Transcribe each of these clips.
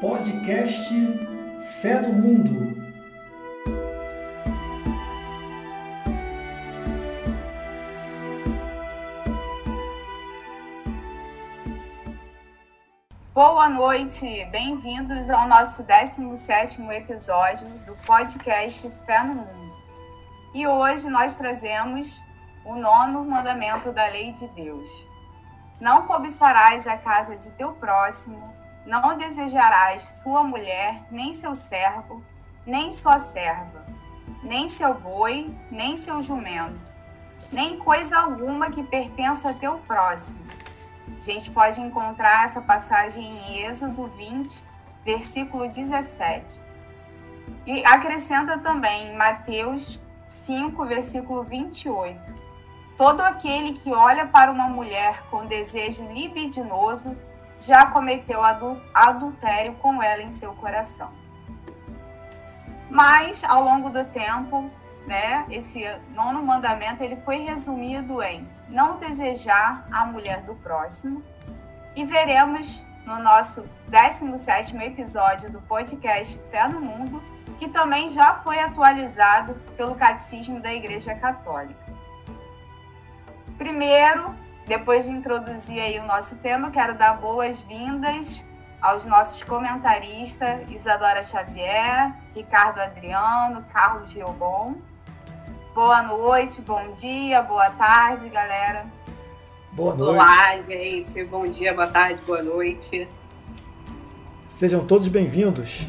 Podcast Fé no Mundo. Boa noite, bem-vindos ao nosso 17º episódio do podcast Fé no Mundo. E hoje nós trazemos o nono mandamento da lei de Deus. Não cobiçarás a casa de teu próximo, não desejarás sua mulher, nem seu servo, nem sua serva, nem seu boi, nem seu jumento, nem coisa alguma que pertença a teu próximo. A gente pode encontrar essa passagem em Êxodo 20, versículo 17. E acrescenta também em Mateus 5, versículo 28 Todo aquele que olha para uma mulher com desejo libidinoso já cometeu adultério com ela em seu coração. Mas, ao longo do tempo, né, esse nono mandamento ele foi resumido em não desejar a mulher do próximo. E veremos no nosso 17º episódio do podcast Fé no Mundo, que também já foi atualizado pelo Catecismo da Igreja Católica. Primeiro, depois de introduzir aí o nosso tema, quero dar boas-vindas aos nossos comentaristas Isadora Xavier, Ricardo Adriano, Carlos Riobon. Boa noite, bom dia, boa tarde, galera. Boa noite. Olá, gente. Bom dia, boa tarde, boa noite. Sejam todos bem-vindos.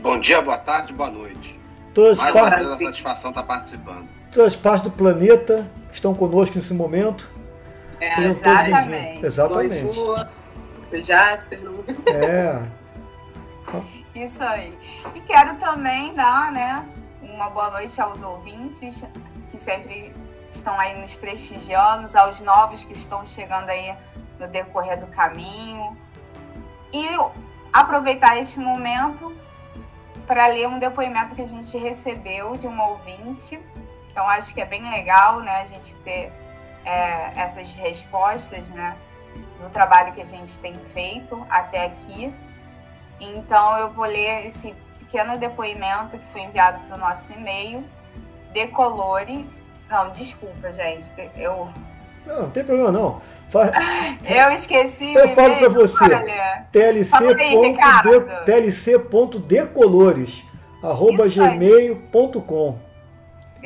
Bom dia, boa tarde, boa noite. Todas Mais partes... uma vez a satisfação estar participando. Todas as partes do planeta estão conosco nesse momento. É, Sejam exatamente. Exatamente. Jaster. É. Isso aí. E quero também dar né, uma boa noite aos ouvintes que sempre estão aí nos prestigiando, aos novos que estão chegando aí no decorrer do caminho. E aproveitar este momento para ler um depoimento que a gente recebeu de uma ouvinte então acho que é bem legal, né, a gente ter é, essas respostas, né, do trabalho que a gente tem feito até aqui. Então eu vou ler esse pequeno depoimento que foi enviado para o nosso e-mail, decolores. Não, desculpa, gente, eu não, não tem problema não. Eu esqueci. Eu falo para você. tlc.decolores arroba gmail.com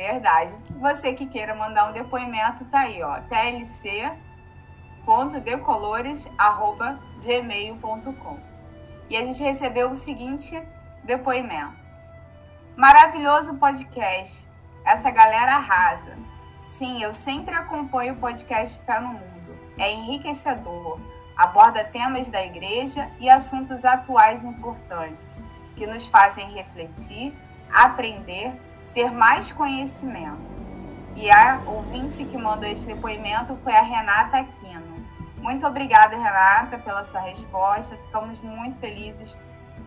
Verdade. Você que queira mandar um depoimento, tá aí, ó. tlc.decolores.gmail.com E a gente recebeu o seguinte depoimento. Maravilhoso podcast. Essa galera arrasa. Sim, eu sempre acompanho o podcast Fé no Mundo. É enriquecedor. Aborda temas da igreja e assuntos atuais importantes que nos fazem refletir, aprender ter mais conhecimento. E a ouvinte que mandou esse depoimento foi a Renata Aquino. Muito obrigada, Renata, pela sua resposta. Ficamos muito felizes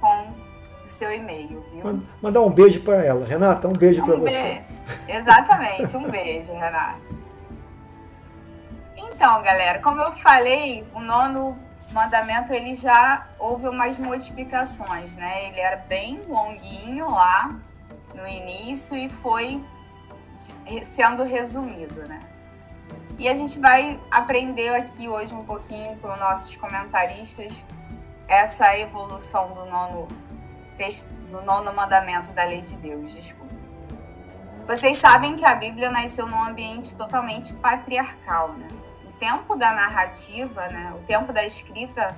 com o seu e-mail, viu? Mandar um beijo para ela. Renata, um beijo um para você. Exatamente, um beijo, Renata. Então, galera, como eu falei, o nono mandamento ele já houve umas modificações, né? Ele era bem longuinho lá, no início e foi sendo resumido, né? E a gente vai aprender aqui hoje um pouquinho com nossos comentaristas essa evolução do nono, texto, do nono mandamento da lei de Deus, desculpa. Vocês sabem que a Bíblia nasceu num ambiente totalmente patriarcal, né? O tempo da narrativa, né? O tempo da escrita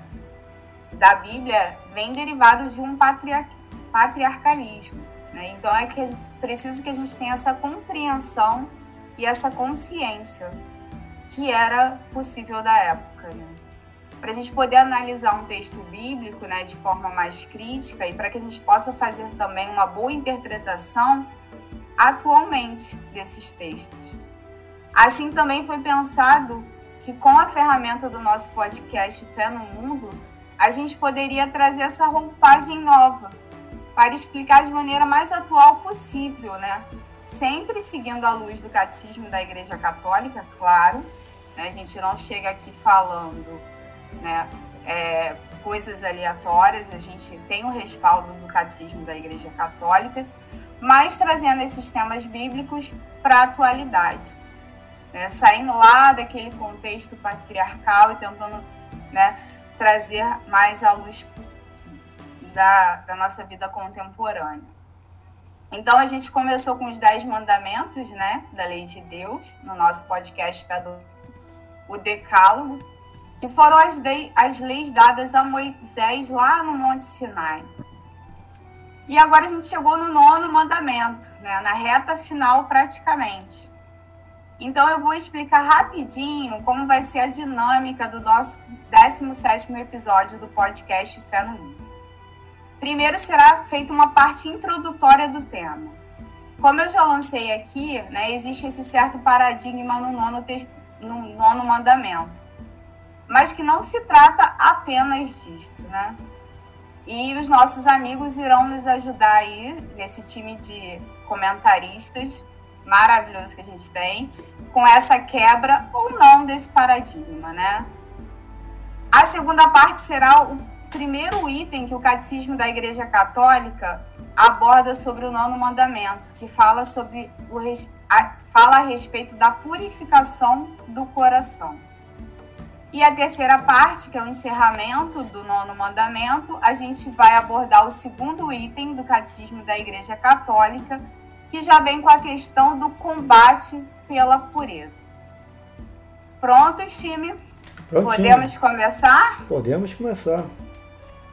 da Bíblia vem derivado de um patriar patriarcalismo. Né? Então é que preciso que a gente tenha essa compreensão e essa consciência que era possível da época. Né? Para a gente poder analisar um texto bíblico né, de forma mais crítica e para que a gente possa fazer também uma boa interpretação atualmente desses textos. Assim também foi pensado que com a ferramenta do nosso podcast Fé no Mundo, a gente poderia trazer essa roupagem nova para explicar de maneira mais atual possível, né? Sempre seguindo a luz do catecismo da Igreja Católica, claro. Né? A gente não chega aqui falando, né? é, coisas aleatórias, a gente tem o respaldo do catecismo da Igreja Católica, mas trazendo esses temas bíblicos para a atualidade. Né? Saindo lá daquele contexto patriarcal e tentando né, trazer mais à luz da, da nossa vida contemporânea. Então a gente começou com os dez mandamentos, né, da lei de Deus, no nosso podcast o Decálogo, que foram as, de, as leis dadas a Moisés lá no Monte Sinai. E agora a gente chegou no nono mandamento, né, na reta final praticamente. Então eu vou explicar rapidinho como vai ser a dinâmica do nosso 17º episódio do podcast Fé no Mundo. Primeiro será feita uma parte introdutória do tema. Como eu já lancei aqui, né, existe esse certo paradigma no nono, no nono mandamento, mas que não se trata apenas disto, né? E os nossos amigos irão nos ajudar aí, nesse time de comentaristas maravilhoso que a gente tem, com essa quebra ou não desse paradigma, né? A segunda parte será o primeiro item que o Catecismo da Igreja Católica aborda sobre o nono mandamento, que fala sobre o a, fala a respeito da purificação do coração. E a terceira parte, que é o encerramento do nono mandamento, a gente vai abordar o segundo item do Catecismo da Igreja Católica, que já vem com a questão do combate pela pureza. Prontos, time? Prontinho. Podemos começar? Podemos começar.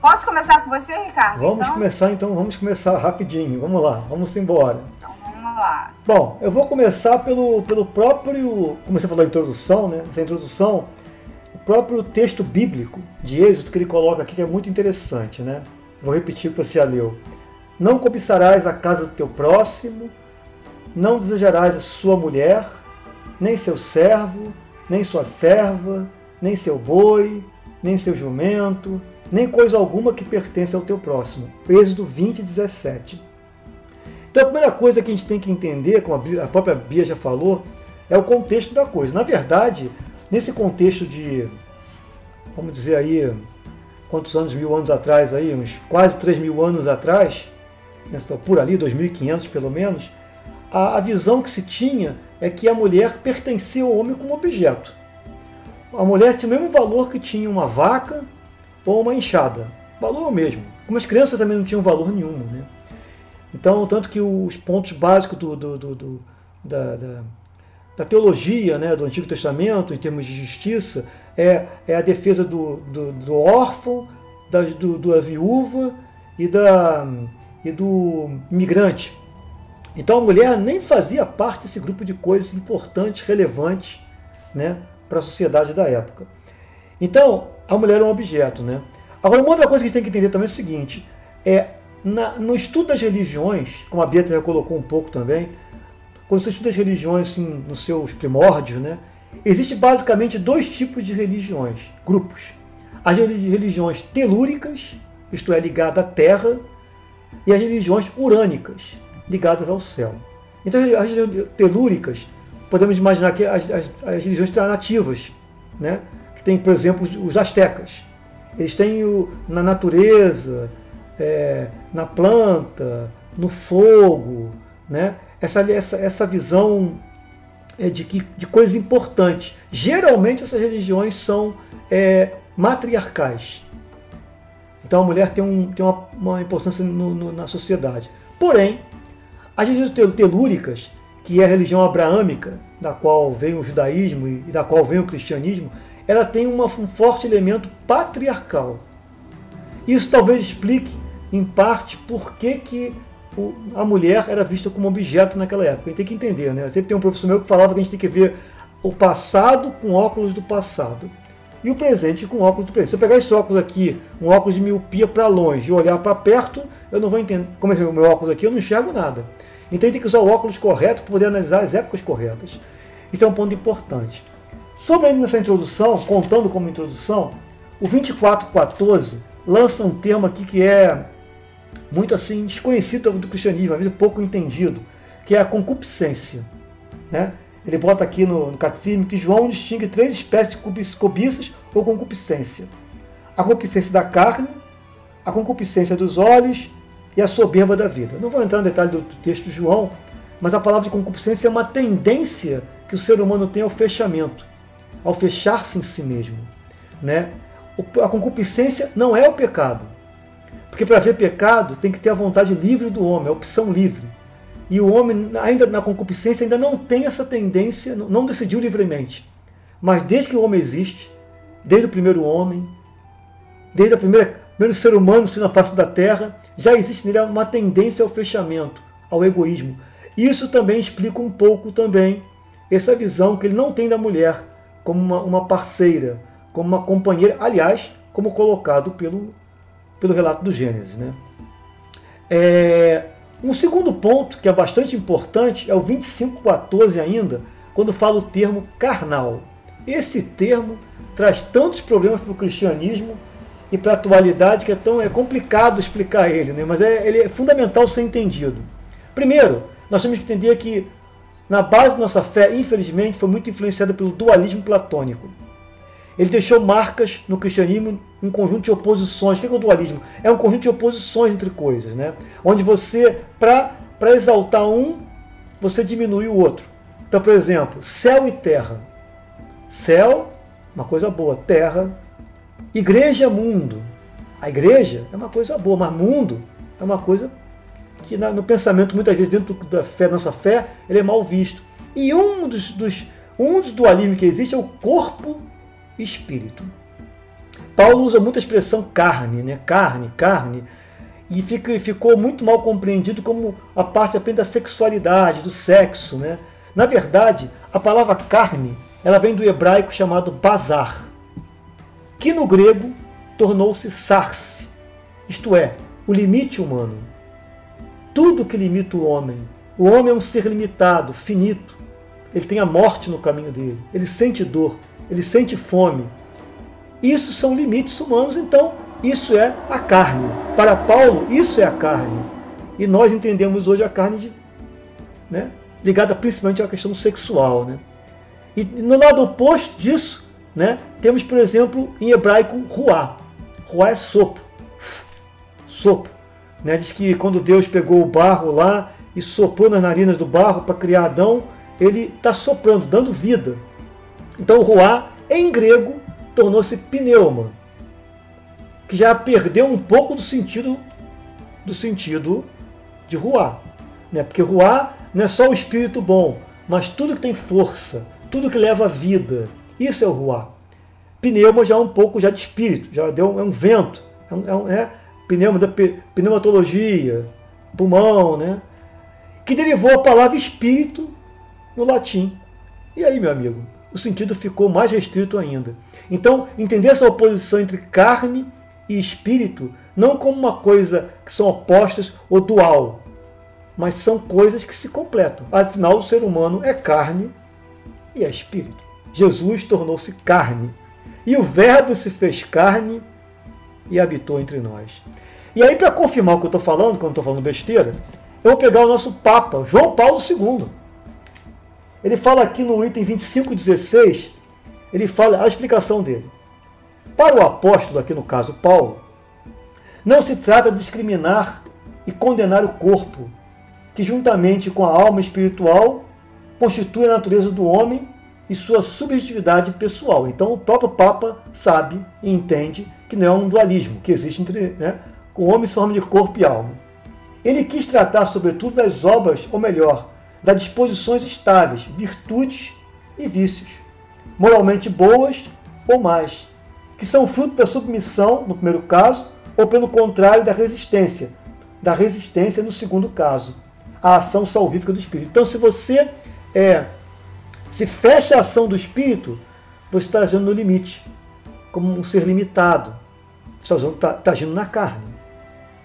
Posso começar com você, Ricardo? Vamos então? começar então, vamos começar rapidinho. Vamos lá, vamos embora. Então vamos lá. Bom, eu vou começar pelo, pelo próprio, como você falou, a introdução, né? Essa introdução, o próprio texto bíblico de Êxodo que ele coloca aqui que é muito interessante, né? Vou repetir o que você já leu. Não cobiçarás a casa do teu próximo, não desejarás a sua mulher, nem seu servo, nem sua serva, nem seu boi, nem seu jumento, nem coisa alguma que pertence ao teu próximo. Êxodo 20, 17. Então a primeira coisa que a gente tem que entender, como a própria Bia já falou, é o contexto da coisa. Na verdade, nesse contexto de, vamos dizer aí, quantos anos, mil anos atrás aí, uns quase 3 mil anos atrás, nessa, por ali, 2500 pelo menos, a visão que se tinha é que a mulher pertencia ao homem como objeto. A mulher tinha o mesmo valor que tinha uma vaca, ou uma enxada. Valor mesmo. Como as crianças também não tinham valor nenhum. Né? Então, tanto que os pontos básicos do, do, do, do da, da, da, teologia né, do Antigo Testamento, em termos de justiça, é, é a defesa do, do, do órfão, da, do, da viúva e, da, e do imigrante. Então a mulher nem fazia parte desse grupo de coisas importantes, relevantes né, para a sociedade da época. Então, a mulher é um objeto, né? Agora, uma outra coisa que a gente tem que entender também é o seguinte: é na, no estudo das religiões, como a Beata já colocou um pouco também, quando você estuda as religiões assim, nos seus primórdios, né? Existe basicamente dois tipos de religiões, grupos. As religiões telúricas, isto é, ligadas à terra, e as religiões urânicas, ligadas ao céu. Então, as religiões telúricas, podemos imaginar que as, as, as religiões nativas, né? Tem, por exemplo, os astecas. Eles têm o, na natureza, é, na planta, no fogo, né? essa, essa, essa visão é, de, que, de coisas importantes. Geralmente essas religiões são é, matriarcais. Então a mulher tem, um, tem uma, uma importância no, no, na sociedade. Porém, as religiões telúricas, que é a religião abraâmica, da qual vem o judaísmo e da qual vem o cristianismo, ela tem uma, um forte elemento patriarcal. Isso talvez explique, em parte, por que, que o, a mulher era vista como objeto naquela época. A gente tem que entender, né? Sempre tem um professor meu que falava que a gente tem que ver o passado com óculos do passado e o presente com óculos do presente. Se eu pegar esse óculos aqui, um óculos de miopia para longe e olhar para perto, eu não vou entender. Como é o meu óculos aqui, eu não enxergo nada. Então tem que usar o óculos correto para poder analisar as épocas corretas. Isso é um ponto importante. Sobre nessa introdução, contando como introdução, o 2414 lança um termo aqui que é muito assim desconhecido do cristianismo, às vezes pouco entendido, que é a concupiscência. Né? Ele bota aqui no, no catecismo que João distingue três espécies de cobiças ou concupiscência. a concupiscência da carne, a concupiscência dos olhos e a soberba da vida. Não vou entrar no detalhe do texto de João, mas a palavra concupiscência é uma tendência que o ser humano tem ao fechamento, ao fechar-se em si mesmo. Né? A concupiscência não é o pecado. Porque para haver pecado tem que ter a vontade livre do homem, a opção livre. E o homem, ainda na concupiscência, ainda não tem essa tendência, não decidiu livremente. Mas desde que o homem existe, desde o primeiro homem, desde o primeiro ser humano na face da terra, já existe nele uma tendência ao fechamento, ao egoísmo. Isso também explica um pouco também essa visão que ele não tem da mulher como uma, uma parceira, como uma companheira, aliás, como colocado pelo, pelo relato do Gênesis. Né? É, um segundo ponto que é bastante importante é o 25.14 ainda, quando fala o termo carnal. Esse termo traz tantos problemas para o cristianismo e para a atualidade que é tão é complicado explicar ele, né? mas é, ele é fundamental ser entendido. Primeiro, nós temos que entender que na base da nossa fé, infelizmente, foi muito influenciada pelo dualismo platônico. Ele deixou marcas no cristianismo, um conjunto de oposições. O que é o dualismo? É um conjunto de oposições entre coisas, né? Onde você, para exaltar um, você diminui o outro. Então, por exemplo, céu e terra. Céu, uma coisa boa. Terra, igreja, mundo. A igreja é uma coisa boa, mas mundo é uma coisa que no pensamento, muitas vezes, dentro da fé, nossa fé, ele é mal visto. E um dos, dos, um dos dualismos que existe é o corpo espírito. Paulo usa muita expressão carne, né? carne, carne, e fica, ficou muito mal compreendido como a parte apenas da sexualidade, do sexo. Né? Na verdade, a palavra carne ela vem do hebraico chamado bazar, que no grego tornou-se sarse, isto é, o limite humano. Tudo que limita o homem. O homem é um ser limitado, finito. Ele tem a morte no caminho dele. Ele sente dor, ele sente fome. Isso são limites humanos, então isso é a carne. Para Paulo, isso é a carne. E nós entendemos hoje a carne de, né, ligada principalmente à questão sexual. Né? E no lado oposto disso, né, temos, por exemplo, em hebraico, ruá. Ruá é sopro. Sopro. Né? Diz que quando Deus pegou o barro lá e soprou nas narinas do barro para criar Adão, ele está soprando, dando vida. Então o ruá, em grego, tornou-se pneuma, que já perdeu um pouco do sentido do sentido de ruá. Né? Porque ruá não é só o espírito bom, mas tudo que tem força, tudo que leva vida. Isso é o ruá. Pneuma já é um pouco já de espírito, já deu, é um vento, é, um, é, pneuma, da pneumatologia, pulmão, né? que derivou a palavra espírito no latim. E aí, meu amigo, o sentido ficou mais restrito ainda. Então, entender essa oposição entre carne e espírito não como uma coisa que são opostas ou dual, mas são coisas que se completam. Afinal, o ser humano é carne e é espírito. Jesus tornou-se carne e o Verbo se fez carne e habitou entre nós. E aí, para confirmar o que eu estou falando, quando estou falando besteira, eu vou pegar o nosso Papa, João Paulo II. Ele fala aqui no item 25,16, ele fala a explicação dele. Para o apóstolo, aqui no caso Paulo, não se trata de discriminar e condenar o corpo, que juntamente com a alma espiritual constitui a natureza do homem e sua subjetividade pessoal. Então o próprio Papa sabe e entende que não é um dualismo que existe entre né, com homem em forma de corpo e alma. Ele quis tratar sobretudo das obras, ou melhor, das disposições estáveis, virtudes e vícios, moralmente boas ou mais, que são fruto da submissão, no primeiro caso, ou pelo contrário, da resistência, da resistência no segundo caso, a ação salvífica do Espírito. Então, se você é, se fecha a ação do Espírito, você está agindo no limite, como um ser limitado. Está, está, está agindo na carne,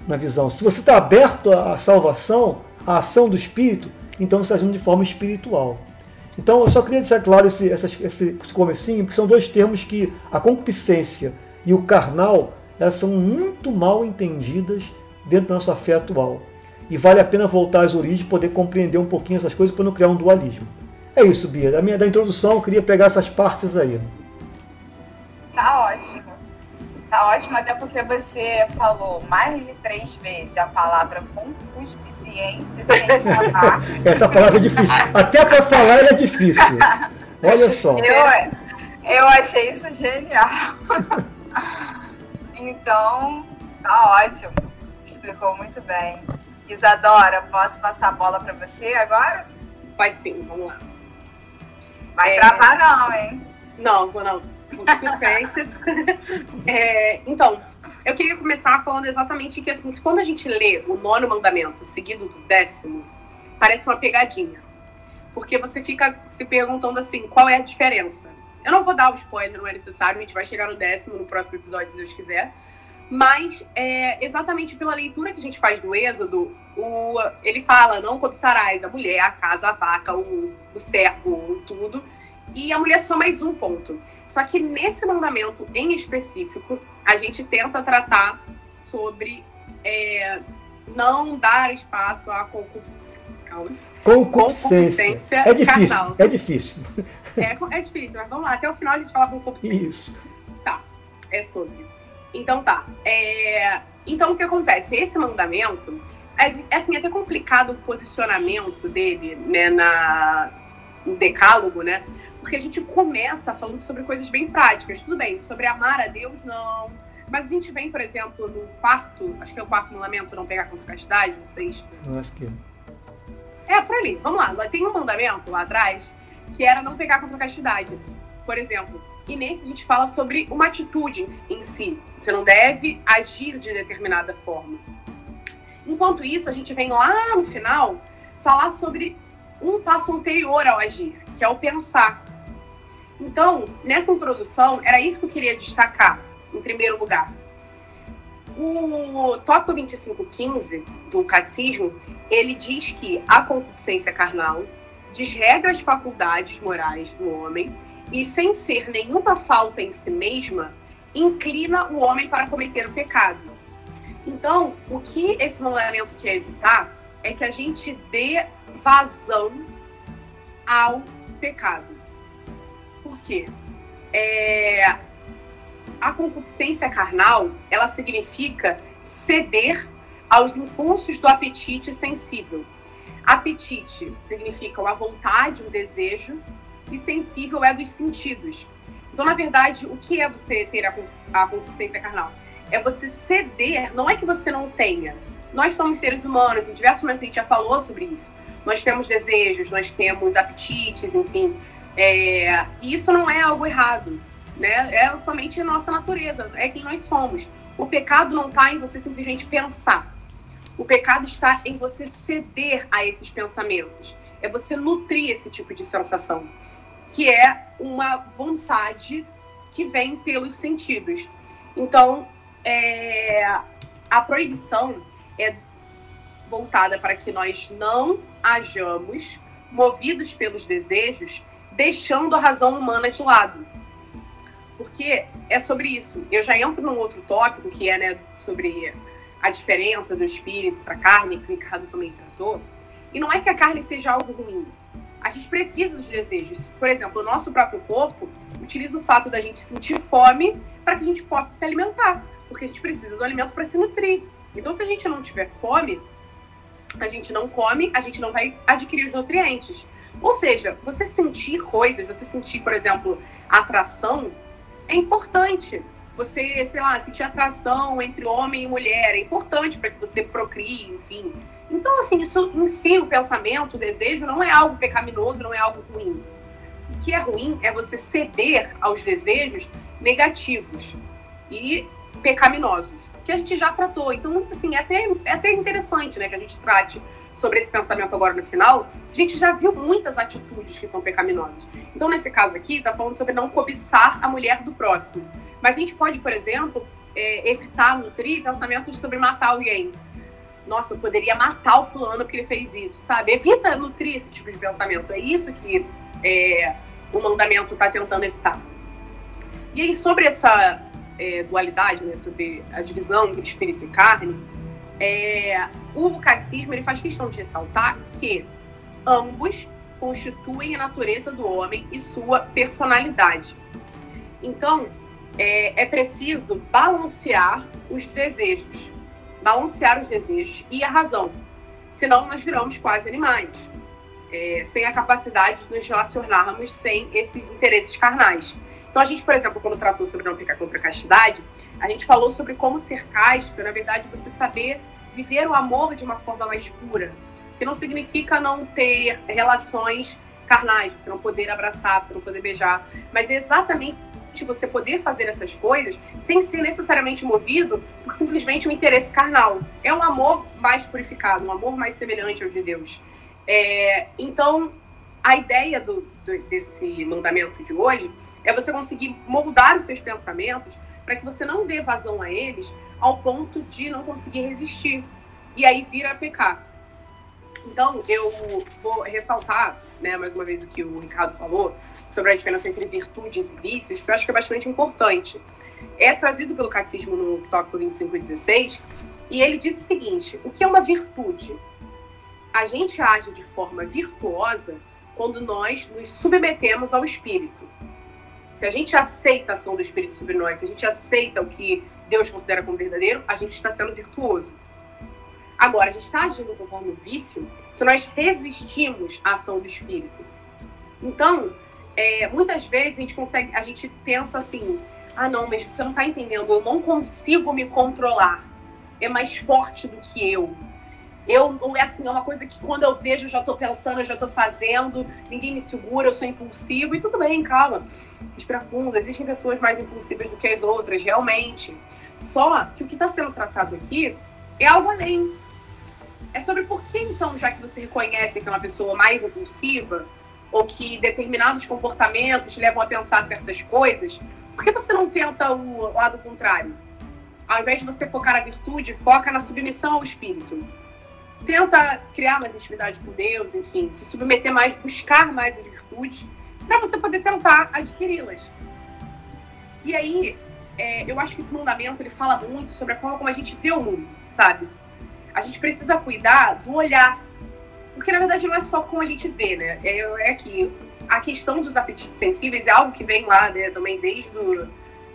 na visão. Se você está aberto à salvação, à ação do Espírito, então você está agindo de forma espiritual. Então eu só queria deixar claro esse, esse, esse comecinho, porque são dois termos que a concupiscência e o carnal elas são muito mal entendidas dentro da nossa fé atual. E vale a pena voltar às origens poder compreender um pouquinho essas coisas para não criar um dualismo. É isso, Bia. Da minha da introdução, eu queria pegar essas partes aí. Tá ótimo. Tá ótimo, até porque você falou mais de três vezes a palavra concupiscência sem gravar. Essa palavra é difícil. Até para falar ela é difícil. Olha só. Eu, eu achei isso genial. Então, tá ótimo. Explicou muito bem. Isadora, posso passar a bola para você agora? Pode sim, vamos lá. Vai é... travar não, hein? Não, não. Concupiscências. é, então, eu queria começar falando exatamente que, assim, quando a gente lê o nono mandamento seguido do décimo, parece uma pegadinha. Porque você fica se perguntando assim, qual é a diferença? Eu não vou dar o spoiler, não é necessário, a gente vai chegar no décimo no próximo episódio, se Deus quiser. Mas, é, exatamente pela leitura que a gente faz do Êxodo, o, ele fala: não cobiçarás a mulher, a casa, a vaca, o, o servo, o tudo. E a mulher só mais um ponto. Só que nesse mandamento em específico, a gente tenta tratar sobre é, não dar espaço à concupiscência. Concupiscência. É difícil. Carnal. É difícil. É, é difícil, mas vamos lá. Até o final a gente fala concupiscência. Isso. Tá. É sobre. Então tá. É... Então o que acontece? Esse mandamento, é, assim, é até complicado o posicionamento dele, né, na, no decálogo, né? Porque a gente começa falando sobre coisas bem práticas. Tudo bem, sobre amar a Deus, não. Mas a gente vem, por exemplo, no quarto, acho que é o quarto mandamento, não pegar contra a castidade, o sexto. Eu acho que é. É, por ali. Vamos lá. Tem um mandamento lá atrás que era não pegar contra a castidade. Por exemplo, e nesse a gente fala sobre uma atitude em, em si. Você não deve agir de determinada forma. Enquanto isso, a gente vem lá no final falar sobre um passo anterior ao agir, que é o pensar. Então, nessa introdução, era isso que eu queria destacar, em primeiro lugar. O tópico 2515 do Catecismo, ele diz que a concupiscência carnal desregra as faculdades morais do homem e, sem ser nenhuma falta em si mesma, inclina o homem para cometer o pecado. Então, o que esse mandamento quer evitar é que a gente dê vazão ao pecado. Por quê? É, a concupiscência carnal, ela significa ceder aos impulsos do apetite sensível. Apetite significa uma vontade, um desejo, e sensível é dos sentidos. Então, na verdade, o que é você ter a, a concupiscência carnal? É você ceder, não é que você não tenha. Nós somos seres humanos, em diversos momentos a gente já falou sobre isso. Nós temos desejos, nós temos apetites, enfim. É, e isso não é algo errado, né? É somente nossa natureza, é quem nós somos. O pecado não está em você simplesmente pensar. O pecado está em você ceder a esses pensamentos. É você nutrir esse tipo de sensação que é uma vontade que vem pelos sentidos. Então, é, a proibição é voltada para que nós não hajamos movidos pelos desejos, deixando a razão humana de lado. Porque é sobre isso. Eu já entro num outro tópico, que é né, sobre a diferença do espírito para a carne, que o Ricardo também tratou. E não é que a carne seja algo ruim a gente precisa dos desejos. Por exemplo, o nosso próprio corpo utiliza o fato da gente sentir fome para que a gente possa se alimentar, porque a gente precisa do alimento para se nutrir. Então, se a gente não tiver fome, a gente não come, a gente não vai adquirir os nutrientes. Ou seja, você sentir coisas, você sentir, por exemplo, atração, é importante você, sei lá, sentir atração entre homem e mulher é importante para que você procrie, enfim. Então, assim, isso em si, o pensamento, o desejo, não é algo pecaminoso, não é algo ruim. O que é ruim é você ceder aos desejos negativos e pecaminosos, que a gente já tratou. Então, assim, é até, é até interessante né, que a gente trate sobre esse pensamento agora no final. A gente já viu muitas atitudes que são pecaminosas. Então, nesse caso aqui, está falando sobre não cobiçar a mulher do próximo. Mas a gente pode, por exemplo, é, evitar nutrir pensamentos sobre matar alguém. Nossa, eu poderia matar o fulano porque ele fez isso, sabe? Evita nutrir esse tipo de pensamento. É isso que é, o mandamento está tentando evitar. E aí, sobre essa é, dualidade, né, sobre a divisão entre espírito e carne, é, o catecismo ele faz questão de ressaltar que ambos constituem a natureza do homem e sua personalidade. Então, é, é preciso balancear os desejos. Balancear os desejos e a razão. Senão nós viramos quase animais. É, sem a capacidade de nos relacionarmos sem esses interesses carnais. Então, a gente, por exemplo, quando tratou sobre não pecar contra a castidade, a gente falou sobre como ser casto, na verdade, você saber viver o amor de uma forma mais pura, que não significa não ter relações carnais, você não poder abraçar, você não poder beijar, mas é exatamente você poder fazer essas coisas sem ser necessariamente movido por simplesmente um interesse carnal. É um amor mais purificado, um amor mais semelhante ao de Deus. É, então, a ideia do, do, desse mandamento de hoje é você conseguir moldar os seus pensamentos para que você não dê vazão a eles ao ponto de não conseguir resistir. E aí vira pecar. Então, eu vou ressaltar, né, mais uma vez o que o Ricardo falou sobre a diferença entre virtudes e vícios, que eu acho que é bastante importante. É trazido pelo Catecismo no tópico 25 e 16, e ele diz o seguinte: o que é uma virtude? A gente age de forma virtuosa quando nós nos submetemos ao Espírito. Se a gente aceita a ação do Espírito sobre nós, se a gente aceita o que Deus considera como verdadeiro, a gente está sendo virtuoso. Agora, a gente está agindo conforme o vício se nós resistimos à ação do espírito. Então, é, muitas vezes a gente consegue, a gente pensa assim: ah, não, mas você não está entendendo, eu não consigo me controlar. É mais forte do que eu. Eu, é assim, é uma coisa que quando eu vejo, eu já estou pensando, eu já estou fazendo, ninguém me segura, eu sou impulsivo, e tudo bem, calma. Respira fundo, existem pessoas mais impulsivas do que as outras, realmente. Só que o que está sendo tratado aqui é algo além é sobre por que, então, já que você reconhece que é uma pessoa mais impulsiva, ou que determinados comportamentos te levam a pensar certas coisas, por que você não tenta o lado contrário? Ao invés de você focar na virtude, foca na submissão ao espírito. Tenta criar mais intimidade com Deus, enfim, se submeter mais, buscar mais as virtudes, para você poder tentar adquiri-las. E aí, é, eu acho que esse mandamento ele fala muito sobre a forma como a gente vê o mundo, sabe? a gente precisa cuidar do olhar. Porque, na verdade, não é só como a gente vê, né? É, é que a questão dos apetites sensíveis é algo que vem lá, né? Também desde do,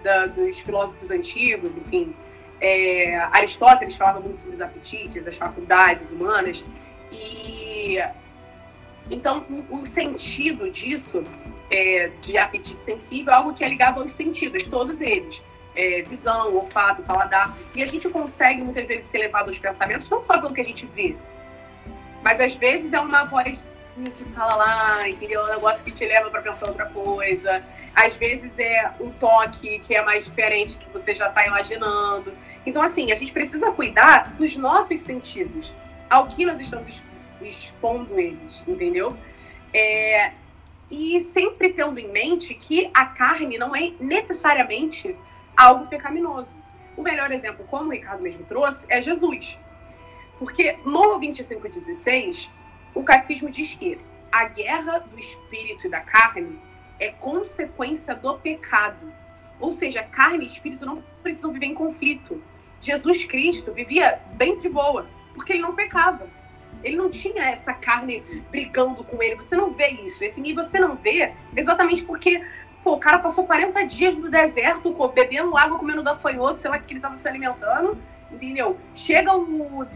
da, dos filósofos antigos, enfim. É, Aristóteles falava muito sobre os apetites, as faculdades humanas. E então o, o sentido disso é, de apetite sensível é algo que é ligado aos sentidos, todos eles é, visão, olfato, paladar. E a gente consegue muitas vezes ser levado aos pensamentos não só pelo que a gente vê, mas às vezes é uma voz que fala lá, entendeu? É um negócio que te leva para pensar outra coisa. Às vezes é um toque que é mais diferente que você já está imaginando. Então, assim, a gente precisa cuidar dos nossos sentidos, ao que nós estamos expondo eles, entendeu? É, e sempre tendo em mente que a carne não é necessariamente algo pecaminoso. O melhor exemplo, como o Ricardo mesmo trouxe, é Jesus. Porque no 25,16, o catecismo diz que a guerra do espírito e da carne é consequência do pecado. Ou seja, carne e espírito não precisam viver em conflito. Jesus Cristo vivia bem de boa, porque ele não pecava. Ele não tinha essa carne brigando com ele. Você não vê isso. Esse nível você não vê exatamente porque Pô, o cara passou 40 dias no deserto, bebendo água, comendo gafanhoto, sei lá que ele tava se alimentando, entendeu? Chega o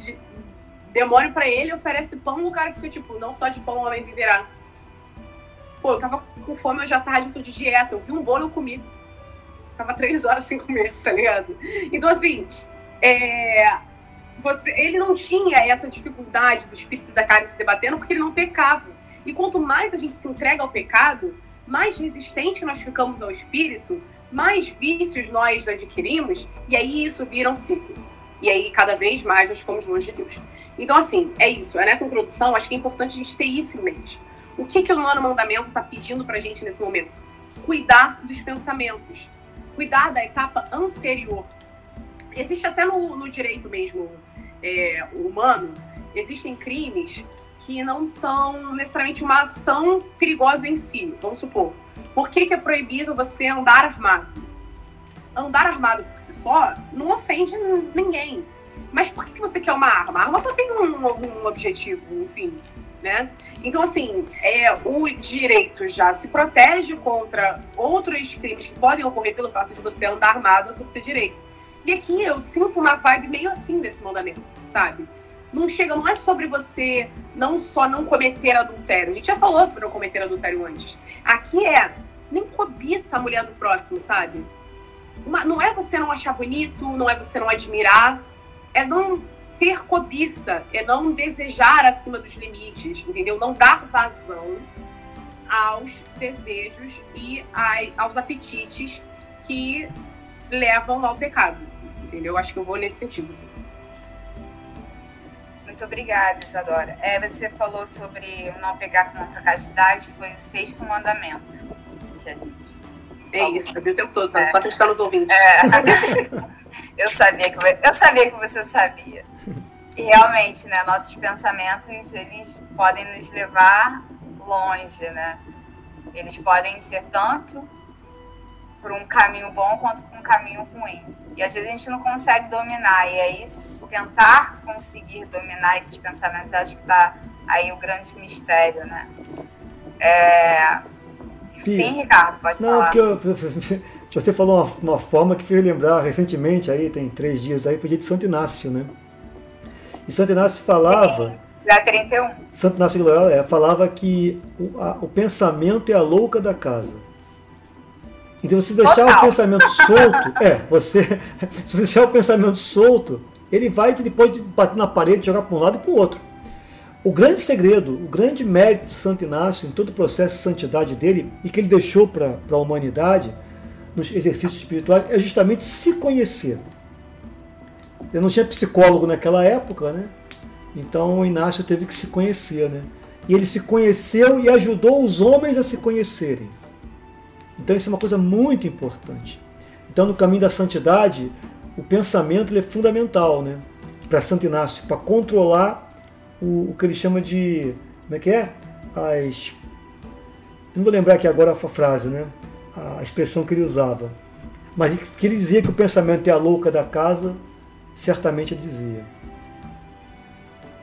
demônio para ele, oferece pão, o cara fica tipo, não só de pão o homem viverá. Pô, eu tava com fome hoje à tarde, tô de dieta, eu vi um bolo, eu comi. Tava três horas sem comer, tá ligado? Então, assim, é, você, ele não tinha essa dificuldade do espírito e da carne se debatendo porque ele não pecava. E quanto mais a gente se entrega ao pecado, mais resistente nós ficamos ao espírito, mais vícios nós adquirimos, e aí isso vira um ciclo. E aí, cada vez mais, nós ficamos longe de Deus. Então, assim, é isso. É nessa introdução, acho que é importante a gente ter isso em mente. O que, que o nono mandamento está pedindo para a gente nesse momento? Cuidar dos pensamentos. Cuidar da etapa anterior. Existe até no, no direito mesmo é, humano, existem crimes que não são necessariamente uma ação perigosa em si. Vamos supor. Por que, que é proibido você andar armado? Andar armado por si só não ofende ninguém. Mas por que, você quer uma arma? A arma só tem um, algum objetivo, enfim. né? Então, assim, é, o direito já se protege contra outros crimes que podem ocorrer pelo fato de você andar armado ou ter direito. E aqui eu sinto uma vibe meio assim desse mandamento, sabe? Não chega, não é sobre você não só não cometer adultério. A gente já falou sobre não cometer adultério antes. Aqui é nem cobiça a mulher do próximo, sabe? Uma, não é você não achar bonito, não é você não admirar, é não ter cobiça, é não desejar acima dos limites, entendeu? Não dar vazão aos desejos e aos apetites que levam ao pecado, entendeu? Acho que eu vou nesse sentido. Assim. Muito obrigada, Isadora. É, você falou sobre não pegar contra a castidade, foi o sexto mandamento que a gente. É isso, eu vi o tempo todo, é. só que está nos ouvintes. É. eu, sabia que, eu sabia que você sabia. E realmente, né, nossos pensamentos, eles podem nos levar longe, né? Eles podem ser tanto por um caminho bom quanto por um caminho ruim. E às vezes a gente não consegue dominar. E aí, tentar conseguir dominar esses pensamentos, acho que está aí o grande mistério, né? É... Sim. Sim, Ricardo, pode não, falar. Não, porque eu, você falou uma, uma forma que fez lembrar recentemente, aí tem três dias aí, foi dia de Santo Inácio, né? E Santo Inácio falava. Já 31. Santo Inácio de Loyola é, falava que o, a, o pensamento é a louca da casa. Então, se deixar Total. o pensamento solto, é, você, se você deixar o pensamento solto, ele vai depois bater na parede, jogar para um lado e para o outro. O grande segredo, o grande mérito de Santo Inácio em todo o processo de santidade dele e que ele deixou para a humanidade nos exercícios espirituais é justamente se conhecer. Eu não tinha psicólogo naquela época, né? Então o Inácio teve que se conhecer, né? E ele se conheceu e ajudou os homens a se conhecerem. Então isso é uma coisa muito importante. Então no caminho da santidade, o pensamento é fundamental, né? Para Santo Inácio, para controlar o, o, que ele chama de. Como é que é? As. Eu não vou lembrar aqui agora a frase, né? A expressão que ele usava. Mas que ele dizia que o pensamento é a louca da casa certamente dizia.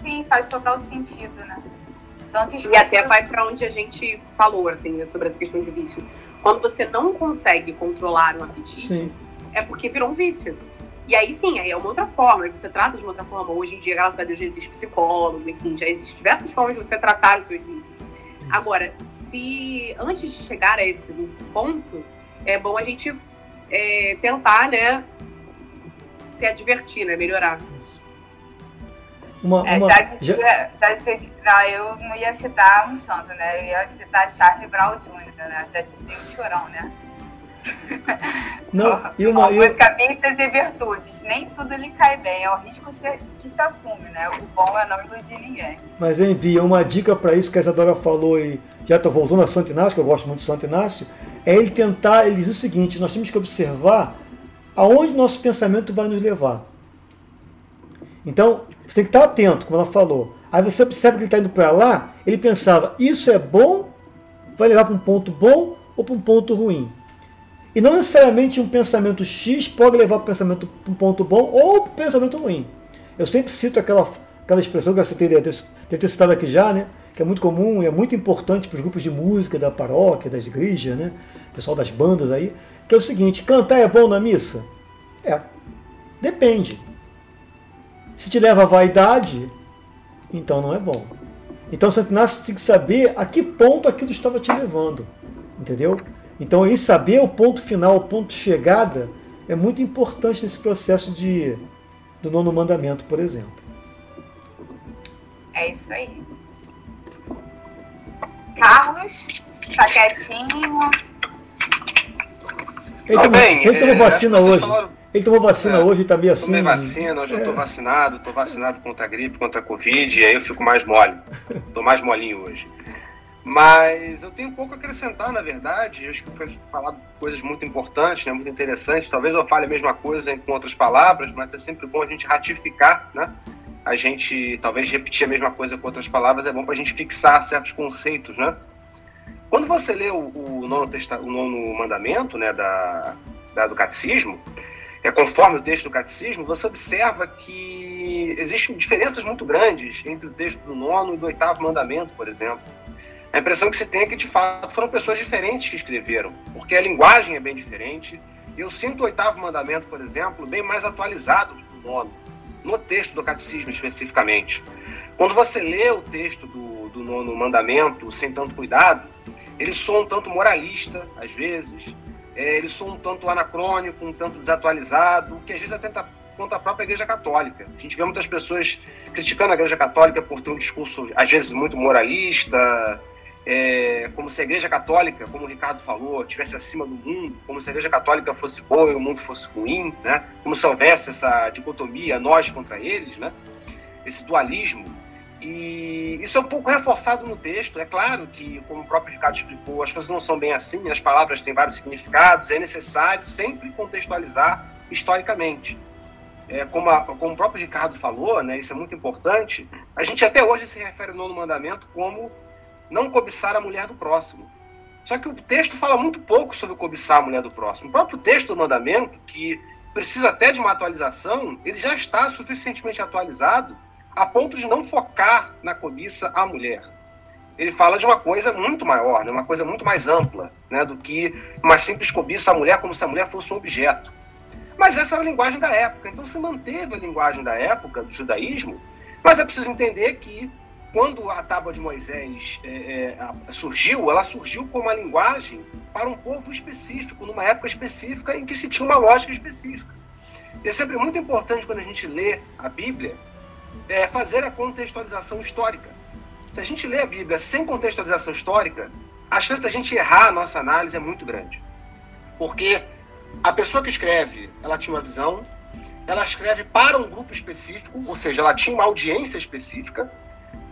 Sim, faz total sentido, né? Tanto e até vai para onde a gente falou, assim, né, sobre essa questão de vício. Quando você não consegue controlar um apetite, sim. é porque virou um vício. E aí sim, aí é uma outra forma, você trata de uma outra forma. Hoje em dia, graças a Deus, já existe psicólogo, enfim, já existem diversas formas de você tratar os seus vícios. Agora, se antes de chegar a esse ponto, é bom a gente é, tentar, né, se advertir, né? Melhorar. Uma, é, uma... já, dizia, já... já dizia, não, eu não ia citar um santo, né? Eu ia citar Charlie Brown Jr., né? Já dizia o chorão, né? Não, e uma, a música Vícios e Virtudes. Nem tudo lhe cai bem, é o risco que se assume, né? O bom é não iludir ninguém. Mas envia uma dica para isso que a Isadora falou e já estou voltando a Santo Inácio, que eu gosto muito de Santo Inácio, é ele tentar, ele diz o seguinte, nós temos que observar aonde nosso pensamento vai nos levar. Então, você tem que estar atento, como ela falou. Aí você observa que ele está indo para lá, ele pensava, isso é bom, vai levar para um ponto bom ou para um ponto ruim. E não necessariamente um pensamento X pode levar para um pensamento para um ponto bom ou para um pensamento ruim. Eu sempre cito aquela, aquela expressão que deve ter, deve ter citado aqui já, né? que é muito comum e é muito importante para os grupos de música da paróquia, das igrejas, né? pessoal das bandas aí, que é o seguinte: cantar é bom na missa? É. Depende. Se te leva à vaidade, então não é bom. Então Santo Inácio tem que saber a que ponto aquilo estava te levando. Entendeu? Então, isso saber o ponto final, o ponto de chegada, é muito importante nesse processo de, do nono mandamento, por exemplo. É isso aí. Carlos, tá quietinho. Ele, tomou, bem, ele tomou é, vacina hoje. Falaram... Ele tomou vacina é, hoje e tá meio assim. Tomei vacina, hoje é. eu tô vacinado, tô vacinado contra a gripe, contra a Covid, e aí eu fico mais mole. tô mais molinho hoje. Mas eu tenho pouco a acrescentar, na verdade. Eu acho que foi falado coisas muito importantes, né, muito interessantes. Talvez eu fale a mesma coisa com outras palavras, mas é sempre bom a gente ratificar, né? A gente talvez repetir a mesma coisa com outras palavras, é bom para a gente fixar certos conceitos, né? Quando você lê o, o, nono, testa, o nono mandamento né, da, da, do catecismo, é, conforme o texto do catecismo, você observa que existem diferenças muito grandes entre o texto do nono e do oitavo mandamento, por exemplo. A impressão que se tem é que, de fato, foram pessoas diferentes que escreveram, porque a linguagem é bem diferente. E eu sinto o oitavo mandamento, por exemplo, bem mais atualizado do que o nono, no texto do catecismo especificamente. Quando você lê o texto do, do nono mandamento sem tanto cuidado, ele soa um tanto moralista, às vezes, é, ele soa um tanto anacrônico, um tanto desatualizado, que às vezes atenta contra a própria Igreja Católica. A gente vê muitas pessoas criticando a Igreja Católica por ter um discurso, às vezes, muito moralista, é, como se a Igreja Católica, como o Ricardo falou, estivesse acima do mundo, como se a Igreja Católica fosse boa e o mundo fosse ruim, né? como se houvesse essa dicotomia, nós contra eles, né? esse dualismo. E isso é um pouco reforçado no texto. É claro que, como o próprio Ricardo explicou, as coisas não são bem assim, as palavras têm vários significados, é necessário sempre contextualizar historicamente. É, como, a, como o próprio Ricardo falou, né, isso é muito importante, a gente até hoje se refere ao nono mandamento como não cobiçar a mulher do próximo. Só que o texto fala muito pouco sobre cobiçar a mulher do próximo. O próprio texto do mandamento, que precisa até de uma atualização, ele já está suficientemente atualizado a ponto de não focar na cobiça à mulher. Ele fala de uma coisa muito maior, né, uma coisa muito mais ampla, né, do que uma simples cobiça à mulher como se a mulher fosse um objeto. Mas essa é a linguagem da época, então se manteve a linguagem da época do judaísmo, mas é preciso entender que quando a tábua de Moisés é, é, surgiu, ela surgiu com uma linguagem para um povo específico, numa época específica em que se tinha uma lógica específica. E é sempre muito importante quando a gente lê a Bíblia é, fazer a contextualização histórica. Se a gente lê a Bíblia sem contextualização histórica, a chance da gente errar a nossa análise é muito grande. Porque a pessoa que escreve, ela tinha uma visão, ela escreve para um grupo específico, ou seja, ela tinha uma audiência específica,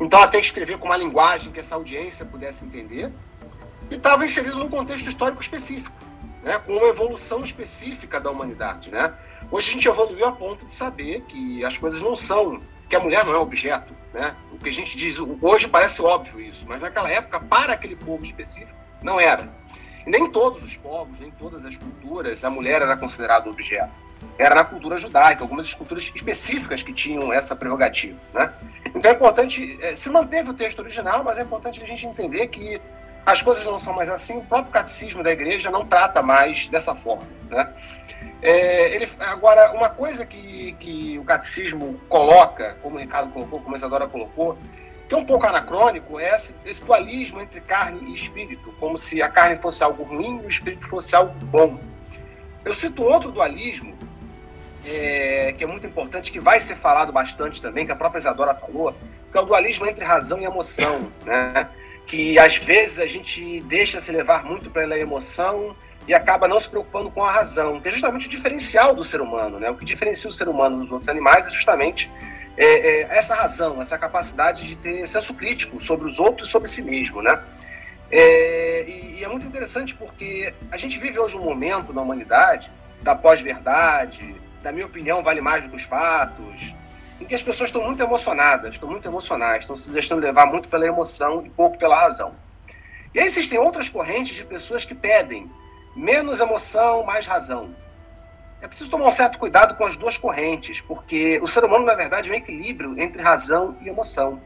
então que escrever com uma linguagem que essa audiência pudesse entender, e estava inserido num contexto histórico específico, né, com uma evolução específica da humanidade. Né? Hoje a gente evoluiu a ponto de saber que as coisas não são que a mulher não é objeto, né? O que a gente diz hoje parece óbvio isso, mas naquela época, para aquele povo específico, não era. E nem todos os povos, nem todas as culturas, a mulher era considerada objeto. Era na cultura judaica, algumas culturas específicas que tinham essa prerrogativa, né? Então é importante, é, se manteve o texto original, mas é importante a gente entender que as coisas não são mais assim, o próprio catecismo da igreja não trata mais dessa forma, né? É, ele, agora, uma coisa que, que o catecismo coloca, como o Ricardo colocou, como a Isadora colocou, que é um pouco anacrônico, é esse, esse, dualismo entre carne e espírito, como se a carne fosse algo ruim e o espírito fosse algo bom. Eu cito outro dualismo, é, que é muito importante, que vai ser falado bastante também, que a própria Isadora falou, que é o dualismo entre razão e emoção, né? que às vezes a gente deixa se levar muito pela emoção e acaba não se preocupando com a razão, que é justamente o diferencial do ser humano. Né? O que diferencia o ser humano dos outros animais é justamente é, é, essa razão, essa capacidade de ter senso crítico sobre os outros e sobre si mesmo. Né? É, e, e, é muito interessante porque a gente vive hoje um momento na humanidade da pós-verdade, da minha opinião vale mais do que os fatos, em que as pessoas estão muito emocionadas, estão muito emocionais, estão se deixando levar muito pela emoção e pouco pela razão. E aí existem outras correntes de pessoas que pedem menos emoção, mais razão. É preciso tomar um certo cuidado com as duas correntes, porque o ser humano, na verdade, é um equilíbrio entre razão e emoção.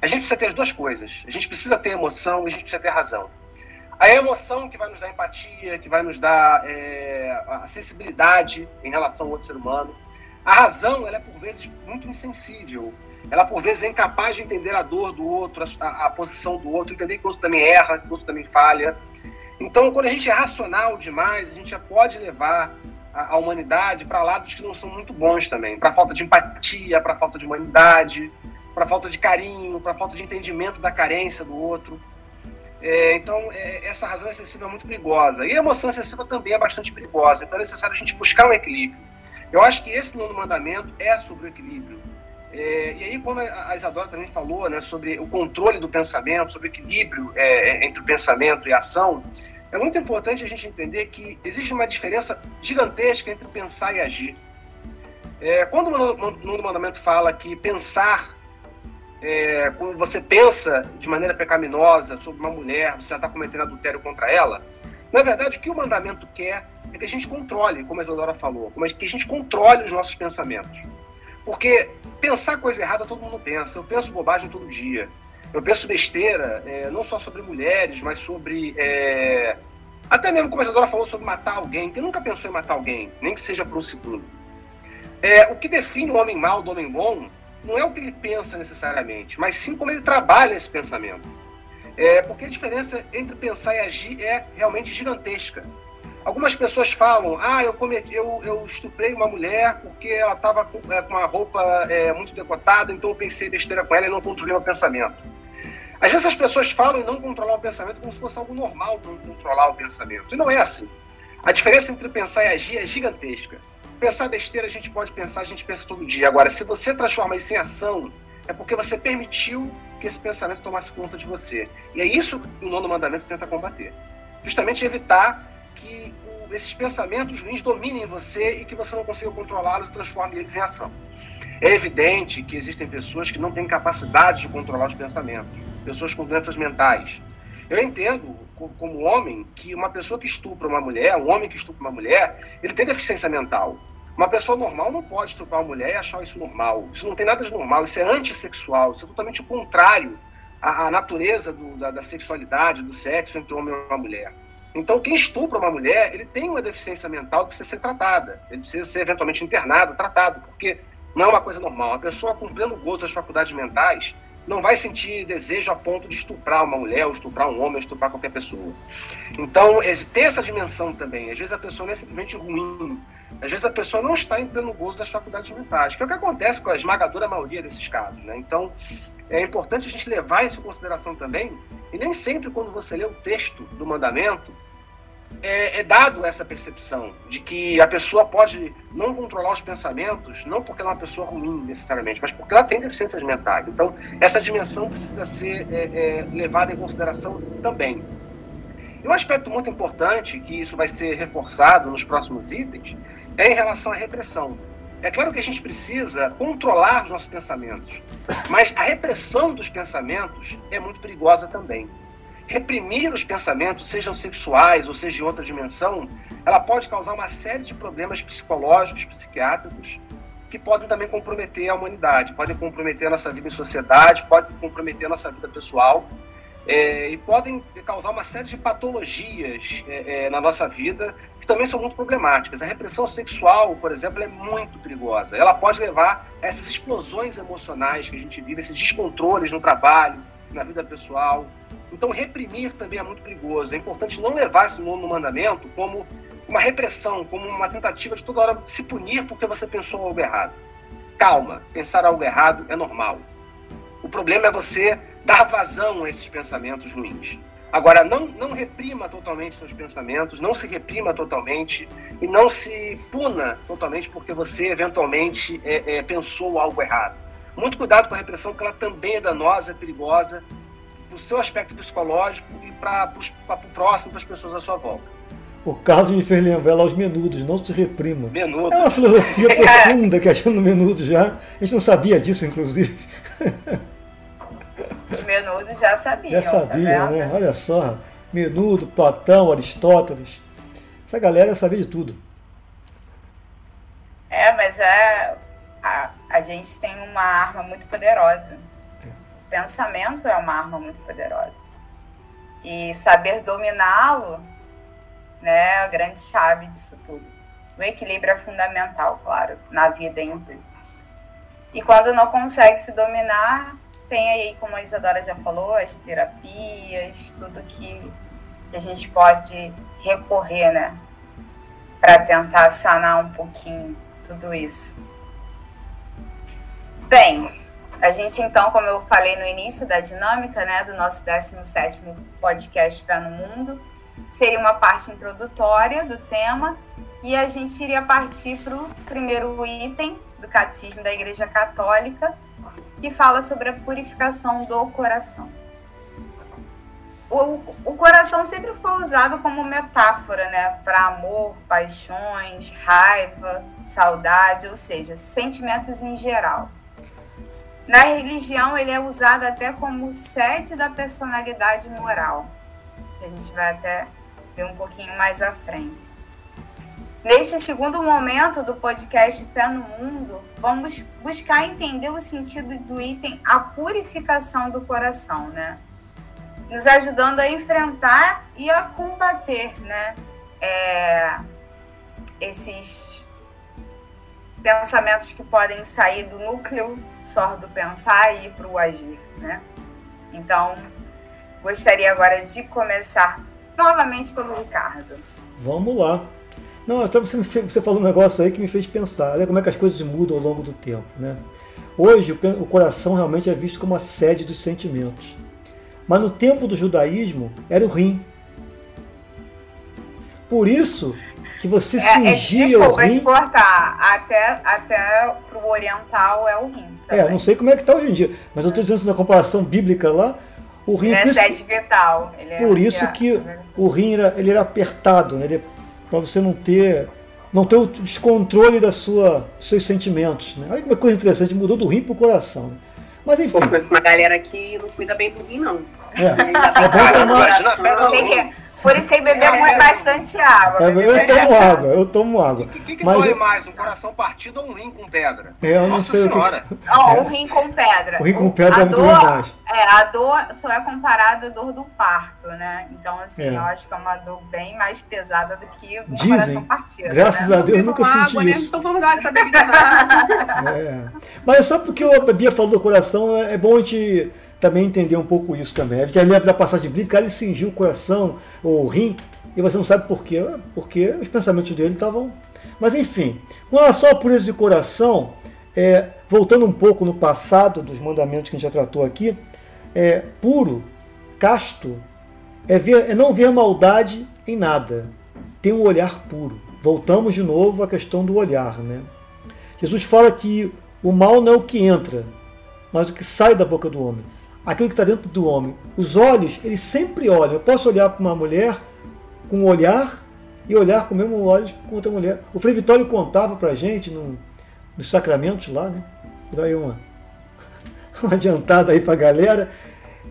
A gente precisa ter as duas coisas. A gente precisa ter emoção e a gente precisa ter razão. A emoção que vai nos dar empatia, que vai nos dar é, a sensibilidade em relação ao outro ser humano. A razão, ela é por vezes muito insensível. Ela por vezes é incapaz de entender a dor do outro, a, a posição do outro, entender que o outro também erra, que o outro também falha. Então, quando a gente é racional demais, a gente já pode levar a, a humanidade para lados que não são muito bons também, para falta de empatia, para falta de humanidade, para falta de carinho, para falta de entendimento da carência do outro. É, então, é, essa razão excessiva é muito perigosa. E a emoção excessiva também é bastante perigosa. Então, é necessário a gente buscar um equilíbrio. Eu acho que esse nono mandamento é sobre o equilíbrio. É, e aí, como a Isadora também falou né, sobre o controle do pensamento, sobre o equilíbrio é, é, entre o pensamento e a ação, é muito importante a gente entender que existe uma diferença gigantesca entre pensar e agir. É, quando o mandamento fala que pensar, é, quando você pensa de maneira pecaminosa sobre uma mulher, você está cometendo adultério contra ela, na verdade o que o mandamento quer é que a gente controle, como a Isadora falou, como é que a gente controle os nossos pensamentos. Porque pensar coisa errada todo mundo pensa. Eu penso bobagem todo dia. Eu penso besteira, é, não só sobre mulheres, mas sobre. É, até mesmo como a Isadora falou sobre matar alguém. Quem nunca pensou em matar alguém, nem que seja por um segundo? É, o que define o homem mau do homem bom não é o que ele pensa necessariamente, mas sim como ele trabalha esse pensamento. É, porque a diferença entre pensar e agir é realmente gigantesca. Algumas pessoas falam, ah, eu, cometi, eu, eu estuprei uma mulher porque ela estava com, é, com, uma roupa é, muito decotada, então eu pensei besteira com ela e não controlei o pensamento. Às vezes as pessoas falam em não controlar o pensamento como se fosse algo normal não controlar o pensamento. E não é assim. A diferença entre pensar e agir é gigantesca. Pensar besteira a gente pode pensar, a gente pensa todo dia. Agora, se você transforma isso em ação, é porque você permitiu que esse pensamento tomasse conta de você. E é isso que o nono mandamento tenta combater. Justamente evitar que esses pensamentos ruins dominem você e que você não consiga controlá-los e transforme eles em ação. É evidente que existem pessoas que não têm capacidade de controlar os pensamentos, pessoas com doenças mentais. Eu entendo, como homem, que uma pessoa que estupra uma mulher, um homem que estupra uma mulher, ele tem deficiência mental. Uma pessoa normal não pode estuprar uma mulher e achar isso normal. Isso não tem nada de normal, isso é antissexual, isso é totalmente o contrário à, à natureza do, da, da sexualidade, do sexo entre homem e uma mulher. Então, quem estupra uma mulher, ele tem uma deficiência mental que precisa ser tratada. Ele precisa ser eventualmente internado, tratado, porque não é uma coisa normal. A pessoa com pleno gozo das faculdades mentais não vai sentir desejo a ponto de estuprar uma mulher, ou estuprar um homem, ou estuprar qualquer pessoa. Então, tem essa dimensão também. Às vezes a pessoa não é simplesmente ruim. Às vezes a pessoa não está em pleno gozo das faculdades mentais, que é o que acontece com a esmagadora maioria desses casos. Né? Então, é importante a gente levar isso em consideração também, e nem sempre quando você lê o texto do mandamento, é, é, dado essa percepção de que a pessoa pode não controlar os pensamentos, não porque ela é uma pessoa ruim necessariamente, mas porque ela tem deficiências mentais. Então, essa dimensão precisa ser é, é, levada em consideração também. E um aspecto muito importante, que isso vai ser reforçado nos próximos itens, é em relação à repressão. É claro que a gente precisa controlar os nossos pensamentos, mas a repressão dos pensamentos é muito perigosa também reprimir os pensamentos, sejam sexuais ou seja em outra dimensão, ela pode causar uma série de problemas psicológicos, psiquiátricos, que podem também comprometer a humanidade, podem comprometer a nossa vida em sociedade, podem comprometer a nossa vida pessoal, é, e podem causar uma série de patologias é, é, na nossa vida que também são muito problemáticas. A repressão sexual, por exemplo, é muito perigosa. Ela pode levar a essas explosões emocionais que a gente vive, esses descontroles no trabalho, na vida pessoal, então, reprimir também é muito perigoso. É importante não levar esse nono mandamento como uma repressão, como uma tentativa de toda hora se punir porque você pensou algo errado. Calma, pensar algo errado é normal. O problema é você dar vazão a esses pensamentos ruins. Agora, não, não reprima totalmente seus pensamentos, não se reprima totalmente e não se puna totalmente porque você eventualmente é, é, pensou algo errado. Muito cuidado com a repressão, porque ela também é danosa, é perigosa o seu aspecto psicológico e para o próximo, para as pessoas à sua volta. O caso me fez lembrar lá os menudos, não se reprima. Menudo. É uma filosofia profunda que achando menudo já. A gente não sabia disso, inclusive. Os menudos já sabiam. Já sabia, tá né? Olha só. Menudo, Platão, Aristóteles. Essa galera sabia de tudo. É, mas é, a, a gente tem uma arma muito poderosa pensamento é uma arma muito poderosa. E saber dominá-lo né, é a grande chave disso tudo. O equilíbrio é fundamental, claro, na vida em tudo. E quando não consegue se dominar, tem aí, como a Isadora já falou, as terapias, tudo que a gente pode recorrer, né? Para tentar sanar um pouquinho tudo isso. Bem, a gente, então, como eu falei no início da dinâmica né, do nosso 17 podcast Fé no Mundo, seria uma parte introdutória do tema e a gente iria partir para o primeiro item do Catecismo da Igreja Católica, que fala sobre a purificação do coração. O, o coração sempre foi usado como metáfora né, para amor, paixões, raiva, saudade, ou seja, sentimentos em geral. Na religião, ele é usado até como sede da personalidade moral. A gente vai até ver um pouquinho mais à frente. Neste segundo momento do podcast Fé no Mundo, vamos buscar entender o sentido do item a purificação do coração, né? Nos ajudando a enfrentar e a combater, né? É, esses pensamentos que podem sair do núcleo só do pensar e para o agir, né? Então, gostaria agora de começar novamente pelo Ricardo. Vamos lá. Não, então você, você falou um negócio aí que me fez pensar. Olha como é que as coisas mudam ao longo do tempo, né? Hoje o coração realmente é visto como a sede dos sentimentos. Mas no tempo do judaísmo era o rim. Por isso que você é, cingia é, desculpa, o rim... exportar até, até pro oriental é o rim. Também. É, não sei como é que está hoje em dia, mas eu estou dizendo na comparação bíblica lá, o rim... Ele é sede vital. Ele é por isso que o rim era, ele era apertado, né? Ele para você não ter não ter o descontrole da sua, dos seus sentimentos. Né? Olha que coisa interessante, mudou do rim para o coração. Né? Mas enfim. Pô, conheço uma galera que não cuida bem do rim, não. É, é bom tomar. Por isso que beber é, muito, bastante água. É, eu tomo água, eu tomo água. O que, que, que Mas dói eu... mais, um coração partido ou um rim com pedra? É, eu Nossa não sei senhora. Que... Oh, um rim com pedra. O rim com pedra a é dor, mais. É, a dor só é comparada à dor do parto, né? Então, assim, é. eu acho que é uma dor bem mais pesada do que o Dizem, coração partido. Graças né? a Deus, eu nunca senti água, né? isso. Né? Então vamos dar essa bebida nada. é. Mas só porque a Bia falou do coração, é bom a gente também entender um pouco isso também. A lembra da passagem bíblica, ele cingiu o coração, ou o rim, e você não sabe por quê, porque os pensamentos dele estavam. Mas enfim, com relação à pureza de coração, é, voltando um pouco no passado dos mandamentos que a gente já tratou aqui, é, puro, casto, é, ver, é não ver maldade em nada, tem um olhar puro. Voltamos de novo à questão do olhar. Né? Jesus fala que o mal não é o que entra, mas o que sai da boca do homem. Aquilo que está dentro do homem. Os olhos, eles sempre olham. Eu posso olhar para uma mulher com o olhar e olhar com o mesmo olhos com outra mulher. O Frei Vitório contava para a gente no, nos sacramentos lá, né? Daí uma, uma adiantada aí para a galera,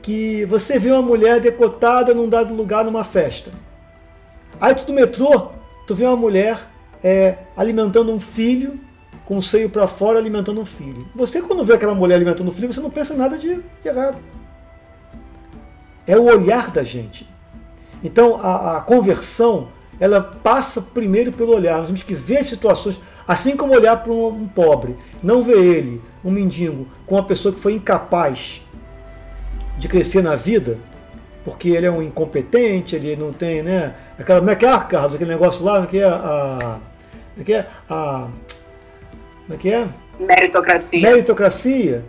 que você vê uma mulher decotada num dado lugar numa festa. Aí tu no metrô, tu vê uma mulher é, alimentando um filho, com o seio para fora alimentando um filho. Você quando vê aquela mulher alimentando um filho, você não pensa nada de errado. É o olhar da gente. Então a, a conversão ela passa primeiro pelo olhar. Nós temos que ver situações, assim como olhar para um, um, pobre, não ver ele, um mendigo, com uma pessoa que foi incapaz de crescer na vida, porque ele é um incompetente, ele não tem, né? Aquela, como é que é, Carlos? Aquele negócio lá, é que é a. É que é? A. Como é que é? Meritocracia. Meritocracia.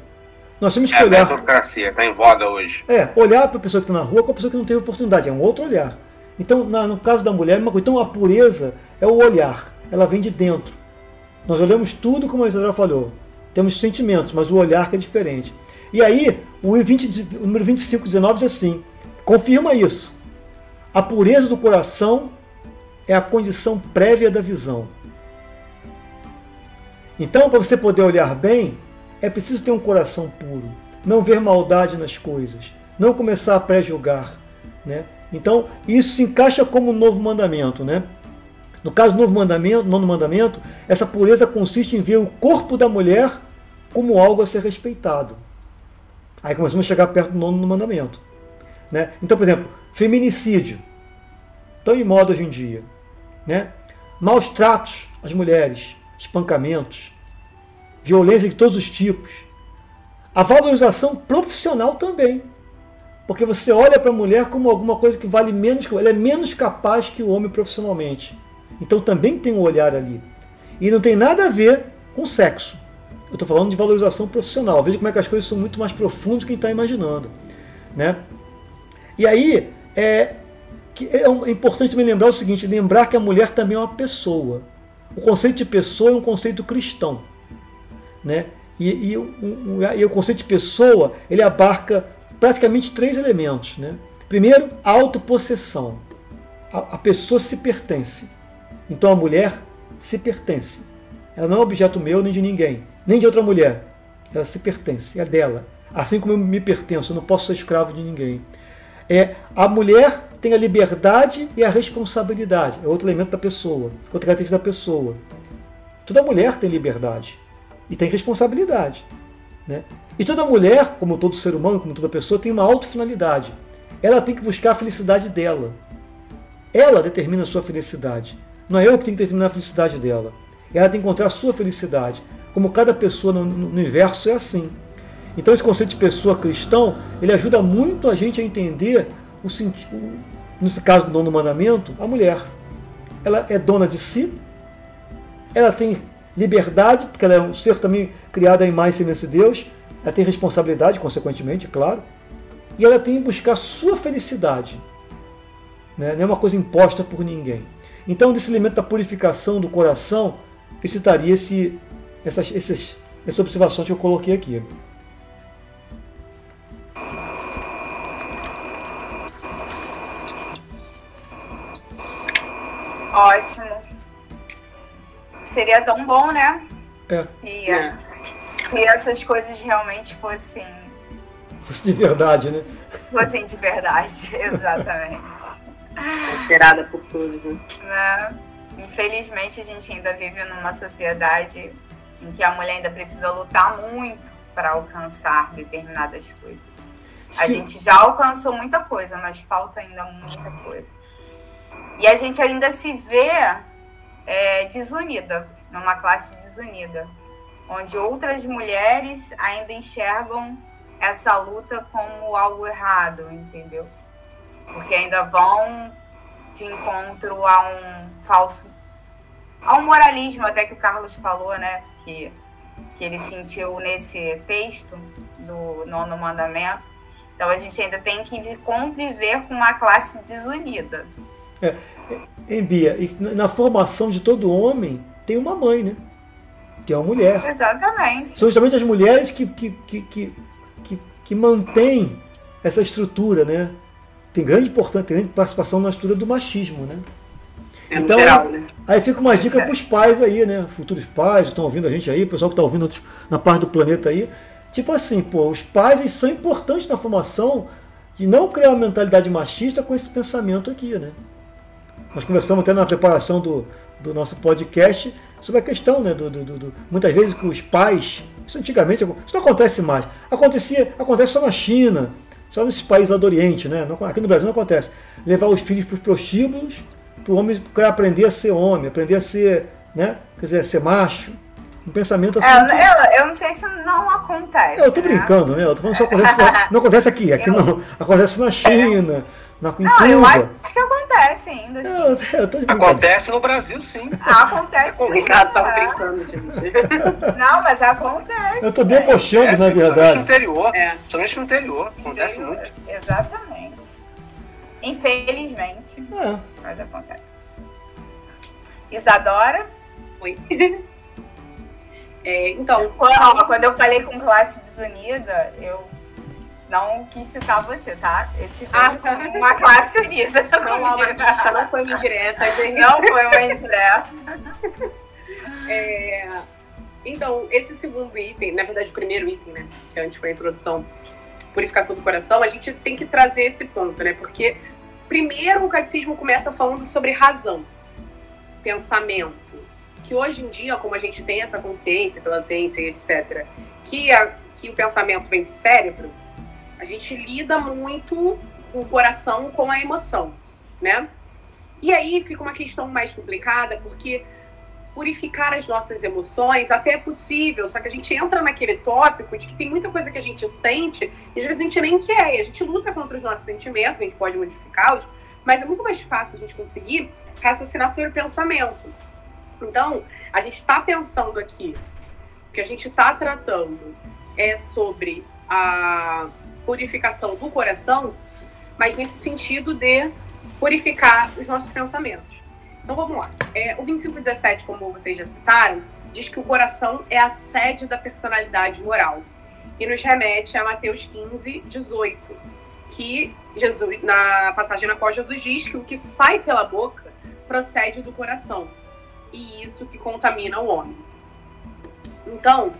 Nós temos que é, olhar. A meritocracia está em voga hoje. É, olhar para a pessoa que está na rua com a pessoa que não teve oportunidade, é um outro olhar. Então, na, no caso da mulher, é então a pureza é o olhar, ela vem de dentro. Nós olhamos tudo como a Isabel falou. Temos sentimentos, mas o olhar que é diferente. E aí, o, 20, o número 25, 19 diz assim: confirma isso. A pureza do coração é a condição prévia da visão. Então, para você poder olhar bem, é preciso ter um coração puro, não ver maldade nas coisas, não começar a pré-julgar. Né? Então, isso se encaixa como um novo mandamento. Né? No caso do novo mandamento, nono mandamento, essa pureza consiste em ver o corpo da mulher como algo a ser respeitado. Aí começamos a chegar perto do nono mandamento. Né? Então, por exemplo, feminicídio. Tão em moda hoje em dia. Né? Maus tratos às mulheres, espancamentos, violência de todos os tipos. A valorização profissional também. Porque você olha para a mulher como alguma coisa que vale menos ela é menos capaz que o homem profissionalmente. Então também tem um olhar ali. E não tem nada a ver com sexo. Eu estou falando de valorização profissional. Veja como é que as coisas são muito mais profundas do que a gente está imaginando. Né? E aí é, é, é importante também lembrar o seguinte: lembrar que a mulher também é uma pessoa. O conceito de pessoa é um conceito cristão. Né? E, e, e o conceito de pessoa ele abarca praticamente três elementos. Né? Primeiro, a autopossessão. A, a pessoa se pertence. Então a mulher se pertence. Ela não é objeto meu nem de ninguém, nem de outra mulher. Ela se pertence, é dela. Assim como eu me pertenço, eu não posso ser escravo de ninguém. É, a mulher tem a liberdade e a responsabilidade. É outro elemento da pessoa, outra característica da pessoa. Toda mulher tem liberdade e tem responsabilidade. Né? E toda mulher, como todo ser humano, como toda pessoa, tem uma autofinalidade. Ela tem que buscar a felicidade dela. Ela determina a sua felicidade. Não é eu que tenho que determinar a felicidade dela. Ela tem que encontrar a sua felicidade. Como cada pessoa no, no universo é assim. Então esse conceito de pessoa cristão, ele ajuda muito a gente a entender o sentido, nesse caso do nono mandamento, a mulher. Ela é dona de si, ela tem liberdade, porque ela é um ser também criado em mais semelhança de Deus, ela tem responsabilidade, consequentemente, claro, e ela tem que buscar sua felicidade. Né? Não é uma coisa imposta por ninguém. Então, desse elemento da purificação do coração, eu citaria esse, essas, essas, essas observações que eu coloquei aqui. Ótimo. Seria tão bom, né? É. Se, é. se essas coisas realmente fossem. Fosse de verdade, né? Fossem de verdade, exatamente. Esperada por todos, né? né? Infelizmente, a gente ainda vive numa sociedade em que a mulher ainda precisa lutar muito para alcançar determinadas coisas. Sim. A gente já alcançou muita coisa, mas falta ainda muita coisa. E a gente ainda se vê é, desunida, numa classe desunida, onde outras mulheres ainda enxergam essa luta como algo errado, entendeu? Porque ainda vão de encontro a um falso, a um moralismo até que o Carlos falou, né? Que, que ele sentiu nesse texto do nono mandamento. Então a gente ainda tem que conviver com uma classe desunida. É, em Bia, e na formação de todo homem tem uma mãe, né? Que é uma mulher. Exatamente. São justamente as mulheres que, que, que, que, que, que mantêm essa estrutura, né? Tem grande importância, tem grande participação na estrutura do machismo, né? É então, geral, né? Aí fica uma dica para os pais aí, né? Futuros pais que estão ouvindo a gente aí, pessoal que está ouvindo na parte do planeta aí. Tipo assim, pô, os pais eles são importantes na formação de não criar uma mentalidade machista com esse pensamento aqui, né? Nós conversamos até na preparação do, do nosso podcast sobre a questão, né, do, do, do, muitas vezes que os pais, isso antigamente, isso não acontece mais, acontecia, acontece só na China, só nesses países lá do Oriente, né, aqui no Brasil não acontece, levar os filhos para os prostíbulos, para o homem aprender a ser homem, aprender a ser, né, quer dizer, ser macho, um pensamento assim. É, que... eu, eu, não sei se não acontece. Eu tô né? brincando, né? Eu tô falando só acontece, não acontece aqui, aqui eu... não. Acontece na China, na, em não, eu acho que acontece ainda. Assim. Eu, eu acontece no Brasil, sim. Acontece. O Ricardo tava brincando, gente. Não, mas acontece. Eu tô debochando, é, na verdade. Somente no interior. É. Somente no interior. Acontece interior, muito. Exatamente. Infelizmente. É. Mas acontece. Isadora? Oi. É, então. quando eu falei com classe desunida, eu não quis citar você, tá? Eu te ah, tá. uma classe unida. Não, não, não foi uma indireta. Não foi uma indireta. É, então, esse segundo item, na verdade o primeiro item, né? Que antes foi a introdução, purificação do coração, a gente tem que trazer esse ponto, né? Porque primeiro o catecismo começa falando sobre razão, pensamento. Que hoje em dia, como a gente tem essa consciência pela ciência e etc., que, a, que o pensamento vem do cérebro, a gente lida muito o coração com a emoção, né? E aí fica uma questão mais complicada, porque purificar as nossas emoções até é possível, só que a gente entra naquele tópico de que tem muita coisa que a gente sente e às vezes a gente nem quer, e a gente luta contra os nossos sentimentos, a gente pode modificá-los, mas é muito mais fácil a gente conseguir raciocinar sobre o pensamento. Então, a gente está pensando aqui, o que a gente está tratando é sobre a purificação do coração, mas nesse sentido de purificar os nossos pensamentos. Então vamos lá. É, o 2517, como vocês já citaram, diz que o coração é a sede da personalidade moral. E nos remete a Mateus 15, 18, que Jesus, na passagem na qual Jesus diz que o que sai pela boca procede do coração. E isso que contamina o homem. Então,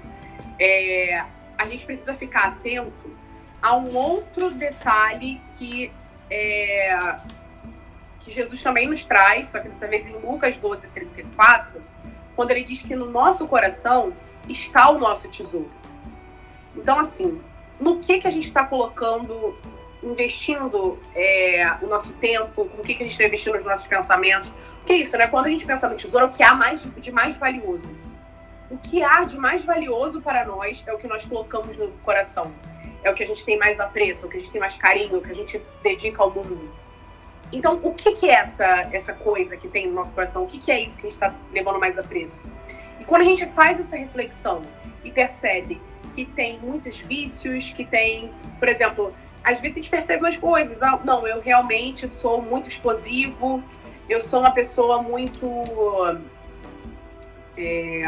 é, a gente precisa ficar atento há um outro detalhe que é, que Jesus também nos traz, só que dessa vez em Lucas 12, 34, quando ele diz que no nosso coração está o nosso tesouro. Então, assim, no que, que a gente está colocando, investindo é, o nosso tempo, com o que, que a gente está investindo nos nossos pensamentos? O que é isso, né? Quando a gente pensa no tesouro, é o que há mais, de mais valioso. O que há de mais valioso para nós é o que nós colocamos no coração. É o que a gente tem mais apreço, é o que a gente tem mais carinho, é o que a gente dedica ao mundo. Então, o que, que é essa, essa coisa que tem no nosso coração? O que, que é isso que a gente está levando mais apreço? E quando a gente faz essa reflexão e percebe que tem muitos vícios, que tem, por exemplo, às vezes a gente percebe umas coisas. Ah, não, eu realmente sou muito explosivo, eu sou uma pessoa muito é,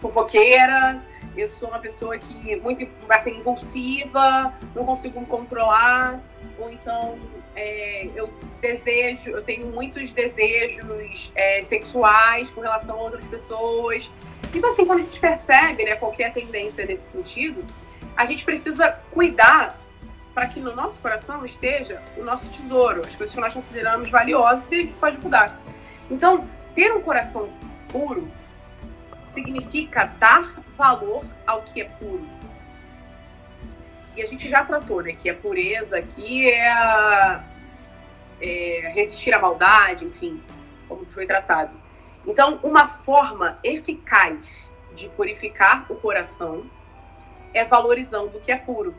fofoqueira, eu sou uma pessoa que muito assim, impulsiva, não consigo me controlar, ou então é, eu desejo, eu tenho muitos desejos é, sexuais com relação a outras pessoas. Então, assim, quando a gente percebe né, qualquer tendência nesse sentido, a gente precisa cuidar para que no nosso coração esteja o nosso tesouro, as coisas que nós consideramos valiosas e a gente pode mudar. Então, ter um coração puro significa dar valor ao que é puro. E a gente já tratou, né? Que a pureza aqui é, é resistir à maldade, enfim, como foi tratado. Então, uma forma eficaz de purificar o coração é valorizando o que é puro.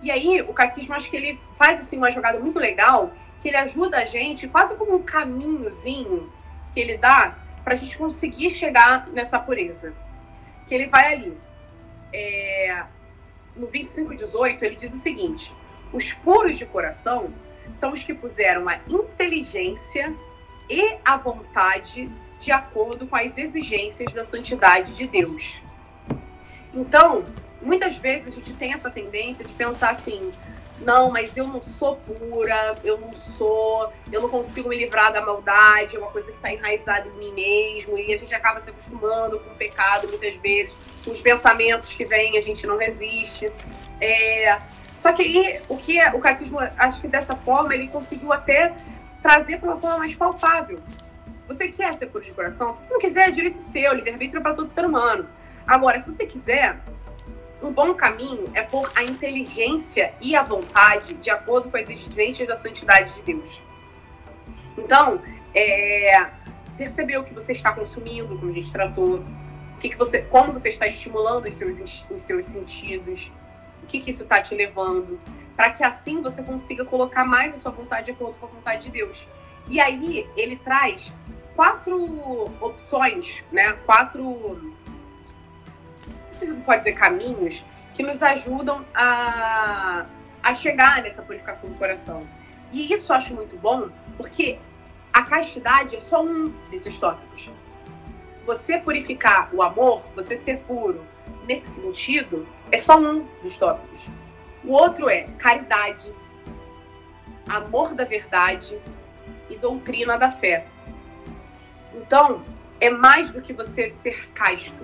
E aí, o catecismo, acho que ele faz assim, uma jogada muito legal, que ele ajuda a gente, quase como um caminhozinho que ele dá para a gente conseguir chegar nessa pureza. Que ele vai ali. É, no 2518, ele diz o seguinte: os puros de coração são os que puseram a inteligência e a vontade de acordo com as exigências da santidade de Deus. Então, muitas vezes a gente tem essa tendência de pensar assim: não, mas eu não sou pura, eu não sou, eu não consigo me livrar da maldade, é uma coisa que está enraizada em mim mesmo, e a gente acaba se acostumando com o pecado muitas vezes, com os pensamentos que vêm, a gente não resiste. É, só que aí, o que é, o catecismo, acho que dessa forma, ele conseguiu até trazer para uma forma mais palpável. Você quer ser puro de coração? Se você não quiser, é direito seu, livre-arbítrio é para todo ser humano. Agora, se você quiser, um bom caminho é pôr a inteligência e a vontade de acordo com as exigências da santidade de Deus. Então, é, perceber o que você está consumindo, como a gente tratou, o que, que você, como você está estimulando os seus, os seus sentidos, o que, que isso está te levando, para que assim você consiga colocar mais a sua vontade de acordo com a vontade de Deus. E aí ele traz quatro opções, né? Quatro você pode dizer caminhos que nos ajudam a, a chegar nessa purificação do coração. E isso eu acho muito bom, porque a castidade é só um desses tópicos. Você purificar o amor, você ser puro, nesse sentido, é só um dos tópicos. O outro é caridade, amor da verdade e doutrina da fé. Então, é mais do que você ser casto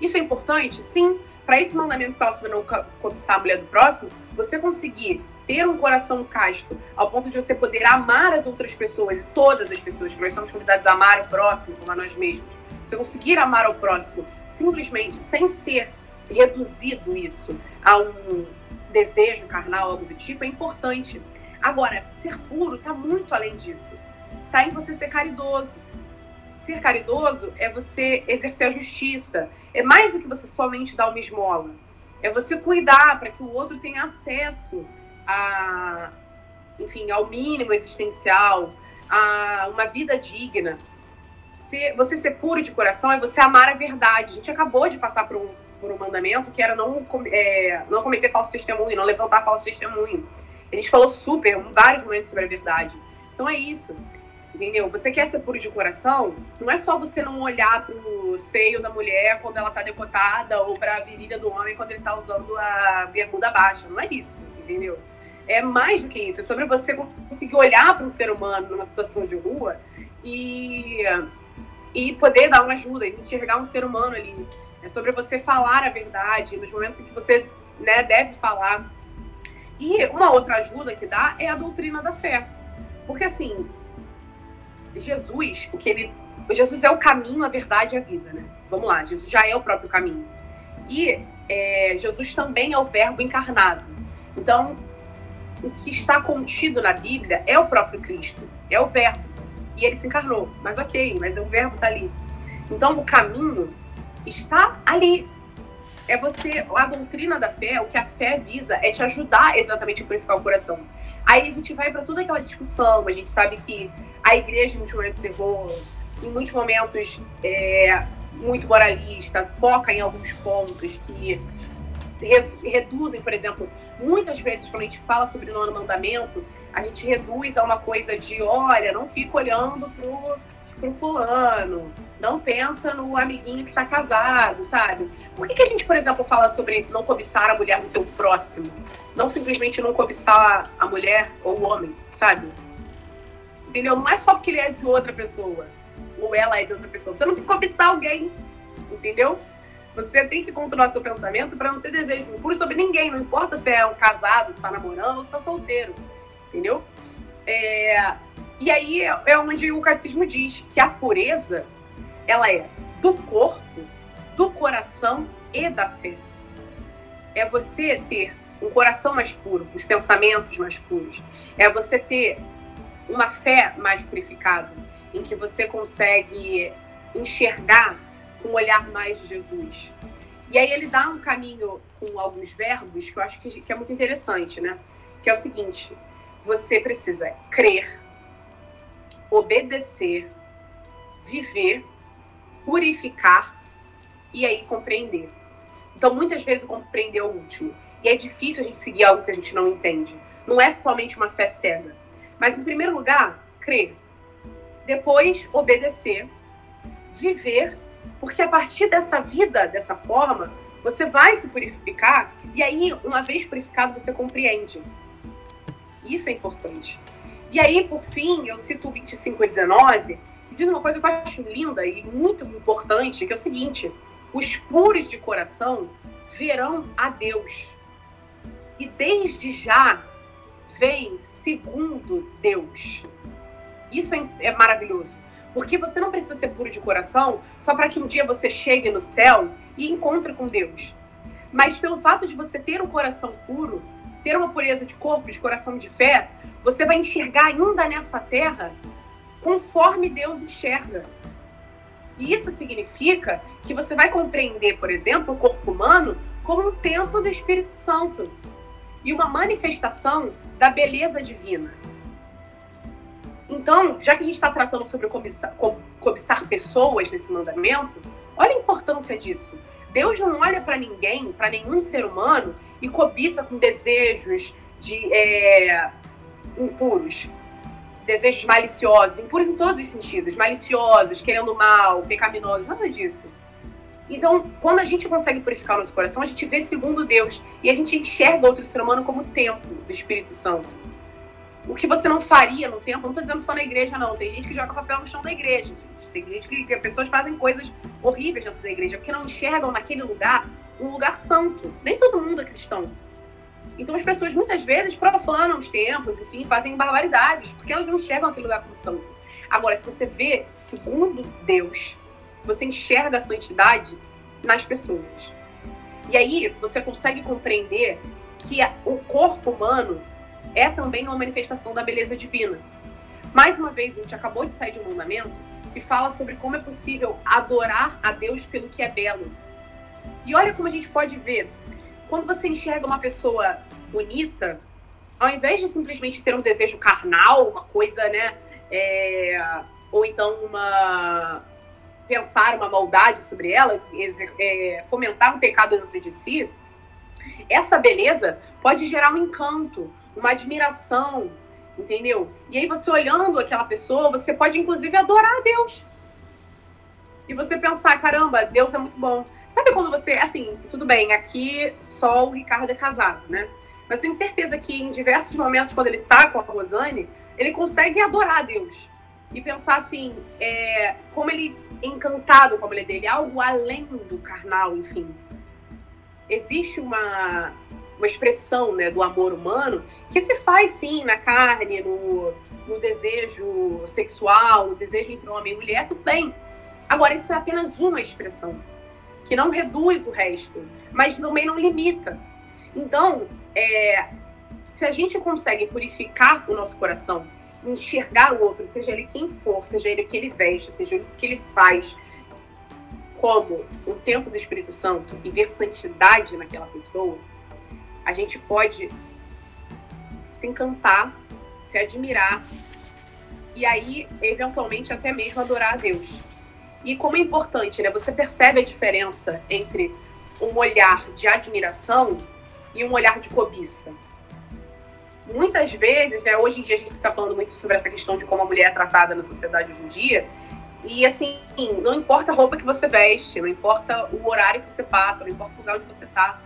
isso é importante? Sim. Para esse mandamento que fala sobre não cobiçar a mulher do próximo, você conseguir ter um coração casto ao ponto de você poder amar as outras pessoas e todas as pessoas, que nós somos convidados a amar o próximo como a nós mesmos. Você conseguir amar ao próximo simplesmente sem ser reduzido isso a um desejo carnal, algo do tipo, é importante. Agora, ser puro está muito além disso. Está em você ser caridoso ser caridoso é você exercer a justiça. É mais do que você somente dar uma esmola. É você cuidar para que o outro tenha acesso a, enfim, ao mínimo existencial, a uma vida digna. Se, você ser puro de coração é você amar a verdade. A gente acabou de passar por um, por um mandamento que era não, é, não cometer falso testemunho, não levantar falso testemunho. A gente falou super, vários momentos sobre a verdade. Então é isso. Entendeu? Você quer ser puro de coração, não é só você não olhar pro seio da mulher quando ela tá decotada ou pra virilha do homem quando ele tá usando a bermuda baixa. Não é isso, entendeu? É mais do que isso. É sobre você conseguir olhar para um ser humano numa situação de rua e, e poder dar uma ajuda, enxergar um ser humano ali. É sobre você falar a verdade nos momentos em que você né, deve falar. E uma outra ajuda que dá é a doutrina da fé Porque assim, Jesus, o que ele. Jesus é o caminho, a verdade e a vida, né? Vamos lá, Jesus já é o próprio caminho. E é, Jesus também é o verbo encarnado. Então, o que está contido na Bíblia é o próprio Cristo, é o verbo. E ele se encarnou. Mas ok, mas o verbo está ali. Então, o caminho está ali. É você, a doutrina da fé, o que a fé visa é te ajudar exatamente a purificar o coração. Aí a gente vai para toda aquela discussão, a gente sabe que a igreja em muitos momentos errou, em muitos momentos é muito moralista, foca em alguns pontos que reduzem, por exemplo, muitas vezes quando a gente fala sobre o nono mandamento, a gente reduz a uma coisa de, olha, não fica olhando pro, pro fulano, não pensa no amiguinho que tá casado, sabe? Por que, que a gente, por exemplo, fala sobre não cobiçar a mulher do teu próximo? Não simplesmente não cobiçar a mulher ou o homem, sabe? Entendeu? Não é só porque ele é de outra pessoa, ou ela é de outra pessoa. Você não tem que cobiçar alguém, entendeu? Você tem que controlar seu pensamento para não ter desejos impuros sobre ninguém. Não importa se é um casado, se está namorando ou se está solteiro. Entendeu? É... E aí é onde o catecismo diz que a pureza ela é do corpo, do coração e da fé. É você ter um coração mais puro, os pensamentos mais puros. É você ter uma fé mais purificada, em que você consegue enxergar com um olhar mais de Jesus. E aí ele dá um caminho com alguns verbos que eu acho que, que é muito interessante, né? Que é o seguinte: você precisa crer, obedecer, viver, purificar e aí compreender. Então, muitas vezes o compreender é o último. E é difícil a gente seguir algo que a gente não entende. Não é somente uma fé cega. Mas, em primeiro lugar, crer. Depois, obedecer. Viver porque a partir dessa vida, dessa forma, você vai se purificar e aí, uma vez purificado, você compreende. Isso é importante. E aí, por fim, eu cito o 25 e 19, que diz uma coisa que eu acho linda e muito importante, que é o seguinte: os puros de coração verão a Deus. E desde já vem segundo Deus. Isso é, é maravilhoso. Porque você não precisa ser puro de coração só para que um dia você chegue no céu e encontre com Deus. Mas pelo fato de você ter um coração puro, ter uma pureza de corpo, de coração de fé, você vai enxergar ainda nessa terra conforme Deus enxerga. E isso significa que você vai compreender, por exemplo, o corpo humano como um templo do Espírito Santo e uma manifestação da beleza divina. Então, já que a gente está tratando sobre cobiçar, cobiçar pessoas nesse mandamento, olha a importância disso. Deus não olha para ninguém, para nenhum ser humano, e cobiça com desejos de é, impuros, desejos maliciosos, impuros em todos os sentidos, maliciosos, querendo mal, pecaminosos, nada disso. Então, quando a gente consegue purificar o nosso coração, a gente vê segundo Deus e a gente enxerga outro ser humano como templo do Espírito Santo o que você não faria no tempo, não estou dizendo só na igreja, não. Tem gente que joga papel no chão da igreja, gente. Tem gente que, que pessoas fazem coisas horríveis dentro da igreja, porque não enxergam naquele lugar um lugar santo. Nem todo mundo é cristão. Então as pessoas muitas vezes profanam os templos, enfim, fazem barbaridades, porque elas não enxergam aquele lugar como santo. Agora, se você vê segundo Deus, você enxerga a santidade nas pessoas. E aí você consegue compreender que o corpo humano é também uma manifestação da beleza divina. Mais uma vez, a gente acabou de sair de um mandamento que fala sobre como é possível adorar a Deus pelo que é belo. E olha como a gente pode ver. Quando você enxerga uma pessoa bonita, ao invés de simplesmente ter um desejo carnal, uma coisa, né? É, ou então uma. pensar uma maldade sobre ela, é, fomentar um pecado dentro de si, essa beleza pode gerar um encanto, uma admiração, entendeu? E aí você olhando aquela pessoa, você pode inclusive adorar a Deus. E você pensar, caramba, Deus é muito bom. Sabe quando você, assim, tudo bem, aqui só o Ricardo é casado, né? Mas tenho certeza que em diversos momentos, quando ele tá com a Rosane, ele consegue adorar Deus. E pensar assim, é, como ele é encantado com a mulher dele, algo além do carnal, enfim existe uma, uma expressão né, do amor humano que se faz sim na carne, no, no desejo sexual, no desejo entre homem e mulher, tudo bem. Agora, isso é apenas uma expressão, que não reduz o resto, mas também não limita. Então, é, se a gente consegue purificar o nosso coração, enxergar o outro, seja ele quem for, seja ele o que ele veste, seja ele o que ele faz, como o tempo do Espírito Santo e ver santidade naquela pessoa, a gente pode se encantar, se admirar e aí, eventualmente, até mesmo adorar a Deus. E como é importante, né? Você percebe a diferença entre um olhar de admiração e um olhar de cobiça. Muitas vezes, né, hoje em dia a gente está falando muito sobre essa questão de como a mulher é tratada na sociedade hoje em dia, e assim, não importa a roupa que você veste, não importa o horário que você passa, não importa o lugar onde você está,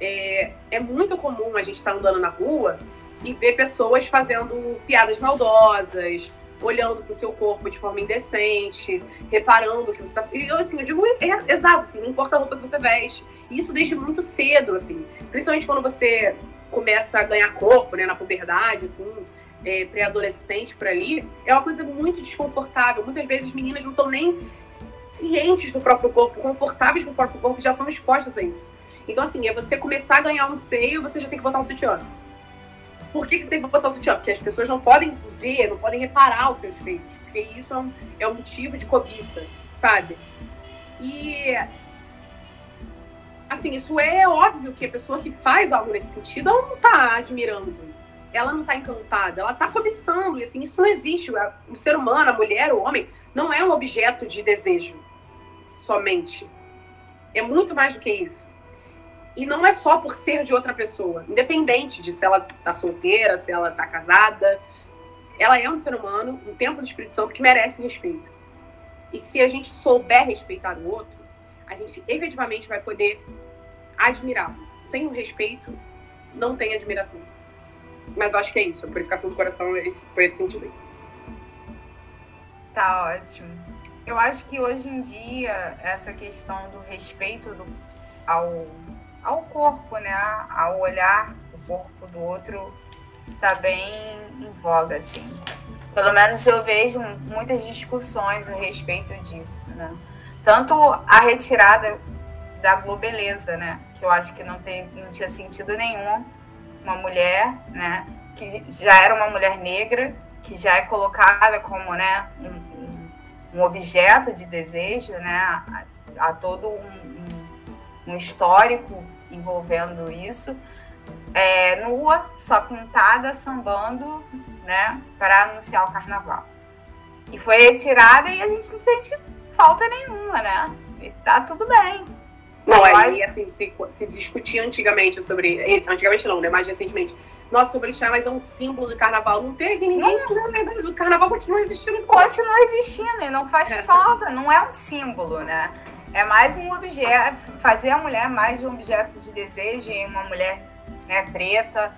é, é muito comum a gente estar tá andando na rua e ver pessoas fazendo piadas maldosas, olhando para o seu corpo de forma indecente, reparando que você tá... E eu, assim, eu digo é, é, exato, assim, não importa a roupa que você veste. Isso desde muito cedo, assim. Principalmente quando você começa a ganhar corpo, né, na puberdade, assim, é, pré-adolescente por ali, é uma coisa muito desconfortável. Muitas vezes meninas não estão nem cientes do próprio corpo, confortáveis com o próprio corpo, já são expostas a isso. Então, assim, é você começar a ganhar um seio, você já tem que botar um sutiã. Por que, que você tem que botar o sutiã? Porque as pessoas não podem ver, não podem reparar os seus peitos. Porque isso é um, é um motivo de cobiça, sabe? E. Assim, isso é óbvio que a pessoa que faz algo nesse sentido, ela não tá admirando. Ela não tá encantada, ela tá cobiçando. E assim, isso não existe. O ser humano, a mulher, o homem, não é um objeto de desejo somente. É muito mais do que isso. E não é só por ser de outra pessoa, independente de se ela tá solteira, se ela tá casada. Ela é um ser humano, um templo do Espírito Santo que merece respeito. E se a gente souber respeitar o outro, a gente efetivamente vai poder admirá-lo. Sem o respeito, não tem admiração. Mas eu acho que é isso, a purificação do coração é esse, foi esse sentido aí. Tá ótimo. Eu acho que hoje em dia, essa questão do respeito do, ao ao corpo, né? Ao olhar o corpo do outro tá bem em voga, assim. Pelo menos eu vejo muitas discussões a respeito disso, né? Tanto a retirada da globeleza, né? Que eu acho que não, tem, não tinha sentido nenhum uma mulher, né? Que já era uma mulher negra, que já é colocada como, né? Um, um objeto de desejo, né? A, a todo um, um histórico envolvendo isso, é, nua, só pintada, sambando, né, para anunciar o carnaval. E foi retirada e a gente não sente falta nenhuma, né? E tá tudo bem. Não, aí, acho... assim, se, se discutia antigamente sobre. Antigamente não, né? Mais recentemente. Nossa, sobre tirar, mas é um símbolo do carnaval. Não teve ninguém. Não, não, o carnaval continua existindo. Continua existindo e não faz é. falta. Não é um símbolo, né? É mais um objeto, fazer a mulher mais um objeto de desejo em uma mulher né, preta.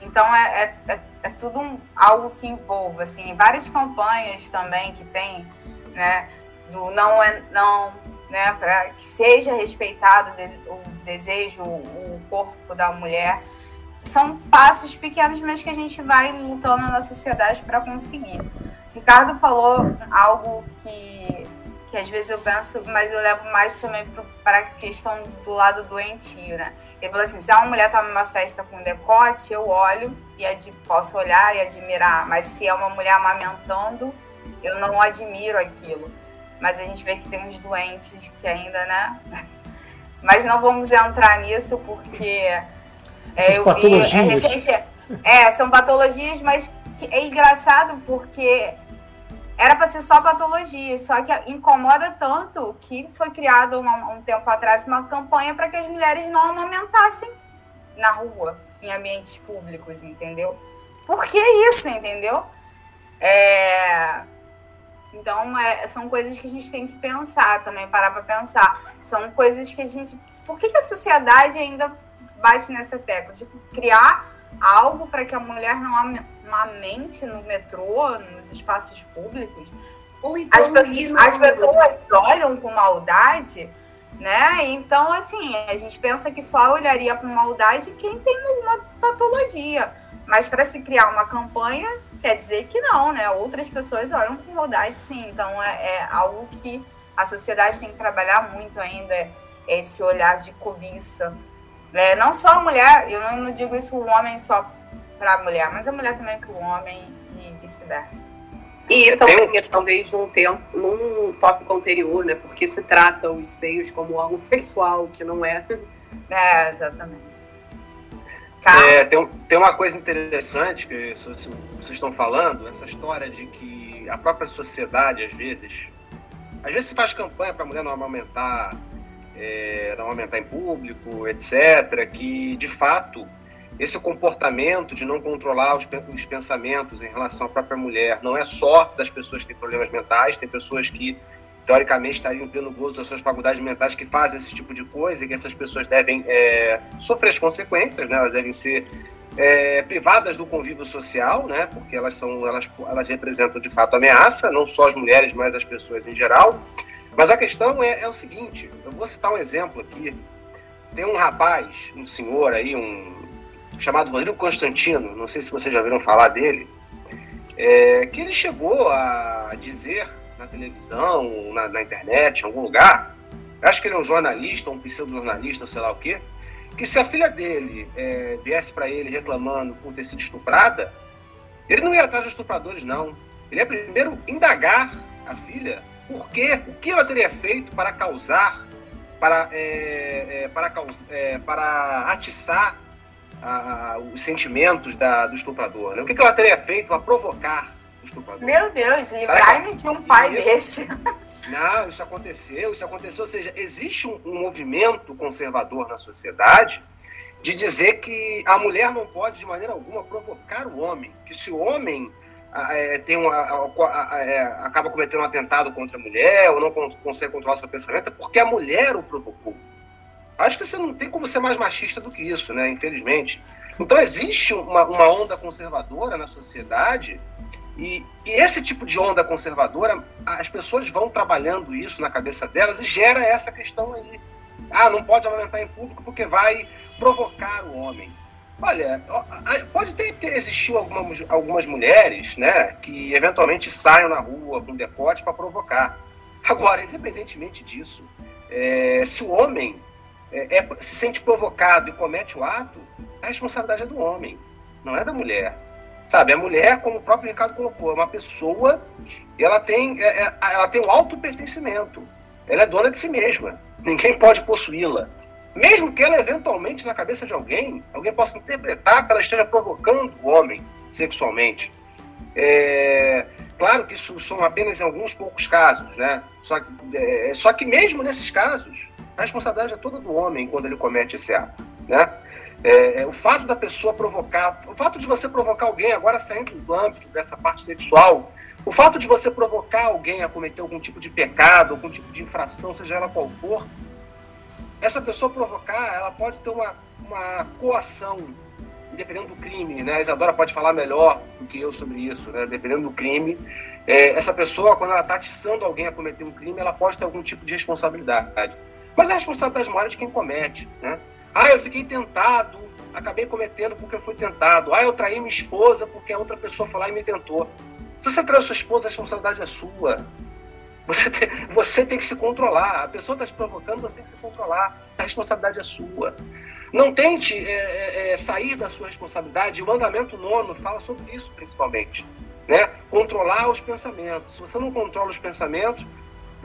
Então é, é, é, é tudo um, algo que envolve, assim, várias campanhas também que tem, né, do não é não, né, para que seja respeitado o desejo, o corpo da mulher. São passos pequenos, mas que a gente vai lutando na sociedade para conseguir. Ricardo falou algo que que às vezes eu penso, mas eu levo mais também para a questão do lado doentio, né? Ele falou assim, se uma mulher tá numa festa com decote, eu olho e posso olhar e admirar, mas se é uma mulher amamentando, eu não admiro aquilo. Mas a gente vê que tem uns doentes que ainda, né? Mas não vamos entrar nisso porque é, eu vi, é recente, é, são patologias, mas é engraçado porque era para ser só patologia, só que incomoda tanto que foi criado uma, um tempo atrás uma campanha para que as mulheres não amamentassem na rua, em ambientes públicos, entendeu? Por que isso, entendeu? É... Então, é, são coisas que a gente tem que pensar também, parar para pensar. São coisas que a gente. Por que, que a sociedade ainda bate nessa tecla? Tipo, criar algo para que a mulher não amamente no metrô, nos espaços públicos. Ou então as, pessoas, as pessoas olham com maldade Né? Então, assim, a gente pensa que só olharia para maldade quem tem uma patologia. Mas para se criar uma campanha, quer dizer que não, né? Outras pessoas olham com maldade, sim. Então, é, é algo que a sociedade tem que trabalhar muito ainda, esse olhar de cobiça. Né? Não só a mulher, eu não, não digo isso o homem só para a mulher, mas a mulher também para o homem e vice-versa. E também, talvez, num tempo, num tópico anterior, né? Porque se trata os seios como algo sexual, que não é. É, exatamente. É, tem, tem uma coisa interessante que vocês estão falando, essa história de que a própria sociedade, às vezes, às vezes se faz campanha para a mulher não aumentar, é, não aumentar em público, etc., que de fato esse comportamento de não controlar os, os, pensamentos em relação à própria mulher não é só das pessoas que têm problemas mentais, tem pessoas que teoricamente estariam pleno gozo das suas faculdades mentais que fazem esse tipo de coisa e que essas pessoas devem é, sofrer as consequências, né? elas devem ser é, privadas do convívio social, né? porque elas são elas, elas representam de fato ameaça, não só as mulheres, mas as pessoas em geral. Mas a questão é, é o seguinte, eu vou citar um exemplo aqui. Tem um rapaz, um senhor aí, um chamado Rodrigo Constantino, não sei se vocês já viram falar dele, é, que ele chegou a dizer na televisão, na, na, internet, em algum lugar, acho que ele é um jornalista, um pseudo-jornalista, sei lá o quê, que se a filha dele é, viesse para ele reclamando por ter sido estuprada, ele não ia atrás dos estupradores, não. Ele ia primeiro indagar a filha por quê, o que ela teria feito para causar, para, é, é, para, é, para atiçar a, os sentimentos da, do estuprador? Né? O que, que ela teria feito para provocar o estuprador? Meu Deus, livrai-me de um pai isso, desse. Não, isso aconteceu, isso aconteceu. Ou seja, existe um, um movimento conservador na sociedade de dizer que a mulher não pode, de maneira alguma, provocar o homem. Que se o homem é, tem uma, é, acaba cometendo um atentado contra a mulher ou não consegue controlar seu pensamento, é porque a mulher o provocou. Acho que você não tem como ser mais machista do que isso, né? Infelizmente. Então existe uma, uma onda conservadora na sociedade e, e, esse tipo de onda conservadora, as pessoas vão trabalhando isso na cabeça delas e gera essa questão aí. Ah, não pode aumentar em público porque vai provocar o homem. Olha, pode ter, ter algumas, algumas mulheres, né, que eventualmente saiam na rua com decote para provocar. Agora, independentemente disso, é, se o homem é, é, se sente provocado e comete o ato, a responsabilidade é do homem, não é da mulher. Sabe, a mulher, como o próprio Ricardo colocou, é uma pessoa e ela tem, é, é ela tem o auto-pertencimento. Ela é dona de si mesma. Ninguém pode possuí-la. Mesmo que ela, eventualmente, na cabeça de alguém, alguém possa interpretar que ela esteja provocando o homem sexualmente. É, claro que isso são apenas em alguns poucos casos, né? Só, é, só que mesmo nesses casos, a responsabilidade é toda do homem quando ele comete esse ato, né? É, é, o fato da pessoa provocar, o fato de você provocar alguém, agora saindo do âmbito dessa parte sexual, o fato de você provocar alguém a cometer algum tipo de pecado, algum tipo de infração, seja ela qual for, essa pessoa provocar, ela pode ter uma, uma coação, dependendo do crime, né? A Isadora pode falar melhor do que eu sobre isso, né? Dependendo do crime, é, essa pessoa, quando ela está atiçando alguém a cometer um crime, ela pode ter algum tipo de responsabilidade. Mas é a responsabilidade maior de quem comete, né? Ah, eu fiquei tentado, acabei cometendo porque eu fui tentado. Ah, eu traí minha esposa porque a outra pessoa foi lá e me tentou. Se você traiu sua esposa, a responsabilidade é sua. Você tem, você tem que se controlar. A pessoa está te provocando, você tem que se controlar. A responsabilidade é sua. Não tente é, é, é, sair da sua responsabilidade. O mandamento nono fala sobre isso, principalmente. Né? Controlar os pensamentos. Se você não controla os pensamentos,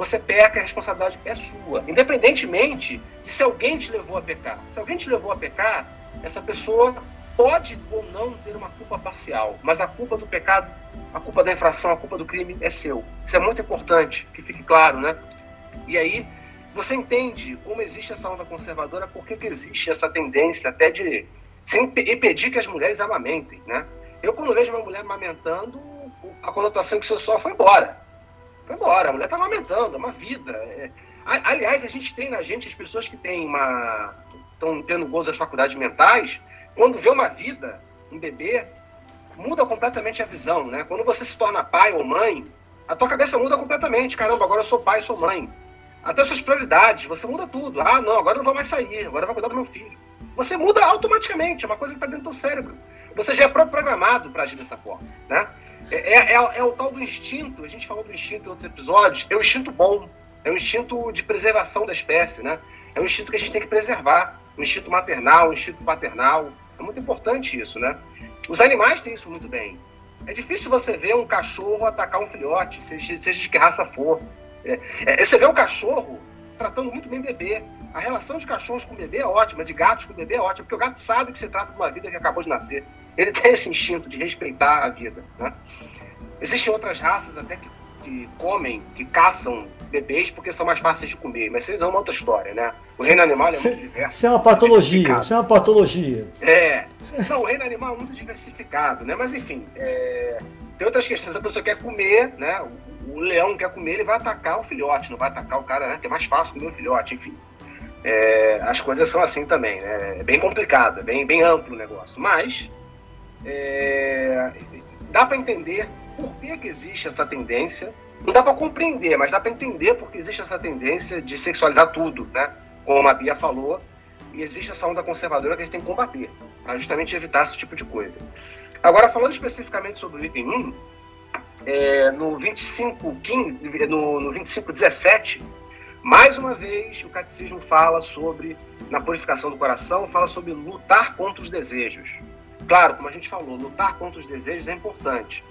você peca, a responsabilidade é sua. Independentemente de se alguém te levou a pecar. Se alguém te levou a pecar, essa pessoa pode ou não ter uma culpa parcial, mas a culpa do pecado, a culpa da infração, a culpa do crime é seu. Isso é muito importante, que fique claro, né? E aí você entende como existe essa onda conservadora, por que existe essa tendência até de impedir que as mulheres amamentem, né? Eu quando vejo uma mulher amamentando, a conotação que sou foi embora. Foi embora, a mulher está amamentando, é uma vida. É... Aliás, a gente tem na gente as pessoas que têm uma estão tendo gozo das faculdades mentais, quando vê uma vida, um bebê, muda completamente a visão, né? Quando você se torna pai ou mãe, a tua cabeça muda completamente. Caramba, agora eu sou pai, sou mãe. até suas prioridades, você muda tudo. Ah, não, agora eu não vou mais sair, agora eu vou cuidar do meu filho. Você muda automaticamente, é uma coisa que está dentro do cérebro. Você já é programado para agir dessa forma, né? É, é, é, é, o tal do instinto, a gente falou do instinto em outros episódios, é o instinto bom, é o instinto de preservação da espécie, né? É um instinto que a gente tem que preservar, o instinto maternal, o instinto paternal, é muito importante isso, né? Os animais têm isso muito bem. É difícil você ver um cachorro atacar um filhote, seja, seja de que raça for. É, é, você vê um cachorro tratando muito bem bebê. A relação de cachorros com o bebê é ótima, de gatos com o bebê é ótima, porque o gato sabe que se trata de uma vida que acabou de nascer. Ele tem esse instinto de respeitar a vida. Né? Existem outras raças até que, que comem, que caçam bebês porque são mais fáceis de comer, mas isso é uma outra história, né? O reino animal é muito diverso. Isso é uma patologia, isso é uma patologia. É. Não, o reino animal é muito diversificado, né? Mas enfim, é... tem outras questões. A pessoa quer comer, né? O, o, leão quer comer, ele vai atacar o filhote, não vai atacar o cara, né? Que é mais fácil comer o filhote, enfim. É... As coisas são assim também, né? É bem complicado, é bem, bem amplo o negócio. Mas é... dá para entender por que, que existe essa tendência não dá para compreender, mas dá para entender porque existe essa tendência de sexualizar tudo, né? Como a Bia falou, e existe essa onda conservadora que a gente tem que combater, para justamente evitar esse tipo de coisa. Agora, falando especificamente sobre o item 1, é, no 25.15, no, no 25.17, mais uma vez o catecismo fala sobre, na purificação do coração, fala sobre lutar contra os desejos. Claro, como a gente falou, lutar contra os desejos é importante.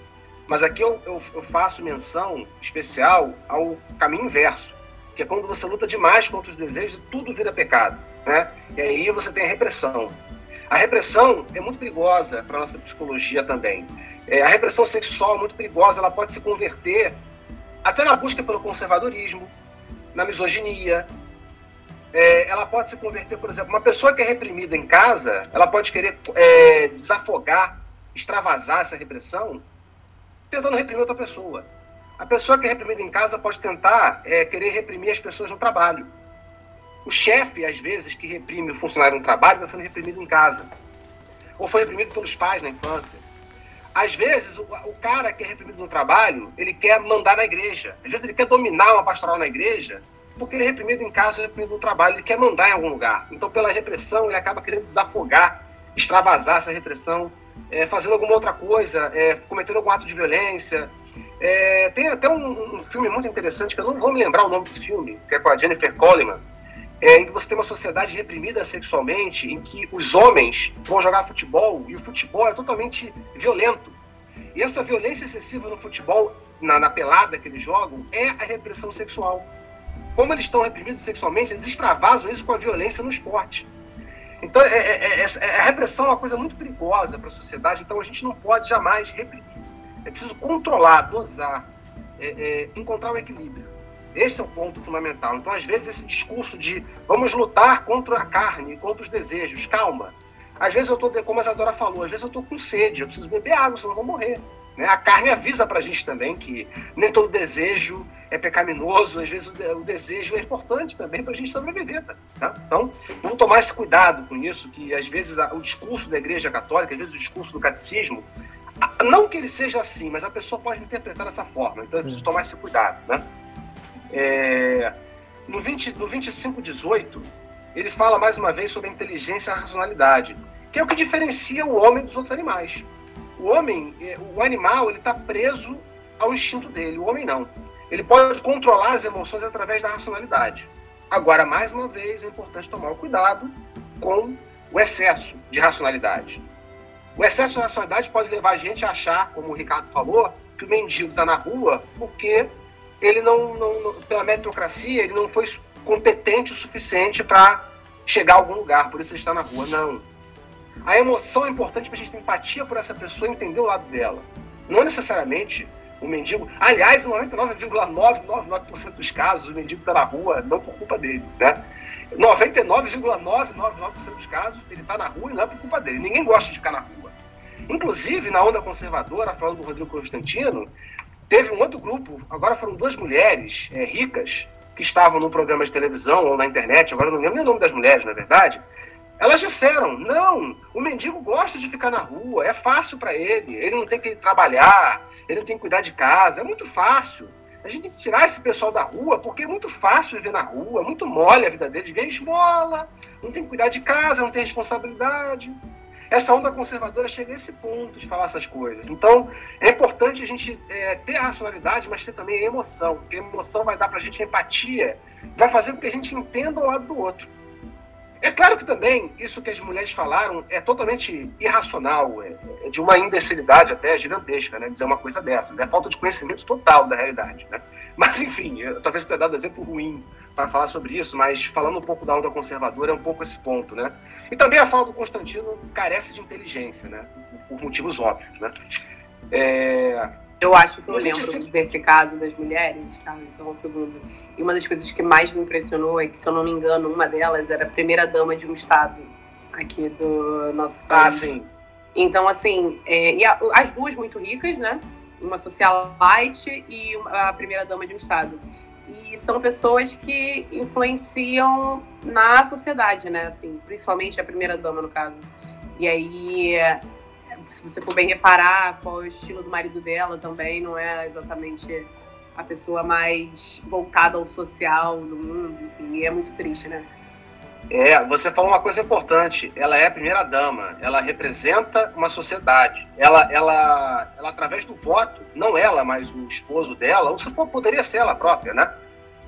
Mas aqui eu, eu, eu faço menção especial ao caminho inverso, que é quando você luta demais contra os desejos, tudo vira pecado. Né? E aí você tem a repressão. A repressão é muito perigosa para a nossa psicologia também. É, a repressão sexual é muito perigosa, ela pode se converter até na busca pelo conservadorismo, na misoginia. É, ela pode se converter, por exemplo, uma pessoa que é reprimida em casa, ela pode querer é, desafogar, extravasar essa repressão tentando reprimir outra pessoa. A pessoa que é reprimida em casa pode tentar é, querer reprimir as pessoas no trabalho. O chefe, às vezes, que reprime o funcionário no trabalho, está sendo reprimido em casa. Ou foi reprimido pelos pais na infância. Às vezes, o, o, cara que é reprimido no trabalho, ele quer mandar na igreja. Às vezes, ele quer dominar uma pastoral na igreja, porque ele é reprimido em casa, é reprimido no trabalho, ele quer mandar em algum lugar. Então, pela repressão, ele acaba querendo desafogar, extravasar essa repressão é, fazendo alguma outra coisa, é, cometendo algum ato de violência. É, tem até um, um, filme muito interessante, que eu não vou me lembrar o nome do filme, que é com a Jennifer Coleman, é, em que você tem uma sociedade reprimida sexualmente, em que os homens vão jogar futebol e o futebol é totalmente violento. E essa violência excessiva no futebol, na, na pelada que eles jogam, é a repressão sexual. Como eles estão reprimidos sexualmente, eles extravasam isso com a violência no esporte. Então, é, é, é, é, a repressão é uma coisa muito perigosa para a sociedade, então a gente não pode jamais reprimir. É preciso controlar, dosar, é, é, encontrar o equilíbrio. Esse é o ponto fundamental. Então, às vezes, esse discurso de vamos lutar contra a carne, contra os desejos, calma. Às vezes eu estou, como a Isadora falou, às vezes eu estou com sede, eu preciso beber água, senão eu vou morrer. Né? A carne avisa para a gente também que nem todo desejo é pecaminoso, às vezes o, desejo é importante também para a gente sobreviver. Tá? Então, vamos tomar esse cuidado com isso, que às vezes o discurso da Igreja Católica, às vezes o discurso do catecismo, não que ele seja assim, mas a pessoa pode interpretar dessa forma. Então, é preciso tomar esse cuidado. Né? É, no, 20, no 2518, ele fala mais uma vez sobre a inteligência e a racionalidade, que é o que diferencia o homem dos outros animais. O homem, é, o animal, ele está preso ao instinto dele, o homem não. Ele pode controlar as emoções através da racionalidade. Agora, mais uma vez, é importante tomar cuidado com o excesso de racionalidade. O excesso de racionalidade pode levar a gente a achar, como o Ricardo falou, que o mendigo está na rua porque ele não, não, pela meritocracia, ele não foi competente o suficiente para chegar a algum lugar, por isso ele está na rua. Não. A emoção é importante para a gente ter empatia por essa pessoa e entender o lado dela. Não necessariamente o mendigo. Aliás, em 99,999% dos casos, o mendigo está na rua não por culpa dele, né? 99,999% dos casos, ele está na rua e não é por culpa dele. Ninguém gosta de ficar na rua. Inclusive, na onda conservadora, falando do Rodrigo Constantino, teve um outro grupo, agora foram duas mulheres é, ricas, que estavam no programa de televisão ou na internet, agora não lembro nem o nome das mulheres, na verdade, elas disseram: não, o mendigo gosta de ficar na rua, é fácil para ele, ele não tem que trabalhar, ele não tem que cuidar de casa, é muito fácil. A gente tem que tirar esse pessoal da rua, porque é muito fácil viver na rua, é muito mole a vida deles, ganha esmola, não tem que cuidar de casa, não tem responsabilidade. Essa onda conservadora chega a esse ponto de falar essas coisas. Então, é importante a gente é, ter a racionalidade, mas ter também a emoção, porque a emoção vai dar para a gente empatia, vai fazer com que a gente entenda um lado do outro. É claro que também isso que as mulheres falaram é totalmente irracional, é, é de uma imbecilidade até gigantesca, né? Dizer uma coisa dessa, é falta de conhecimento total da realidade, né? Mas enfim, eu, talvez tenha dado exemplo ruim para falar sobre isso, mas falando um pouco da onda conservadora é um pouco esse ponto, né? E também a fala do Constantino carece de inteligência, né? Por, por motivos óbvios, né? É, eu acho que eu lembro desse caso das mulheres, tá? Isso é um segundo. E uma das coisas que mais me impressionou é que, se eu não me engano, uma delas era a primeira dama de um estado aqui do nosso ah, país. Ah, sim. Então, assim, é, e a, as duas muito ricas, né? Uma socialite e a primeira dama de um estado. E são pessoas que influenciam na sociedade, né? Assim, principalmente a primeira dama, no caso. E aí se você for bem reparar qual é o estilo do marido dela também, não é exatamente a pessoa mais voltada ao social do mundo, enfim, e é muito triste, né? É, você falou uma coisa importante. Ela é a primeira dama. Ela representa uma sociedade. Ela, ela, ela através do voto, não ela, mas o esposo dela, ou se for, poderia ser ela própria, né?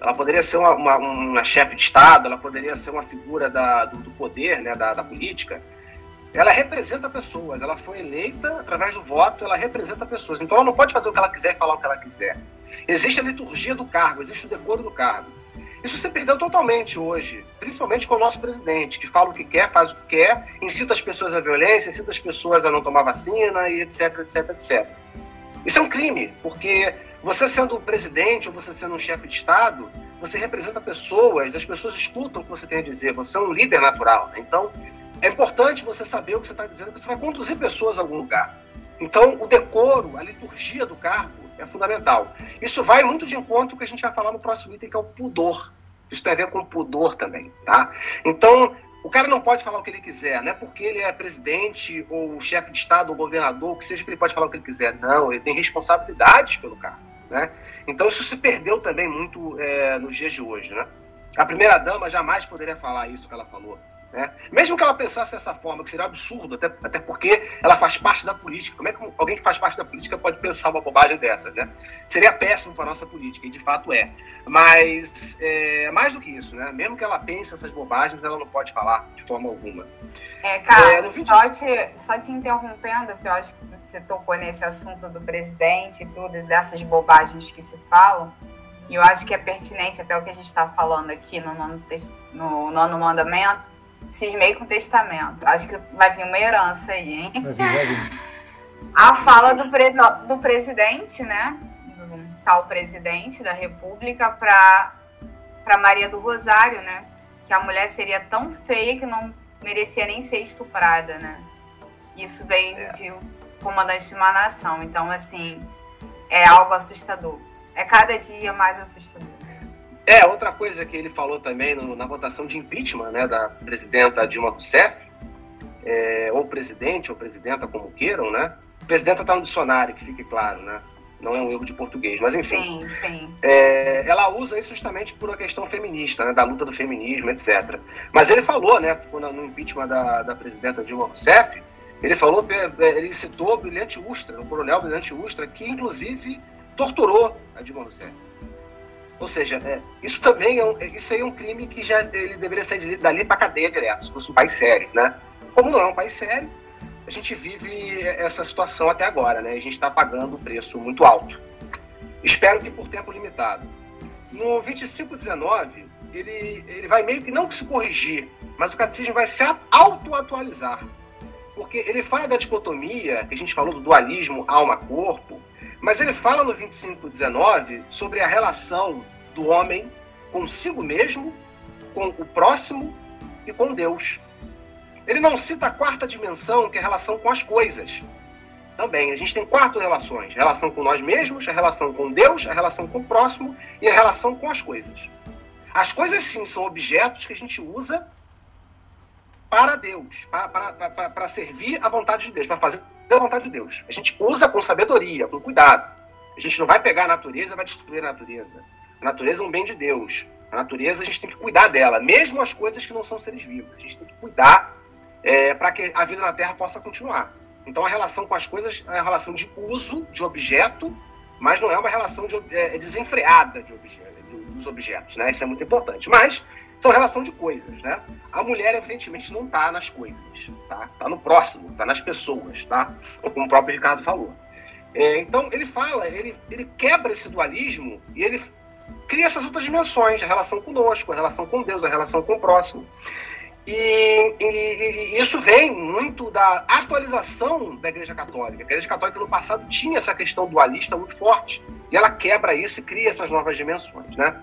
Ela poderia ser uma, uma, uma chefe de Estado, ela poderia ser uma figura da, do, do poder, né, da, da política ela representa pessoas. Ela foi eleita através do voto, ela representa pessoas. Então ela não pode fazer o que ela quiser e falar o que ela quiser. Existe a liturgia do cargo, existe o decoro do cargo. Isso se perdeu totalmente hoje, principalmente com o nosso presidente, que fala o que quer, faz o que quer, incita as pessoas à violência, incita as pessoas a não tomar vacina e etc, etc, etc. Isso é um crime, porque você sendo presidente ou você sendo um chefe de Estado, você representa pessoas, as pessoas escutam o que você tem a dizer, você é um líder natural. Né? Então, é importante você saber o que você está dizendo, que você vai conduzir pessoas a algum lugar. Então, o decoro, a liturgia do cargo é fundamental. Isso vai muito de encontro o que a gente vai falar no próximo item, que é o pudor. Isso tem a ver com pudor também, tá? Então, o cara não pode falar o que ele quiser, não é porque ele é presidente ou chefe de Estado ou governador, que seja que ele pode falar o que ele quiser. Não, ele tem responsabilidades pelo cargo, né? Então, isso se perdeu também muito é, nos dias de hoje, né? A primeira-dama jamais poderia falar isso que ela falou. Né? Mesmo que ela pensasse dessa forma, que seria absurdo, até, até porque ela faz parte da política. Como é que alguém que faz parte da política pode pensar uma bobagem dessa? Né? Seria péssimo para a nossa política, e de fato é. Mas, é, mais do que isso, né? mesmo que ela pense essas bobagens, ela não pode falar de forma alguma. É, cara, é, só, te, só te interrompendo, porque eu acho que você tocou nesse assunto do presidente e tudo, dessas bobagens que se falam. E eu acho que é pertinente até o que a gente está falando aqui no nono, no nono mandamento cismei com o testamento. Acho que vai vir uma herança aí, hein? Vai vir, vai vir. A fala do, pre do presidente, né? Do tal presidente da República para Maria do Rosário, né? Que a mulher seria tão feia que não merecia nem ser estuprada, né? Isso veio é. de comandante de uma nação. Então, assim, é algo assustador. É cada dia mais assustador. É, outra coisa que ele falou também no, na votação de impeachment né, da presidenta Dilma Rousseff, é, ou presidente ou presidenta, como queiram, né? Presidenta está no dicionário, que fique claro, né? Não é um erro de português, mas enfim. Sim, sim. É, ela usa isso justamente por uma questão feminista, né, da luta do feminismo, etc. Mas ele falou, né, no impeachment da, da presidenta Dilma Rousseff, ele falou, é, ele citou o Brilhante Ustra, o coronel Brilhante Ustra, que inclusive torturou a Dilma Rousseff. Ou seja, é, isso também é um, isso aí é um crime que já ele deveria sair dali para cadeia direto, se fosse um país sério, né? Como não é um país sério, a gente vive essa situação até agora, né? A gente está pagando um preço muito alto. Espero que por tempo limitado. No 2519, ele, ele vai meio que não se corrigir, mas o catecismo vai se auto-atualizar. Porque ele fala da dicotomia, que a gente falou do dualismo alma-corpo, mas ele fala no 2519 sobre a relação do homem consigo mesmo, com o próximo e com Deus. Ele não cita a quarta dimensão, que é a relação com as coisas. Também, a gente tem quatro relações: a relação com nós mesmos, a relação com Deus, a relação com o próximo e a relação com as coisas. As coisas, sim, são objetos que a gente usa para Deus, para, para, para, para servir a vontade de Deus, para fazer a vontade de Deus. A gente usa com sabedoria, com cuidado. A gente não vai pegar a natureza e vai destruir a natureza. A natureza é um bem de Deus. A natureza a gente tem que cuidar dela, mesmo as coisas que não são seres vivos. A gente tem que cuidar é, para que a vida na Terra possa continuar. Então a relação com as coisas é uma relação de uso de objeto, mas não é uma relação de, é, desenfreada de objeto, dos objetos, né? Isso é muito importante. Mas são relação de coisas, né? A mulher, evidentemente, não está nas coisas, tá? Está no próximo, está nas pessoas, tá? Como o próprio Ricardo falou. É, então, ele fala, ele, ele quebra esse dualismo e ele cria essas outras dimensões, a relação conosco, a relação com Deus, a relação com o próximo. E, e, e, isso vem muito da atualização da Igreja Católica. A Igreja Católica no passado tinha essa questão dualista muito forte. E ela quebra isso e cria essas novas dimensões. Né?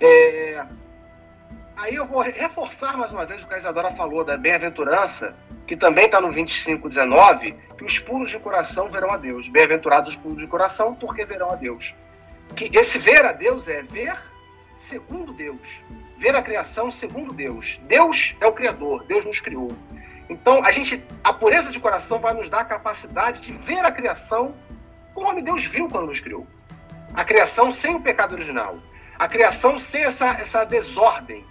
É, Aí eu vou reforçar mais uma vez o que a Isadora falou da bem-aventurança, que também está no 25:19, que os puros de coração verão a Deus. Bem-aventurados os puros de coração, porque verão a Deus. Que esse ver a Deus é ver segundo Deus. Ver a criação segundo Deus. Deus é o Criador, Deus nos criou. Então, a gente, a pureza de coração vai nos dar a capacidade de ver a criação conforme Deus viu quando nos criou. A criação sem o pecado original. A criação sem essa, essa desordem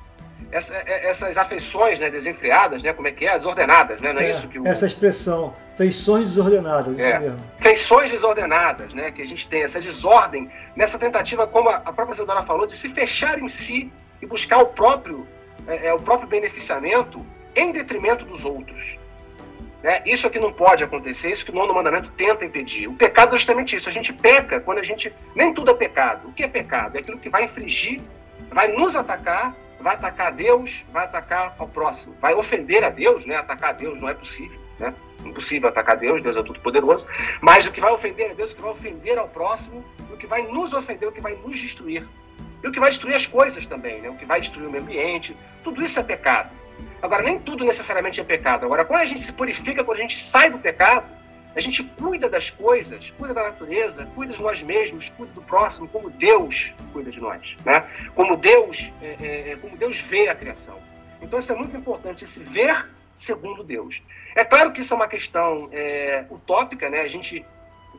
essa, é, essas afeições né, desenfreadas, né, como é que é? Desordenadas, né? Não é, é isso que o... Essa expressão, feições desordenadas, é. mesmo. Feições desordenadas, né? Que a gente tem, essa desordem, nessa tentativa, como a própria Isadora falou, de se fechar em si e buscar o próprio, é, é, o próprio beneficiamento em detrimento dos outros. Né? Isso aqui não pode acontecer, isso que o nono mandamento tenta impedir. O pecado é justamente isso. A gente peca quando a gente. Nem tudo é pecado. O que é pecado? É aquilo que vai infringir, vai nos atacar vai atacar Deus, vai atacar ao próximo, vai ofender a Deus, né? Atacar a Deus não é possível, né? Impossível atacar Deus, Deus é tudo poderoso. Mas o que vai ofender a Deus, o que vai ofender ao próximo, o que vai nos ofender, o que vai nos destruir. E o que vai destruir as coisas também, né? O que vai destruir o meio ambiente, tudo isso é pecado. Agora, nem tudo necessariamente é pecado. Agora, quando a gente se purifica, quando a gente sai do pecado, a gente cuida das coisas, cuida da natureza, cuida de nós mesmos, cuida do próximo, como Deus cuida de nós, né? Como Deus, é, é, é, como Deus vê a criação. Então isso é muito importante, esse ver segundo Deus. É claro que isso é uma questão é, utópica, né? A gente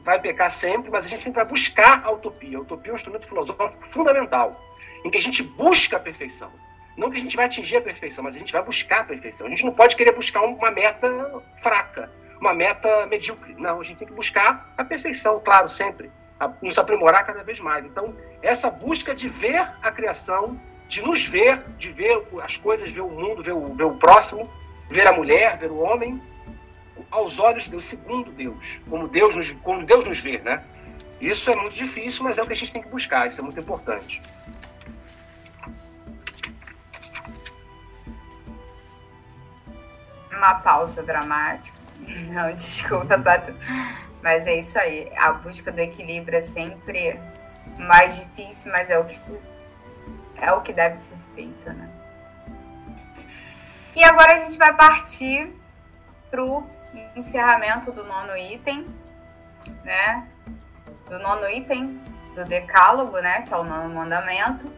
vai pecar sempre, mas a gente sempre vai buscar a utopia. A utopia é um instrumento filosófico fundamental, em que a gente busca a perfeição. Não que a gente vai atingir a perfeição, mas a gente vai buscar a perfeição. A gente não pode querer buscar uma meta fraca uma meta medíocre. Não, a gente tem que buscar a perfeição, claro, sempre. A, nos aprimorar cada vez mais. Então, essa busca de ver a criação, de nos ver, de ver as coisas, ver o mundo, ver o, ver o próximo, ver a mulher, ver o homem, aos olhos de Deus, segundo Deus, como Deus nos, como Deus nos vê, né? Isso é muito difícil, mas é o que a gente tem que buscar, isso é muito importante. Uma pausa dramática. Não, desculpa, Pato. Mas é isso aí. A busca do equilíbrio é sempre mais difícil, mas é o que se, é o que deve ser feito, né? E agora a gente vai partir para o encerramento do nono item, né? Do nono item do decálogo, né? Que é o nono mandamento.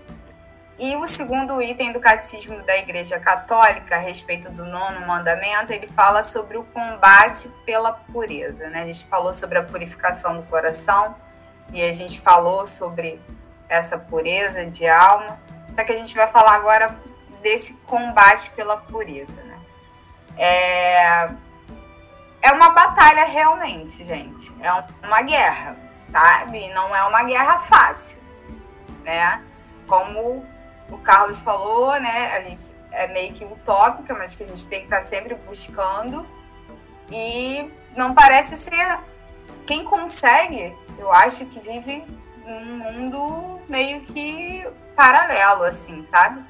E o segundo item do Catecismo da Igreja Católica, a respeito do nono mandamento, ele fala sobre o combate pela pureza. Né? A gente falou sobre a purificação do coração e a gente falou sobre essa pureza de alma. Só que a gente vai falar agora desse combate pela pureza. Né? É, é uma batalha realmente, gente. É uma guerra, sabe? Não é uma guerra fácil, né? Como o Carlos falou, né? A gente é meio que utópica, mas que a gente tem que estar sempre buscando. E não parece ser quem consegue, eu acho que vive num mundo meio que paralelo, assim, sabe?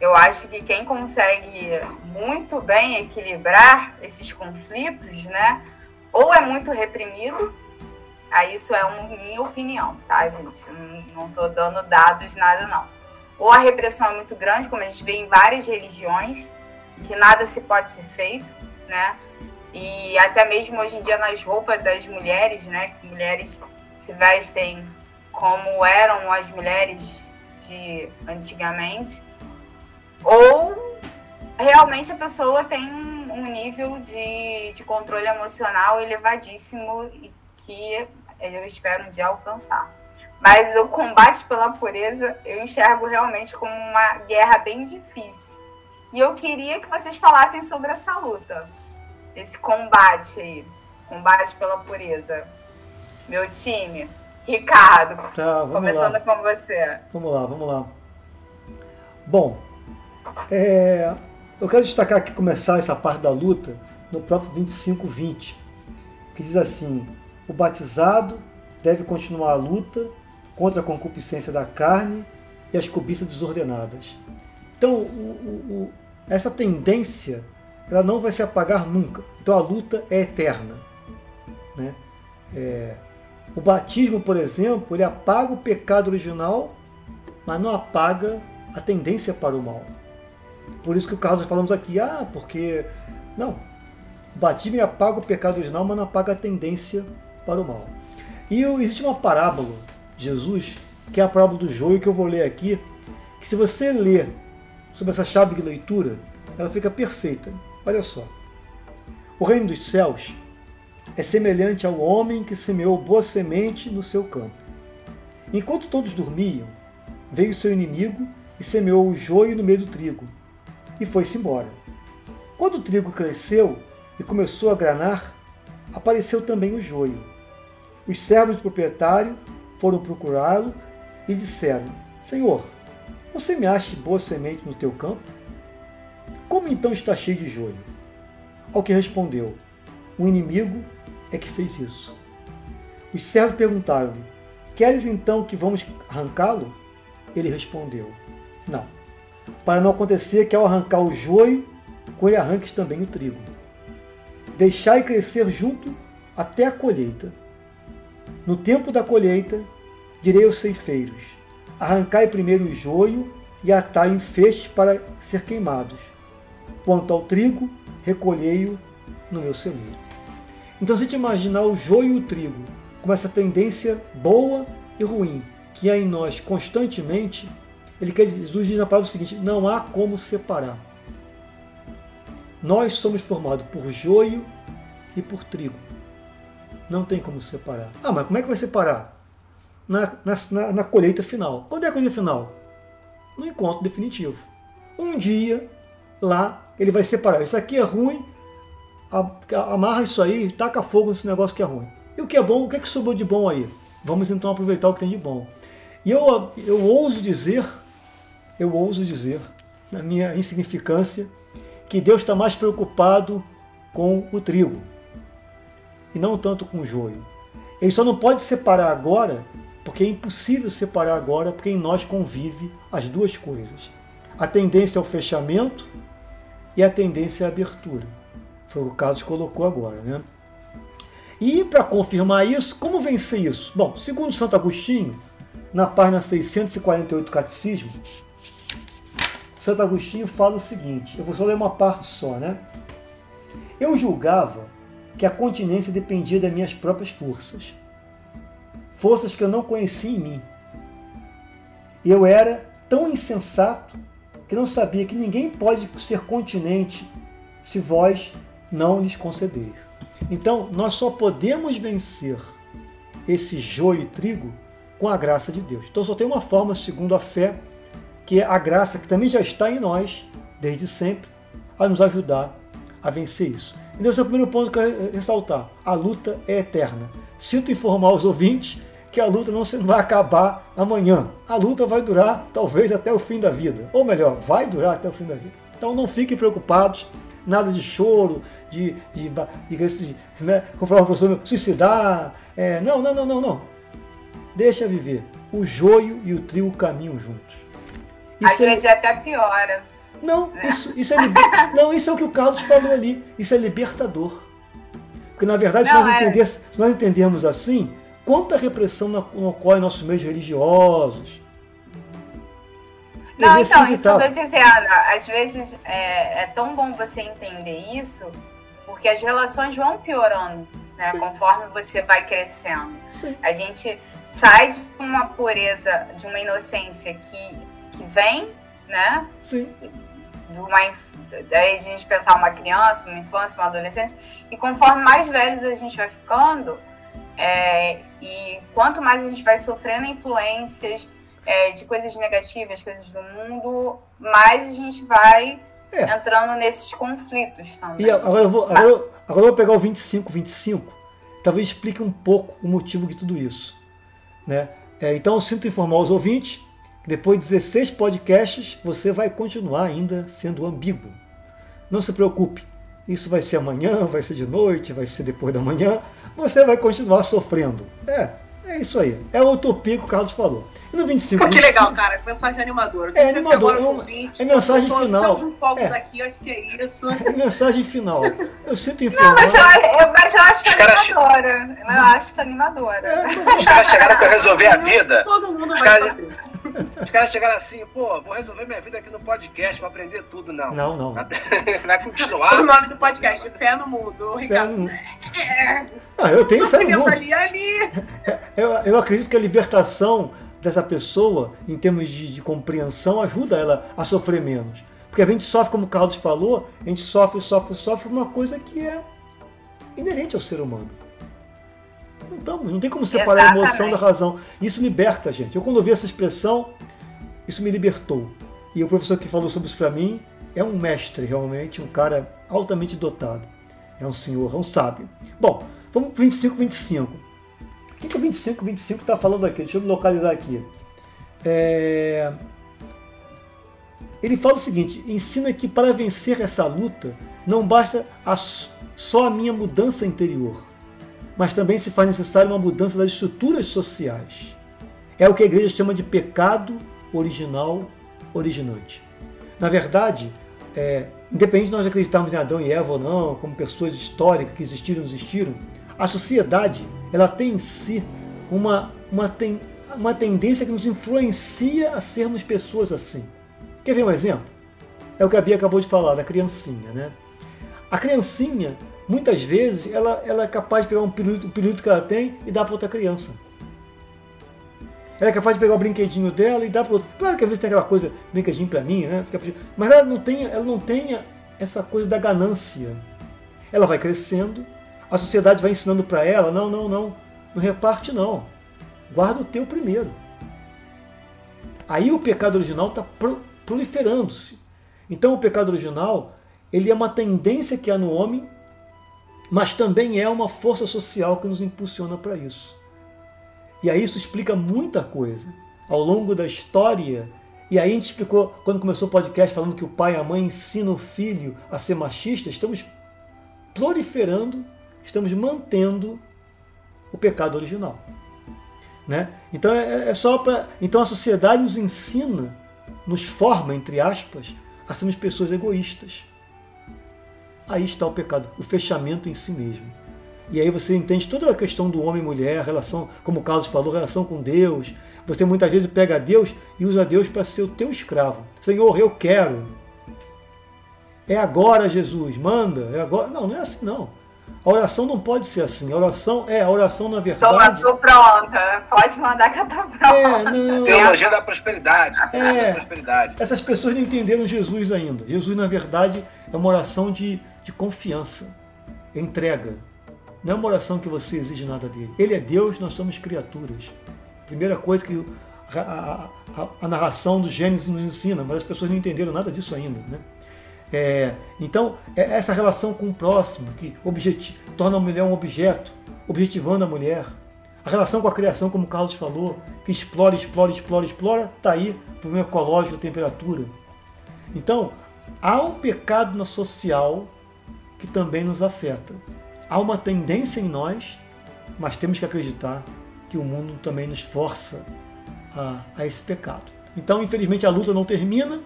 Eu acho que quem consegue muito bem equilibrar esses conflitos, né? Ou é muito reprimido, aí isso é uma minha opinião, tá, gente? Não, não tô dando dados, nada não ou a repressão é muito grande, como a gente vê em várias religiões, que nada se pode ser feito, né? E até mesmo hoje em dia nas roupas das mulheres, né? Que mulheres se vestem como eram as mulheres de antigamente. Ou realmente a pessoa tem um nível de, de controle emocional elevadíssimo e que eu espero um dia alcançar. Mas o combate pela pureza eu enxergo realmente como uma guerra bem difícil. E eu queria que vocês falassem sobre essa luta, esse combate aí, combate pela pureza. Meu time, Ricardo, tá, começando lá. com você. Vamos lá, vamos lá. Bom, é, eu quero destacar aqui, começar essa parte da luta, no próprio 25:20, que diz assim: o batizado deve continuar a luta contra a concupiscência da carne e as cobiças desordenadas. Então, o, o, essa tendência ela não vai se apagar nunca. Então, a luta é eterna. Né? É, o batismo, por exemplo, ele apaga o pecado original, mas não apaga a tendência para o mal. Por isso que o Carlos falamos aqui, ah, porque. Não. O batismo apaga o pecado original, mas não apaga a tendência para o mal. E existe uma parábola Jesus, que é a parábola do joio, que eu vou ler aqui, que se você ler sobre essa chave de leitura, ela fica perfeita. Olha só. O reino dos céus é semelhante ao homem que semeou boa semente no seu campo. Enquanto todos dormiam, veio seu inimigo e semeou o joio no meio do trigo, e foi-se embora. Quando o trigo cresceu e começou a granar, apareceu também o joio. Os servos do proprietário foram procurá-lo e disseram: Senhor, não semeaste boa semente no teu campo? Como então está cheio de joio? Ao que respondeu: O inimigo é que fez isso. Os servos perguntaram-lhe: Queres então que vamos arrancá-lo? Ele respondeu: Não, para não acontecer que ao arrancar o joio, com ele arranques também o trigo. Deixai crescer junto até a colheita. No tempo da colheita, direi aos ceifeiros: Arrancai primeiro o joio e atai em feixes para ser queimados. Quanto ao trigo, recolhei-o no meu celeiro. Então, se gente imaginar o joio e o trigo como essa tendência boa e ruim que há em nós constantemente, ele quer dizer, Jesus diz na palavra o seguinte: não há como separar. Nós somos formados por joio e por trigo. Não tem como separar. Ah, mas como é que vai separar? Na, na, na colheita final. Quando é a colheita final? No encontro definitivo. Um dia, lá, ele vai separar. Isso aqui é ruim, amarra isso aí, taca fogo nesse negócio que é ruim. E o que é bom, o que é que sobrou de bom aí? Vamos então aproveitar o que tem de bom. E eu, eu ouso dizer, eu ouso dizer, na minha insignificância, que Deus está mais preocupado com o trigo e não tanto com o joio. Ele só não pode separar agora, porque é impossível separar agora, porque em nós convive as duas coisas. A tendência ao fechamento e a tendência à abertura. Foi o que o Carlos colocou agora, né? E para confirmar isso, como vencer isso? Bom, segundo Santo Agostinho, na página 648 do Catecismo, Santo Agostinho fala o seguinte: eu vou só ler uma parte só, né? Eu julgava que a continência dependia das minhas próprias forças, forças que eu não conhecia em mim. Eu era tão insensato que não sabia que ninguém pode ser continente se vós não lhes conceder. Então, nós só podemos vencer esse joio e trigo com a graça de Deus. Então, só tem uma forma, segundo a fé, que é a graça que também já está em nós, desde sempre, a nos ajudar a vencer isso. Então, esse é o primeiro ponto que eu quero ressaltar. A luta é eterna. Sinto informar os ouvintes que a luta não vai acabar amanhã. A luta vai durar talvez até o fim da vida. Ou melhor, vai durar até o fim da vida. Então não fiquem preocupados, nada de choro, de, de, de, de né, conforme a pessoa suicidar. É, não, não, não, não, não. Deixa viver. O joio e o trigo caminham juntos. Isso Às é... vezes até piora. Não, isso, isso é não, isso é o que o Carlos falou ali. Isso é libertador. Porque na verdade, não, se, nós é... se nós entendermos assim, quanta repressão ocorre em nossos meios religiosos, não, então, isso que eu tô dizendo. Às vezes é, é, tão bom você entender isso, porque as relações vão piorando, né? Sim. Conforme você vai crescendo. Sim. A gente sai de uma pureza, de uma inocência que, que vem, né? Sim. De uma, daí a gente pensar uma criança, uma infância, uma adolescência, e conforme mais velhos a gente vai ficando, É, e quanto mais a gente vai sofrendo influências é, de coisas negativas, coisas do mundo, mais a gente vai é. entrando nesses conflitos também. E agora eu vou, agora, eu, agora eu vou pegar o 25, 25, talvez explique um pouco o motivo de tudo isso. Né? É, então eu sinto informar os ouvintes depois de 16 podcasts você vai continuar ainda sendo ambíguo. Não se preocupe, isso vai ser amanhã, vai ser de noite, vai ser depois da manhã, você vai continuar sofrendo. É, é isso aí. É o utopia que o Carlos falou. E no 25. Pô, que legal, cara. Mensagem animadora. É animador. É, uma, é mensagem tô, final. fogos é. aqui, acho que é isso. É mensagem final. Eu sinto informar. Não, mas eu, mas eu acho que é animadora. Eu acho que é animadora. É, Os caras chegaram pra resolver a vida. Todo mundo vai caras, Os caras chegaram assim, pô, vou resolver minha vida aqui no podcast, vou aprender tudo. Não. Não, não. Vai continuar. O nome do podcast, Fé no Mundo. Ricardo. No... É. Ah, eu tenho fé no mundo. Ali, ali. Eu, eu acredito que a libertação dessa pessoa, em termos de, de, compreensão, ajuda ela a sofrer menos. Porque a gente sofre, como o Carlos falou, a gente sofre, sofre, sofre uma coisa que é inerente ao ser humano. Não, tamo, não tem como separar Exatamente. a emoção da razão. Isso liberta a gente. Eu, quando ouvi essa expressão, isso me libertou. E o professor que falou sobre isso para mim é um mestre, realmente, um cara altamente dotado. É um senhor, é um sábio. Bom, vamos para 25, 25. O que, que o 25, 25 está falando aqui? Deixa eu me localizar aqui. É... Ele fala o seguinte: ensina que para vencer essa luta não basta a, só a minha mudança interior, mas também se faz necessária uma mudança das estruturas sociais. É o que a igreja chama de pecado original originante. Na verdade, é, independente de nós acreditarmos em Adão e Eva ou não, como pessoas históricas que existiram ou não existiram, a sociedade ela tem em si uma, uma, ten, uma tendência que nos influencia a sermos pessoas assim. Quer ver um exemplo? É o que a Bia acabou de falar, da criancinha. Né? A criancinha, muitas vezes, ela, ela é capaz de pegar um pirulito, um pirulito que ela tem e dar para outra criança. Ela é capaz de pegar o brinquedinho dela e dar para outro. Claro que às vezes tem aquela coisa, brinquedinho para mim, né? Mas ela não tem, ela não tem essa coisa da ganância. Ela vai crescendo, a sociedade vai ensinando para ela: não, não, não, não reparte não. Guarda o teu primeiro. Aí o pecado original está proliferando-se. Então o pecado original ele é uma tendência que há no homem, mas também é uma força social que nos impulsiona para isso. E aí isso explica muita coisa. Ao longo da história, e aí a gente explicou, quando começou o podcast, falando que o pai e a mãe ensinam o filho a ser machista, estamos proliferando estamos mantendo o pecado original. Né? Então é, é só para. Então a sociedade nos ensina, nos forma, entre aspas, a sermos pessoas egoístas. Aí está o pecado, o fechamento em si mesmo. E aí você entende toda a questão do homem e mulher, a relação, como o Carlos falou, relação com Deus. Você muitas vezes pega Deus e usa Deus para ser o teu escravo. Senhor, eu quero. É agora, Jesus, manda. É agora. Não, não é assim não. A oração não pode ser assim. A oração é a oração na verdade. Tô pronta. Pode mandar que eu tô pronta. É, não. Teologia da prosperidade. É. Da prosperidade. Essas pessoas não entenderam Jesus ainda. Jesus, na verdade, é uma oração de, de confiança, entrega. Não é uma oração que você exige nada dele. Ele é Deus, nós somos criaturas. Primeira coisa que a, a, a narração do Gênesis nos ensina, mas as pessoas não entenderam nada disso ainda. Né? É, então, é essa relação com o próximo, que torna a mulher um objeto, objetivando a mulher. A relação com a criação, como o Carlos falou, que explora, explora, explora, explora, está aí, problema ecológico, temperatura. Então, há um pecado na social que também nos afeta. Há uma tendência em nós, mas temos que acreditar que o mundo também nos força a, a esse pecado. Então, infelizmente, a luta não termina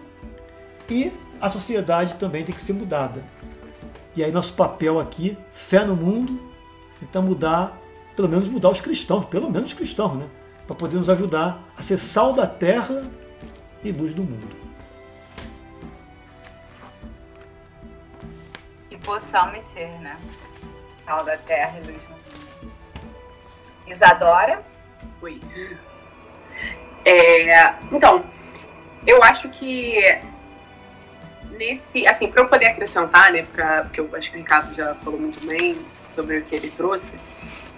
e a sociedade também tem que ser mudada. E aí nosso papel aqui, fé no mundo, tentar mudar, pelo menos mudar os cristãos, pelo menos os cristãos, né? Para poder nos ajudar a ser sal da terra e luz do mundo. Possamos ser, né? Sal da terra e luz mundo. Isadora? Oi. É, então, eu acho que nesse, assim, para eu poder acrescentar, né, pra, porque eu acho que o Ricardo já falou muito bem sobre o que ele trouxe,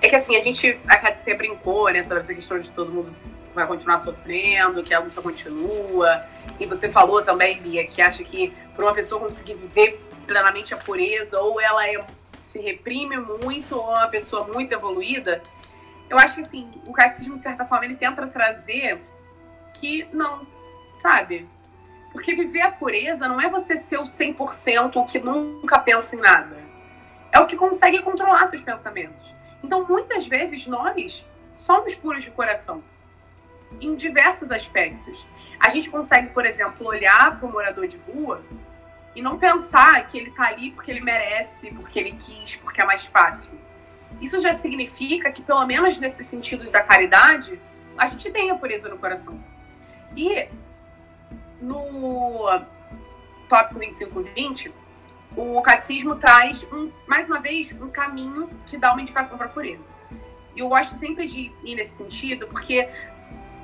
É que assim, a gente até brincou, né, sobre essa questão de todo mundo vai continuar sofrendo, que a luta continua. E você falou também, Bia, que acha que para uma pessoa conseguir viver plenamente a pureza, ou ela é, se reprime muito, ou é uma pessoa muito evoluída. Eu acho que assim, o catecismo, de certa forma, ele tenta trazer que não, sabe? Porque viver a pureza não é você ser o 100% o que nunca pensa em nada. É o que consegue controlar seus pensamentos. Então, muitas vezes, nós somos puros de coração em diversos aspectos. A gente consegue, por exemplo, olhar para o morador de rua e não pensar que ele está ali porque ele merece, porque ele quis, porque é mais fácil. Isso já significa que, pelo menos nesse sentido da caridade, a gente tem a pureza no coração. E no tópico 2520, o catecismo traz, um, mais uma vez, um caminho que dá uma indicação para a pureza. E eu gosto sempre de ir nesse sentido, porque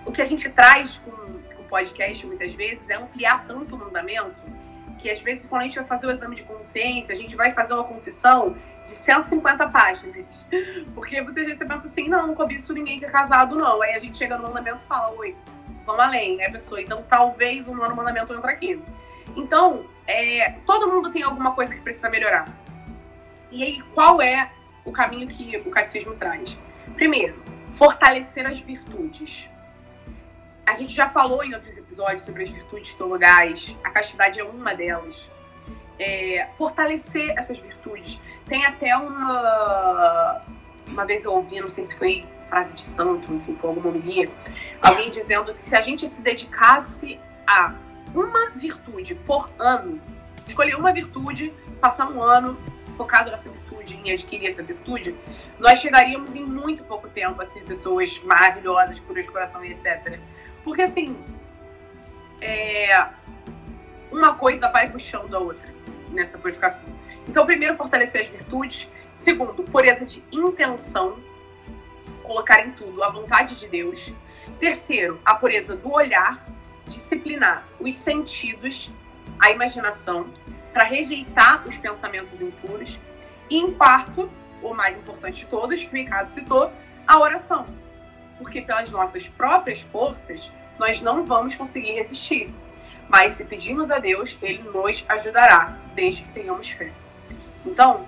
o que a gente traz com o podcast muitas vezes é ampliar tanto o mandamento que às vezes quando a gente vai fazer o exame de consciência, a gente vai fazer uma confissão de 150 páginas. Porque muitas vezes você pensa assim, não, não cobiço ninguém que é casado, não. Aí a gente chega no mandamento e fala, oi, vamos além, né, pessoa? Então talvez o nono mandamento entre aqui. Então, é, todo mundo tem alguma coisa que precisa melhorar. E aí, qual é o caminho que o catecismo traz? Primeiro, fortalecer as virtudes. A gente já falou em outros episódios sobre as virtudes teologais, a castidade é uma delas. É, fortalecer essas virtudes. Tem até uma. Uma vez eu ouvi, não sei se foi frase de santo, enfim, foi alguma homilia, alguém dizendo que se a gente se dedicasse a uma virtude por ano, escolher uma virtude, passar um ano focado nessa virtude, em adquirir essa virtude, nós chegaríamos em muito pouco tempo a ser pessoas maravilhosas, puras de coração e etc. Porque assim, é... uma coisa vai puxando a outra nessa purificação. Então, primeiro, fortalecer as virtudes. Segundo, pureza de intenção, colocar em tudo a vontade de Deus. Terceiro, a pureza do olhar, disciplinar os sentidos, a imaginação para rejeitar os pensamentos impuros. E em quarto, o mais importante de todos, que o Ricardo citou, a oração. Porque pelas nossas próprias forças, nós não vamos conseguir resistir. Mas se pedimos a Deus, Ele nos ajudará, desde que tenhamos fé. Então,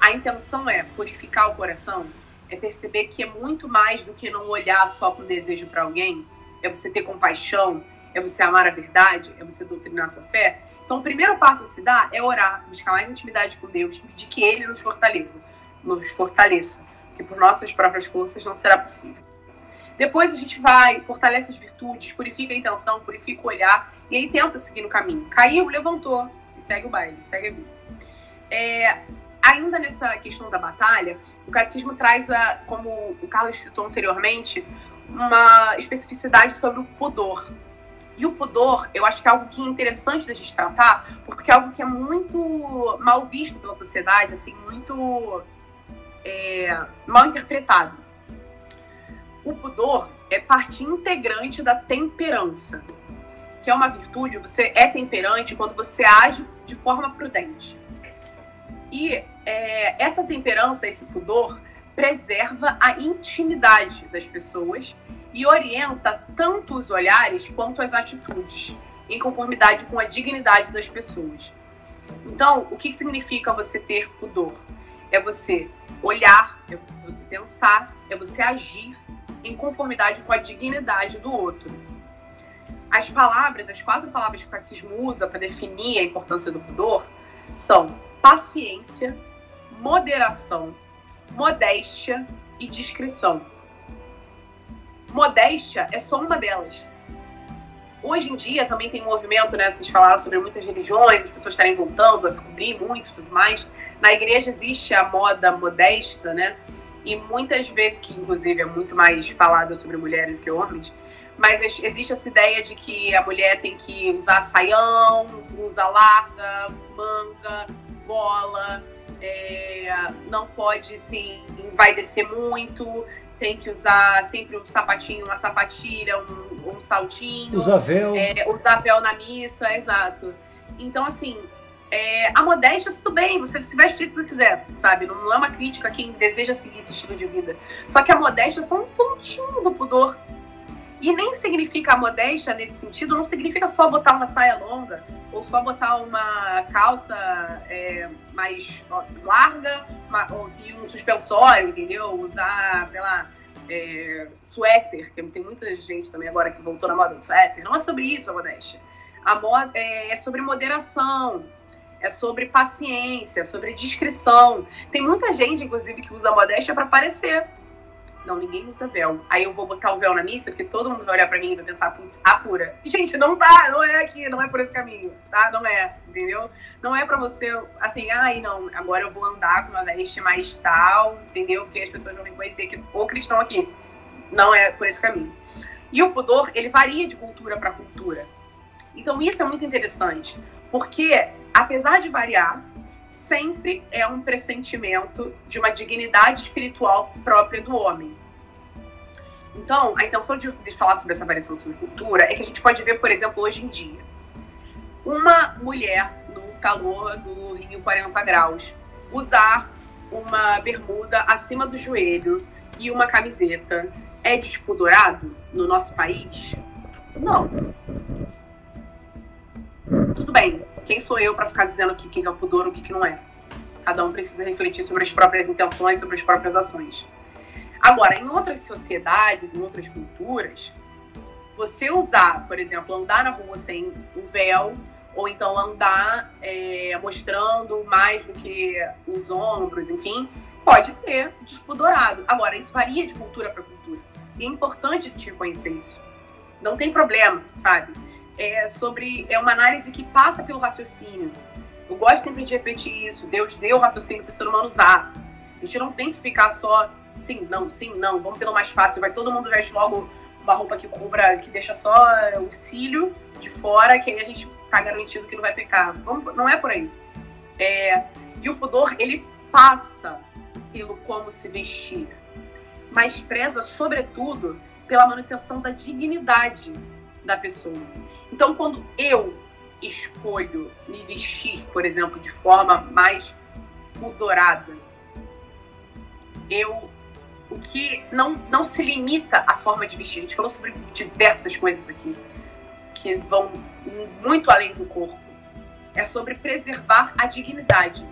a intenção é purificar o coração, é perceber que é muito mais do que não olhar só com desejo para alguém, é você ter compaixão, é você amar a verdade, é você doutrinar sua fé, então, o primeiro passo a se dar é orar, buscar mais intimidade com Deus pedir que Ele nos fortaleça, nos fortaleça, que por nossas próprias forças não será possível. Depois a gente vai, fortalece as virtudes, purifica a intenção, purifica o olhar e aí tenta seguir no caminho. Caiu, levantou e segue o baile, segue a vida. É, ainda nessa questão da batalha, o catecismo traz, a, como o Carlos citou anteriormente, uma especificidade sobre o pudor. E o pudor, eu acho que é algo que é interessante da gente tratar, porque é algo que é muito mal visto pela sociedade, assim, muito é, mal interpretado. O pudor é parte integrante da temperança, que é uma virtude, você é temperante quando você age de forma prudente. E é, essa temperança, esse pudor, preserva a intimidade das pessoas e orienta tanto os olhares quanto as atitudes, em conformidade com a dignidade das pessoas. Então, o que significa você ter pudor? É você olhar, é você pensar, é você agir em conformidade com a dignidade do outro. As palavras, as quatro palavras que o catecismo usa para definir a importância do pudor são paciência, moderação, modéstia e discrição modéstia é só uma delas. Hoje em dia também tem um movimento, né? Vocês falaram sobre muitas religiões, as pessoas estarem voltando a se cobrir muito e tudo mais. Na igreja existe a moda modesta, né? E muitas vezes, que inclusive é muito mais falada sobre mulheres do que homens, mas existe essa ideia de que a mulher tem que usar saião, usa larga, manga, gola, é, não pode, sim, vai descer muito, tem que usar sempre um sapatinho, uma sapatilha, um, um saltinho. Usar véu. É, usar véu na missa, exato. Então, assim, É, a modéstia, tudo bem, você se veste do que você quiser, sabe? Não, não é uma crítica a quem deseja seguir esse estilo de vida. Só que a modéstia é só um pontinho do pudor. E nem significa a modéstia nesse sentido, não significa só botar uma saia longa ou só botar uma calça é, mais larga uma, e um suspensório, entendeu? Usar, sei lá, é, suéter, que tem muita gente também agora que voltou na moda do suéter. Não é sobre isso a modéstia. A moda é, é sobre moderação, é sobre paciência, sobre discrição. Tem muita gente, inclusive, que usa modéstia para parecer. Não, ninguém usa véu. Aí eu vou botar o véu na missa, porque todo mundo vai olhar pra mim e vai pensar, putz, apura. Gente, não tá, não é aqui, não é por esse caminho, tá? Não é, entendeu? Não é pra você, assim, ai, não, agora eu vou andar com uma veste mais tal, entendeu? Porque as pessoas vão me conhecer que o cristão aqui. Não é por esse caminho. E o pudor, ele varia de cultura para cultura. Então isso é muito interessante, porque apesar de variar, sempre é um pressentimento de uma dignidade espiritual própria do homem. Então, a intenção de, de falar sobre essa variação sobre cultura é que a gente pode ver, por exemplo, hoje em dia, uma mulher no calor do Rio 40 graus usar uma bermuda acima do joelho e uma camiseta é despudorado no nosso país? Não. Tudo bem, quem sou eu para ficar dizendo aqui o que é pudor o que não é? Cada um precisa refletir sobre as próprias intenções, sobre as próprias ações. Agora, em outras sociedades, em outras culturas, você usar, por exemplo, andar na rua sem um véu, ou então andar é, mostrando mais do que os ombros, enfim, pode ser despudorado. Agora, isso varia de cultura para cultura. E é importante te reconhecer isso. Não tem problema, sabe? É sobre é uma análise que passa pelo raciocínio. Eu gosto sempre de repetir isso. Deus deu o raciocínio para o ser humano usar. A gente não tem que ficar só sim, não, sim, não. Vamos pelo mais fácil. Vai todo mundo veste logo uma roupa que cubra, que deixa só o cílio de fora, que aí a gente tá garantido que não vai pecar. Vamos, não é por aí. É, e o pudor, ele passa pelo como se vestir, mas preza, sobretudo, pela manutenção da dignidade da pessoa. Então, quando eu escolho me vestir, por exemplo, de forma mais pudorada, eu o que não, não se limita à forma de vestir. A gente falou sobre diversas coisas aqui que vão muito além do corpo. É sobre preservar a dignidade.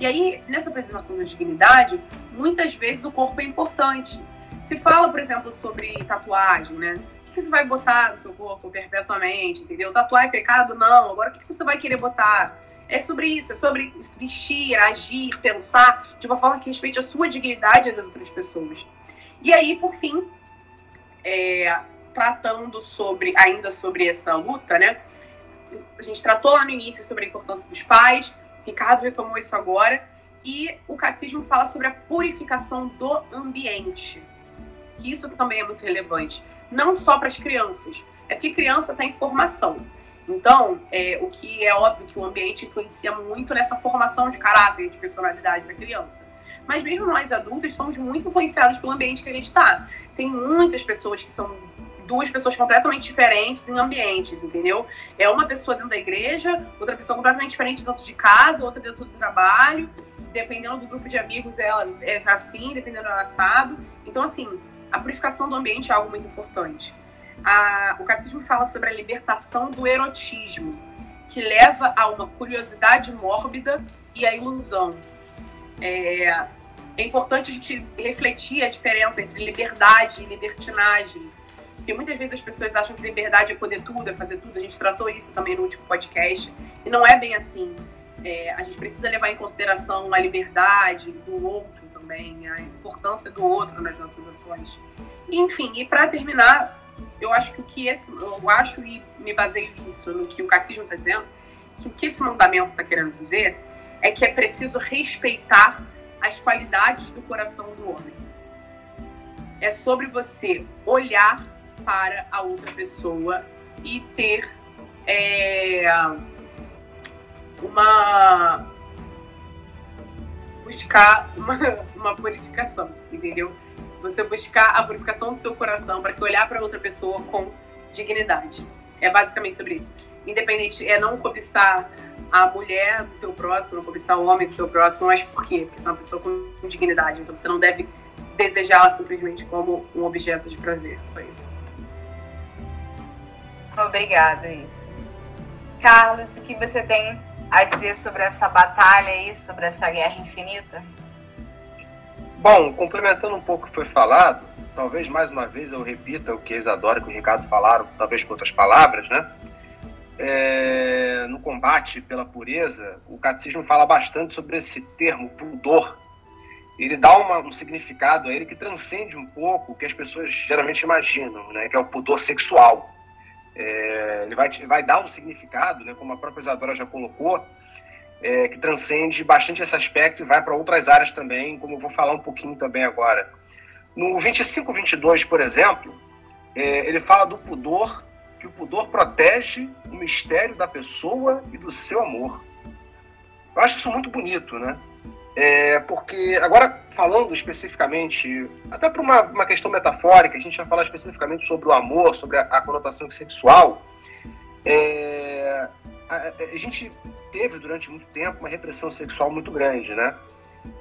E aí, nessa preservação da dignidade, muitas vezes o corpo é importante. Se fala, por exemplo, sobre tatuagem, né? Que você vai botar no seu corpo perpetuamente, entendeu? Tatuar é pecado? Não. Agora, o que você vai querer botar? É sobre isso, é sobre vestir, agir, pensar de uma forma que respeite a sua dignidade e das outras pessoas. E aí, por fim, é, tratando sobre ainda sobre essa luta, né? A gente tratou lá no início sobre a importância dos pais, Ricardo retomou isso agora, e o catecismo fala sobre a purificação do ambiente que isso também é muito relevante. Não só para as crianças, é porque criança está em formação. Então, é, o que é óbvio que o ambiente influencia muito nessa formação de caráter de personalidade da criança. Mas mesmo nós adultos somos muito influenciados pelo ambiente que a gente está. Tem muitas pessoas que são duas pessoas completamente diferentes em ambientes, entendeu? É uma pessoa dentro da igreja, outra pessoa completamente diferente dentro de casa, outra dentro do trabalho. Dependendo do grupo de amigos, ela é assim, dependendo do assado. Então, assim, a purificação do ambiente é algo muito importante. A, o catecismo fala sobre a libertação do erotismo, que leva a uma curiosidade mórbida e a ilusão. É, é importante a gente refletir a diferença entre liberdade e libertinagem. Porque muitas vezes as pessoas acham que liberdade é poder tudo, é fazer tudo. A gente tratou isso também no último podcast. E não é bem assim. É, a gente precisa levar em consideração a liberdade do outro também, a importância do outro nas nossas ações. Enfim, e para terminar, eu acho que o que esse, eu acho e me baseio nisso, no que o catecismo está dizendo, que o que esse mandamento está querendo dizer é que é preciso respeitar as qualidades do coração do homem. É sobre você olhar para a outra pessoa e ter é, uma buscar uma, uma purificação, entendeu? Você buscar a purificação do seu coração para que olhar para outra pessoa com dignidade. É basicamente sobre isso. Independente, é não cobiçar a mulher do teu próximo, não cobiçar o homem do teu próximo, mas por quê? Porque você é uma pessoa com dignidade, então você não deve desejá-la simplesmente como um objeto de prazer, só isso. Obrigada, isso. Carlos, o que você tem a dizer sobre essa batalha aí, sobre essa guerra infinita? Bom, complementando um pouco o que foi falado, talvez mais uma vez eu repita o que a Isadora e o Ricardo falaram, talvez com outras palavras, né? É, no combate pela pureza, o catecismo fala bastante sobre esse termo pudor. Ele dá uma, um significado a ele que transcende um pouco o que as pessoas geralmente imaginam, né? Que é o pudor sexual. É, ele vai, vai dar um significado, né, como a própria Isadora já colocou, é, que transcende bastante esse aspecto e vai para outras áreas também, como eu vou falar um pouquinho também agora. No 25, 22, por exemplo, é, ele fala do pudor, que o pudor protege o mistério da pessoa e do seu amor. Eu acho isso muito bonito, né? É, porque, agora falando especificamente, até para uma, uma, questão metafórica, a gente vai falar especificamente sobre o amor, sobre a, a conotação sexual. É, a, a, gente teve durante muito tempo uma repressão sexual muito grande, né?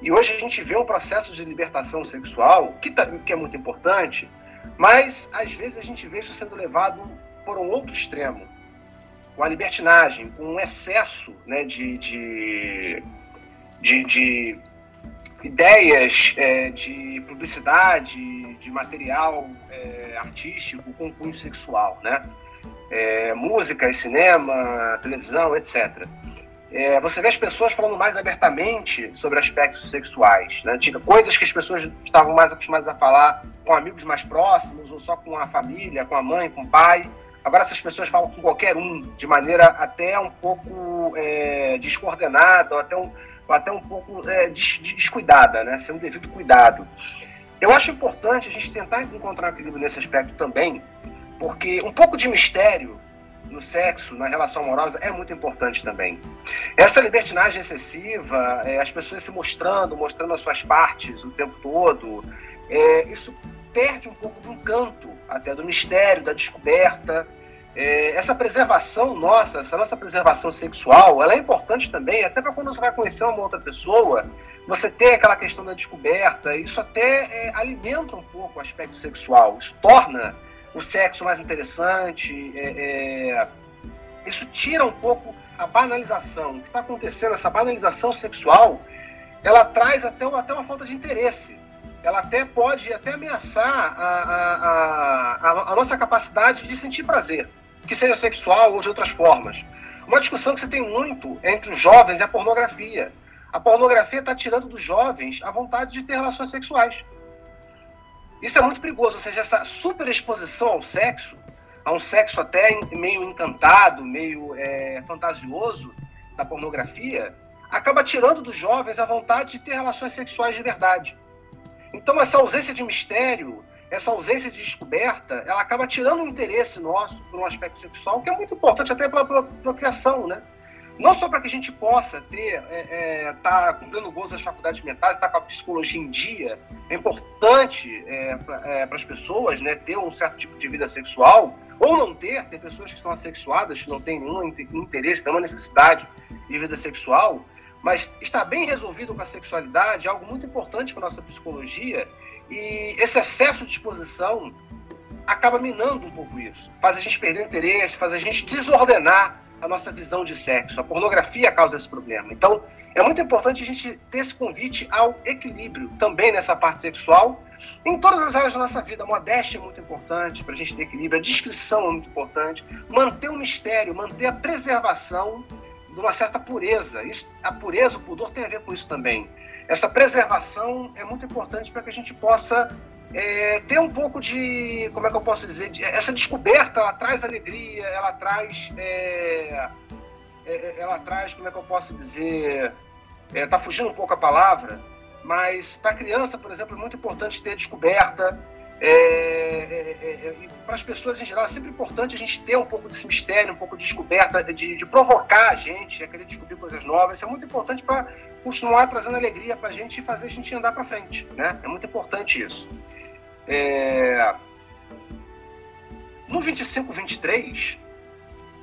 E hoje a gente vê um processo de libertação sexual, que, tá, que é muito importante, mas às vezes a gente vê isso sendo levado por um outro extremo, com a libertinagem, com um excesso né, de, de de, de ideias é, de publicidade, de material é, artístico com cunho sexual, né? É, música, cinema, televisão, etc. É, você vê as pessoas falando mais abertamente sobre aspectos sexuais, né? Tipo, coisas que as pessoas estavam mais acostumadas a falar com amigos mais próximos ou só com a família, com a mãe, com o pai. Agora essas pessoas falam com qualquer um, de maneira até um pouco é, descoordenada, ou até um, até um pouco é, descuidada, né? Sem um devido cuidado. Eu acho importante a gente tentar encontrar um equilíbrio nesse aspecto também, porque um pouco de mistério no sexo, na relação amorosa, é muito importante também. Essa libertinagem excessiva, é, as pessoas se mostrando, mostrando as suas partes o tempo todo, é, isso perde um pouco do encanto, até do mistério, da descoberta. É, essa preservação nossa, essa nossa preservação sexual, ela é importante também, até para quando você vai conhecer uma outra pessoa, você ter aquela questão da descoberta, isso até é, alimenta um pouco o aspecto sexual, isso torna o sexo mais interessante, é, é isso tira um pouco a banalização. O que está acontecendo, essa banalização sexual, ela traz até, até uma falta de interesse ela até pode até ameaçar a, a, a, a, nossa capacidade de sentir prazer que seja sexual ou de outras formas. Uma discussão que você tem muito entre os jovens é a pornografia. A pornografia está tirando dos jovens a vontade de ter relações sexuais. Isso é muito perigoso, ou seja, essa superexposição ao sexo, a um sexo até meio encantado, meio é, fantasioso da pornografia, acaba tirando dos jovens a vontade de ter relações sexuais de verdade. Então, essa ausência de mistério, essa ausência de descoberta, ela acaba tirando o interesse nosso por um aspecto sexual que é muito importante até para a procriação, né? Não só para que a gente possa ter, é, é, tá cumprindo gozo das faculdades mentais, estar tá com a psicologia em dia, é importante é, para é, as pessoas né, ter um certo tipo de vida sexual, ou não ter, tem pessoas que são assexuadas, que não têm nenhum interesse, nenhuma necessidade de vida sexual, mas estar bem resolvido com a sexualidade é algo muito importante para a nossa psicologia e esse excesso de exposição acaba minando um pouco isso. Faz a gente perder interesse, faz a gente desordenar a nossa visão de sexo. A pornografia causa esse problema. Então, é muito importante a gente ter esse convite ao equilíbrio também nessa parte sexual. Em todas as áreas da nossa vida, a modéstia é muito importante para a gente ter equilíbrio, a discrição é muito importante, manter o mistério, manter a preservação de uma certa pureza. Isso, a pureza, o pudor tem a ver com isso também essa preservação é muito importante para que a gente possa é, ter um pouco de, como é que eu posso dizer, de, essa descoberta, ela traz alegria, ela traz, é, é, ela traz, como é que eu posso dizer, está é, fugindo um pouco a palavra, mas para criança, por exemplo, é muito importante ter descoberta, é, é, é, é para as pessoas em geral, é sempre importante a gente ter um pouco desse mistério, um pouco de descoberta, de, de provocar a gente a querer descobrir coisas novas. Isso é muito importante para continuar trazendo alegria para a gente e fazer a gente andar para frente. Né? É muito importante isso. É... No 25, 23,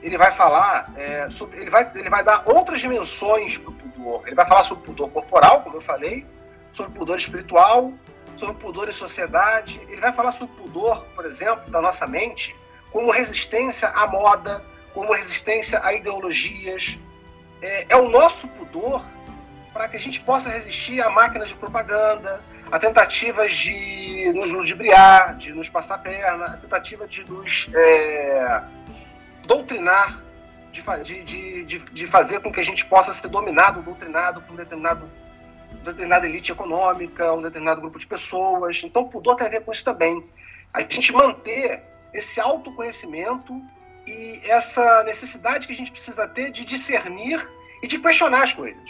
ele vai falar é, sobre, ele vai, ele vai dar outras dimensões para o pudor. Ele vai falar sobre o pudor corporal, como eu falei, sobre o pudor espiritual, sobre pudor em sociedade. Ele vai falar sobre o pudor, por exemplo, da nossa mente, como resistência à moda, como resistência a ideologias. É, é o nosso pudor para que a gente possa resistir a máquinas de propaganda, a tentativas de nos ludibriar, de nos passar a perna, a tentativa de nos é, doutrinar, de, de, de, de, fazer com que a gente possa ser dominado, doutrinado por um determinado, determinada elite econômica, um determinado grupo de pessoas. Então, pudor tem a ver com isso também. A gente manter esse autoconhecimento e essa necessidade que a gente precisa ter de discernir e de questionar as coisas.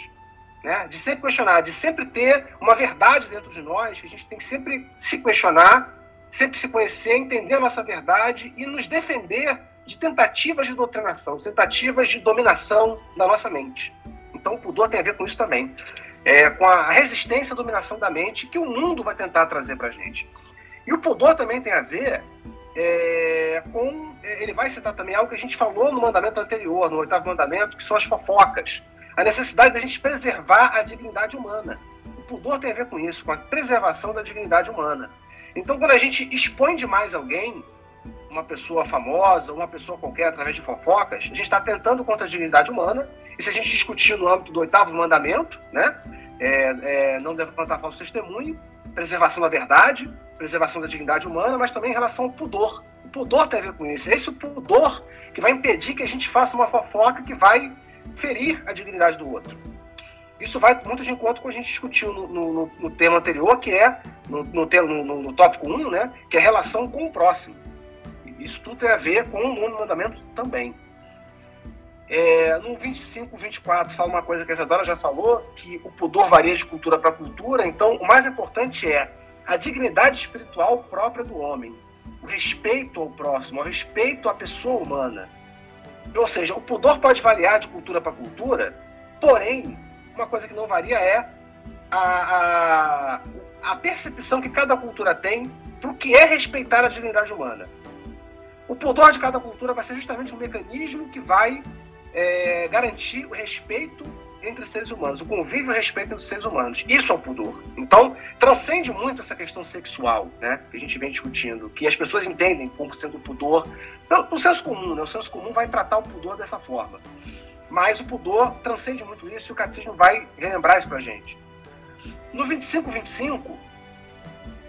Né? De sempre questionar, de sempre ter uma verdade dentro de nós, que a gente tem que sempre se questionar, sempre se conhecer, entender a nossa verdade e nos defender de tentativas de doutrinação, tentativas de dominação da nossa mente. Então, o pudor tem a ver com isso também. É, com a resistência à dominação da mente que o mundo vai tentar trazer para a gente. E o pudor também tem a ver é, com. É, ele vai citar também algo que a gente falou no mandamento anterior, no oitavo mandamento, que são as fofocas. A necessidade da gente preservar a dignidade humana. O pudor tem a ver com isso, com a preservação da dignidade humana. Então, quando a gente expõe demais alguém, uma pessoa famosa, uma pessoa qualquer, através de fofocas, a gente está tentando contra a dignidade humana. E se a gente discutir no âmbito do oitavo mandamento, né, é, é, não deve plantar falso testemunho, preservação da verdade, preservação da dignidade humana, mas também em relação ao pudor. O pudor tem a ver com isso. É esse pudor que vai impedir que a gente faça uma fofoca que vai ferir a dignidade do outro. Isso vai muito de encontro com a gente discutiu no, no, no tema anterior, que é, no, no, no tópico 1, né, que é a relação com o próximo. Isso tudo tem a ver com o nono mandamento também. É, no 25, 24, fala uma coisa que a Isadora já falou, que o pudor varia de cultura para cultura, então o mais importante é a dignidade espiritual própria do homem, o respeito ao próximo, o respeito à pessoa humana. Ou seja, o pudor pode variar de cultura para cultura, porém, uma coisa que não varia é a, a, a percepção que cada cultura tem para o que é respeitar a dignidade humana. O pudor de cada cultura vai ser justamente um mecanismo que vai é, garantir o respeito entre seres humanos, o convívio e o respeito entre seres humanos. Isso é o pudor. Então, transcende muito essa questão sexual, né, que a gente vem discutindo, que as pessoas entendem como sendo o pudor, no senso comum, né, o senso comum vai tratar o pudor dessa forma. Mas o pudor transcende muito isso e o catecismo vai relembrar isso pra gente. No 25, 25,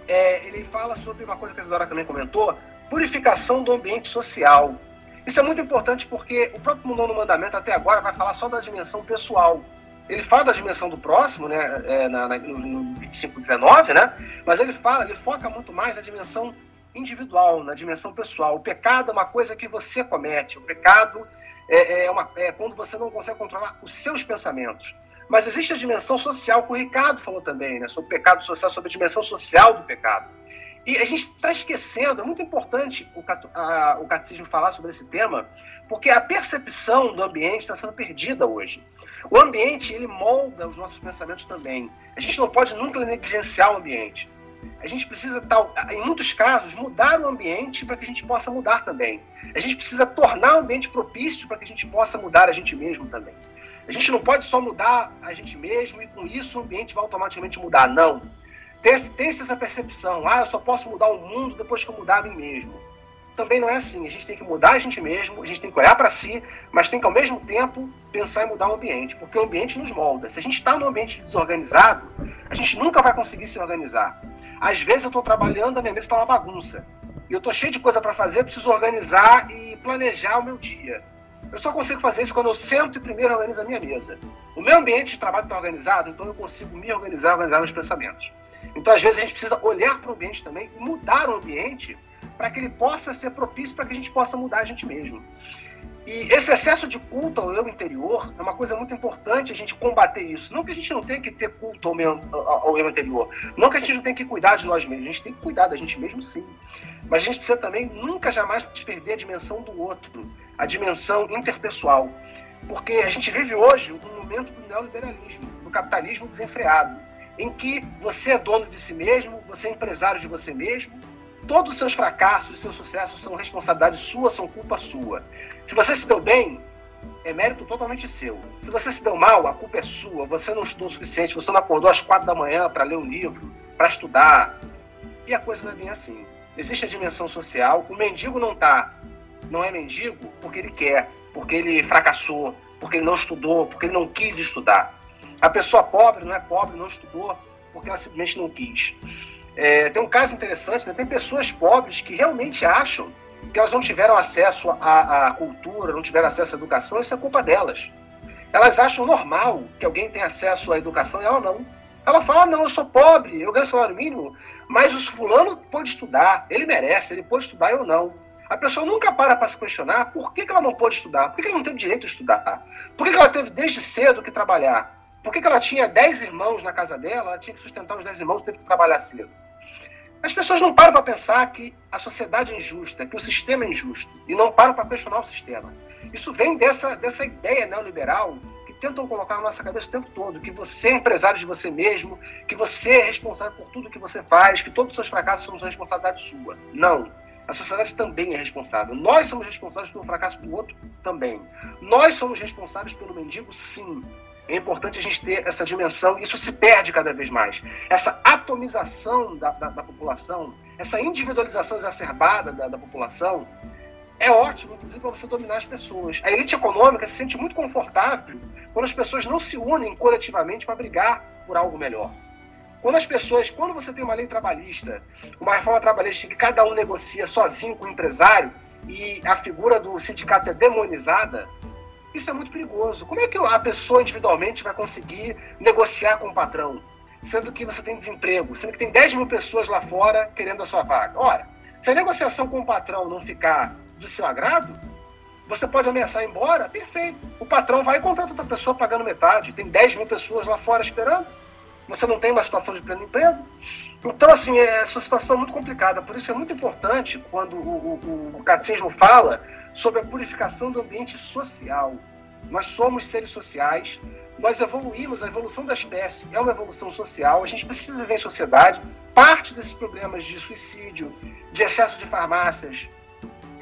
é, ele fala sobre uma coisa que a Isadora também comentou, purificação do ambiente social. Isso é muito importante porque o próprio nono mandamento até agora vai falar só da dimensão pessoal. Ele fala da dimensão do próximo, né, é, na, na, no 25:19, né? Mas ele fala, ele foca muito mais na dimensão individual, na dimensão pessoal. O pecado é uma coisa que você comete. O pecado é, é, uma, é quando você não consegue controlar os seus pensamentos. Mas existe a dimensão social, que o Ricardo falou também, né, sobre o pecado social, sobre a dimensão social do pecado. E a gente está esquecendo, é muito importante o, a, o catecismo falar sobre esse tema, porque a percepção do ambiente está sendo perdida hoje. O ambiente, ele molda os nossos pensamentos também. A gente não pode nunca negligenciar o ambiente. A gente precisa, em muitos casos, mudar o ambiente para que a gente possa mudar também. A gente precisa tornar o ambiente propício para que a gente possa mudar a gente mesmo também. A gente não pode só mudar a gente mesmo e com isso o ambiente vai automaticamente mudar. Não tem, tem essa percepção, ah, eu só posso mudar o mundo depois que eu mudar a mim mesmo. Também não é assim. A gente tem que mudar a gente mesmo, a gente tem que olhar para si, mas tem que ao mesmo tempo pensar em mudar o ambiente, porque o ambiente nos molda. Se a gente está num ambiente desorganizado, a gente nunca vai conseguir se organizar. Às vezes eu estou trabalhando, a minha mesa está uma bagunça. E eu estou cheio de coisa para fazer, preciso organizar e planejar o meu dia. Eu só consigo fazer isso quando eu sento e primeiro organizo a minha mesa. O meu ambiente de trabalho está organizado, então eu consigo me organizar, organizar meus pensamentos. Então, às vezes, a gente precisa olhar para o ambiente também e mudar o ambiente para que ele possa ser propício para que a gente possa mudar a gente mesmo. E esse excesso de culto ao eu interior é uma coisa muito importante a gente combater isso. Não que a gente não tenha que ter culto ao, meu, ao eu interior. Não que a gente não tenha que cuidar de nós mesmos. A gente tem que cuidar da gente mesmo, sim. Mas a gente precisa também nunca jamais perder a dimensão do outro, a dimensão interpessoal. Porque a gente vive hoje um momento do neoliberalismo, do capitalismo desenfreado em que você é dono de si mesmo, você é empresário de você mesmo, todos os seus fracassos, seus sucessos são responsabilidade sua, são culpa sua. Se você se deu bem, é mérito totalmente seu. Se você se deu mal, a culpa é sua. Você não estudou o suficiente, você não acordou às quatro da manhã para ler um livro, para estudar. E a coisa não é bem assim. Existe a dimensão social. O mendigo não tá, não é mendigo porque ele quer, porque ele fracassou, porque ele não estudou, porque ele não quis estudar. A pessoa pobre não é pobre, não estudou, porque ela simplesmente não quis. É, tem um caso interessante, né? tem pessoas pobres que realmente acham que elas não tiveram acesso à, à, cultura, não tiveram acesso à educação, isso é culpa delas. Elas acham normal que alguém tenha acesso à educação e ela não. Ela fala, não, eu sou pobre, eu ganho salário mínimo, mas o fulano pode estudar, ele merece, ele pode estudar, eu não. A pessoa nunca para para se questionar por que, que ela não pode estudar, por que, que ela não teve direito a estudar, por que, que ela teve desde cedo que trabalhar, por que, que ela tinha 10 irmãos na casa dela, ela tinha que sustentar os 10 irmãos teve que trabalhar cedo. As pessoas não param para pensar que a sociedade é injusta, que o sistema é injusto, e não param para questionar o sistema. Isso vem dessa, dessa ideia neoliberal que tentam colocar na nossa cabeça o tempo todo, que você é empresário de você mesmo, que você é responsável por tudo que você faz, que todos os seus fracassos são responsabilidade sua. Não. A sociedade também é responsável. Nós somos responsáveis pelo fracasso do outro também. Nós somos responsáveis pelo mendigo, sim. É importante a gente ter essa dimensão, isso se perde cada vez mais. Essa atomização da, da, da população, essa individualização exacerbada da, da população, é ótimo, inclusive, para você dominar as pessoas. A elite econômica se sente muito confortável quando as pessoas não se unem coletivamente para brigar por algo melhor. Quando as pessoas, quando você tem uma lei trabalhista, uma reforma trabalhista que cada um negocia sozinho com o empresário e a figura do sindicato é demonizada, isso é muito perigoso. Como é que a pessoa individualmente vai conseguir negociar com o patrão? Sendo que você tem desemprego, sendo que tem 10 mil pessoas lá fora querendo a sua vaga. Ora, se a negociação com o patrão não ficar do seu agrado, você pode ameaçar ir embora, perfeito. O patrão vai e contrata outra pessoa pagando metade. Tem 10 mil pessoas lá fora esperando. Você não tem uma situação de pleno emprego. Então, assim, é essa situação é muito complicada. Por isso é muito importante quando o, o, o fala sobre a purificação do ambiente social. Nós somos seres sociais, nós evoluímos, a evolução da espécie é uma evolução social, a gente precisa viver em sociedade. Parte desses problemas de suicídio, de excesso de farmácias,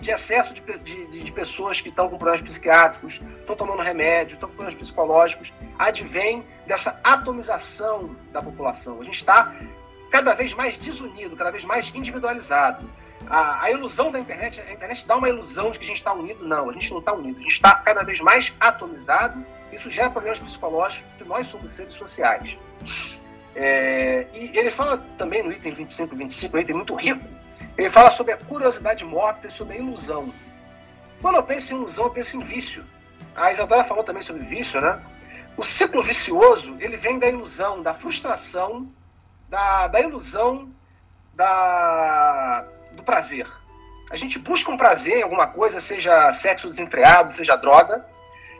de excesso de, de, de pessoas que estão com problemas psiquiátricos, estão tomando remédio, estão com problemas psicológicos, advém dessa atomização da população. A gente está cada vez mais desunido, cada vez mais individualizado a, a, ilusão da internet, a internet dá uma ilusão de que a gente está unido. Não, a gente não está unido. A gente está cada vez mais atomizado. Isso gera problemas psicológicos, porque nós somos seres sociais. É, e ele fala também no item 25 e 25, um item muito rico, ele fala sobre a curiosidade morta e sobre a ilusão. Quando eu penso em ilusão, eu penso em vício. A Isadora falou também sobre vício, né? O ciclo vicioso, ele vem da ilusão, da frustração, da, da ilusão, da, do prazer. A gente busca um prazer em alguma coisa, seja sexo desenfreado, seja droga.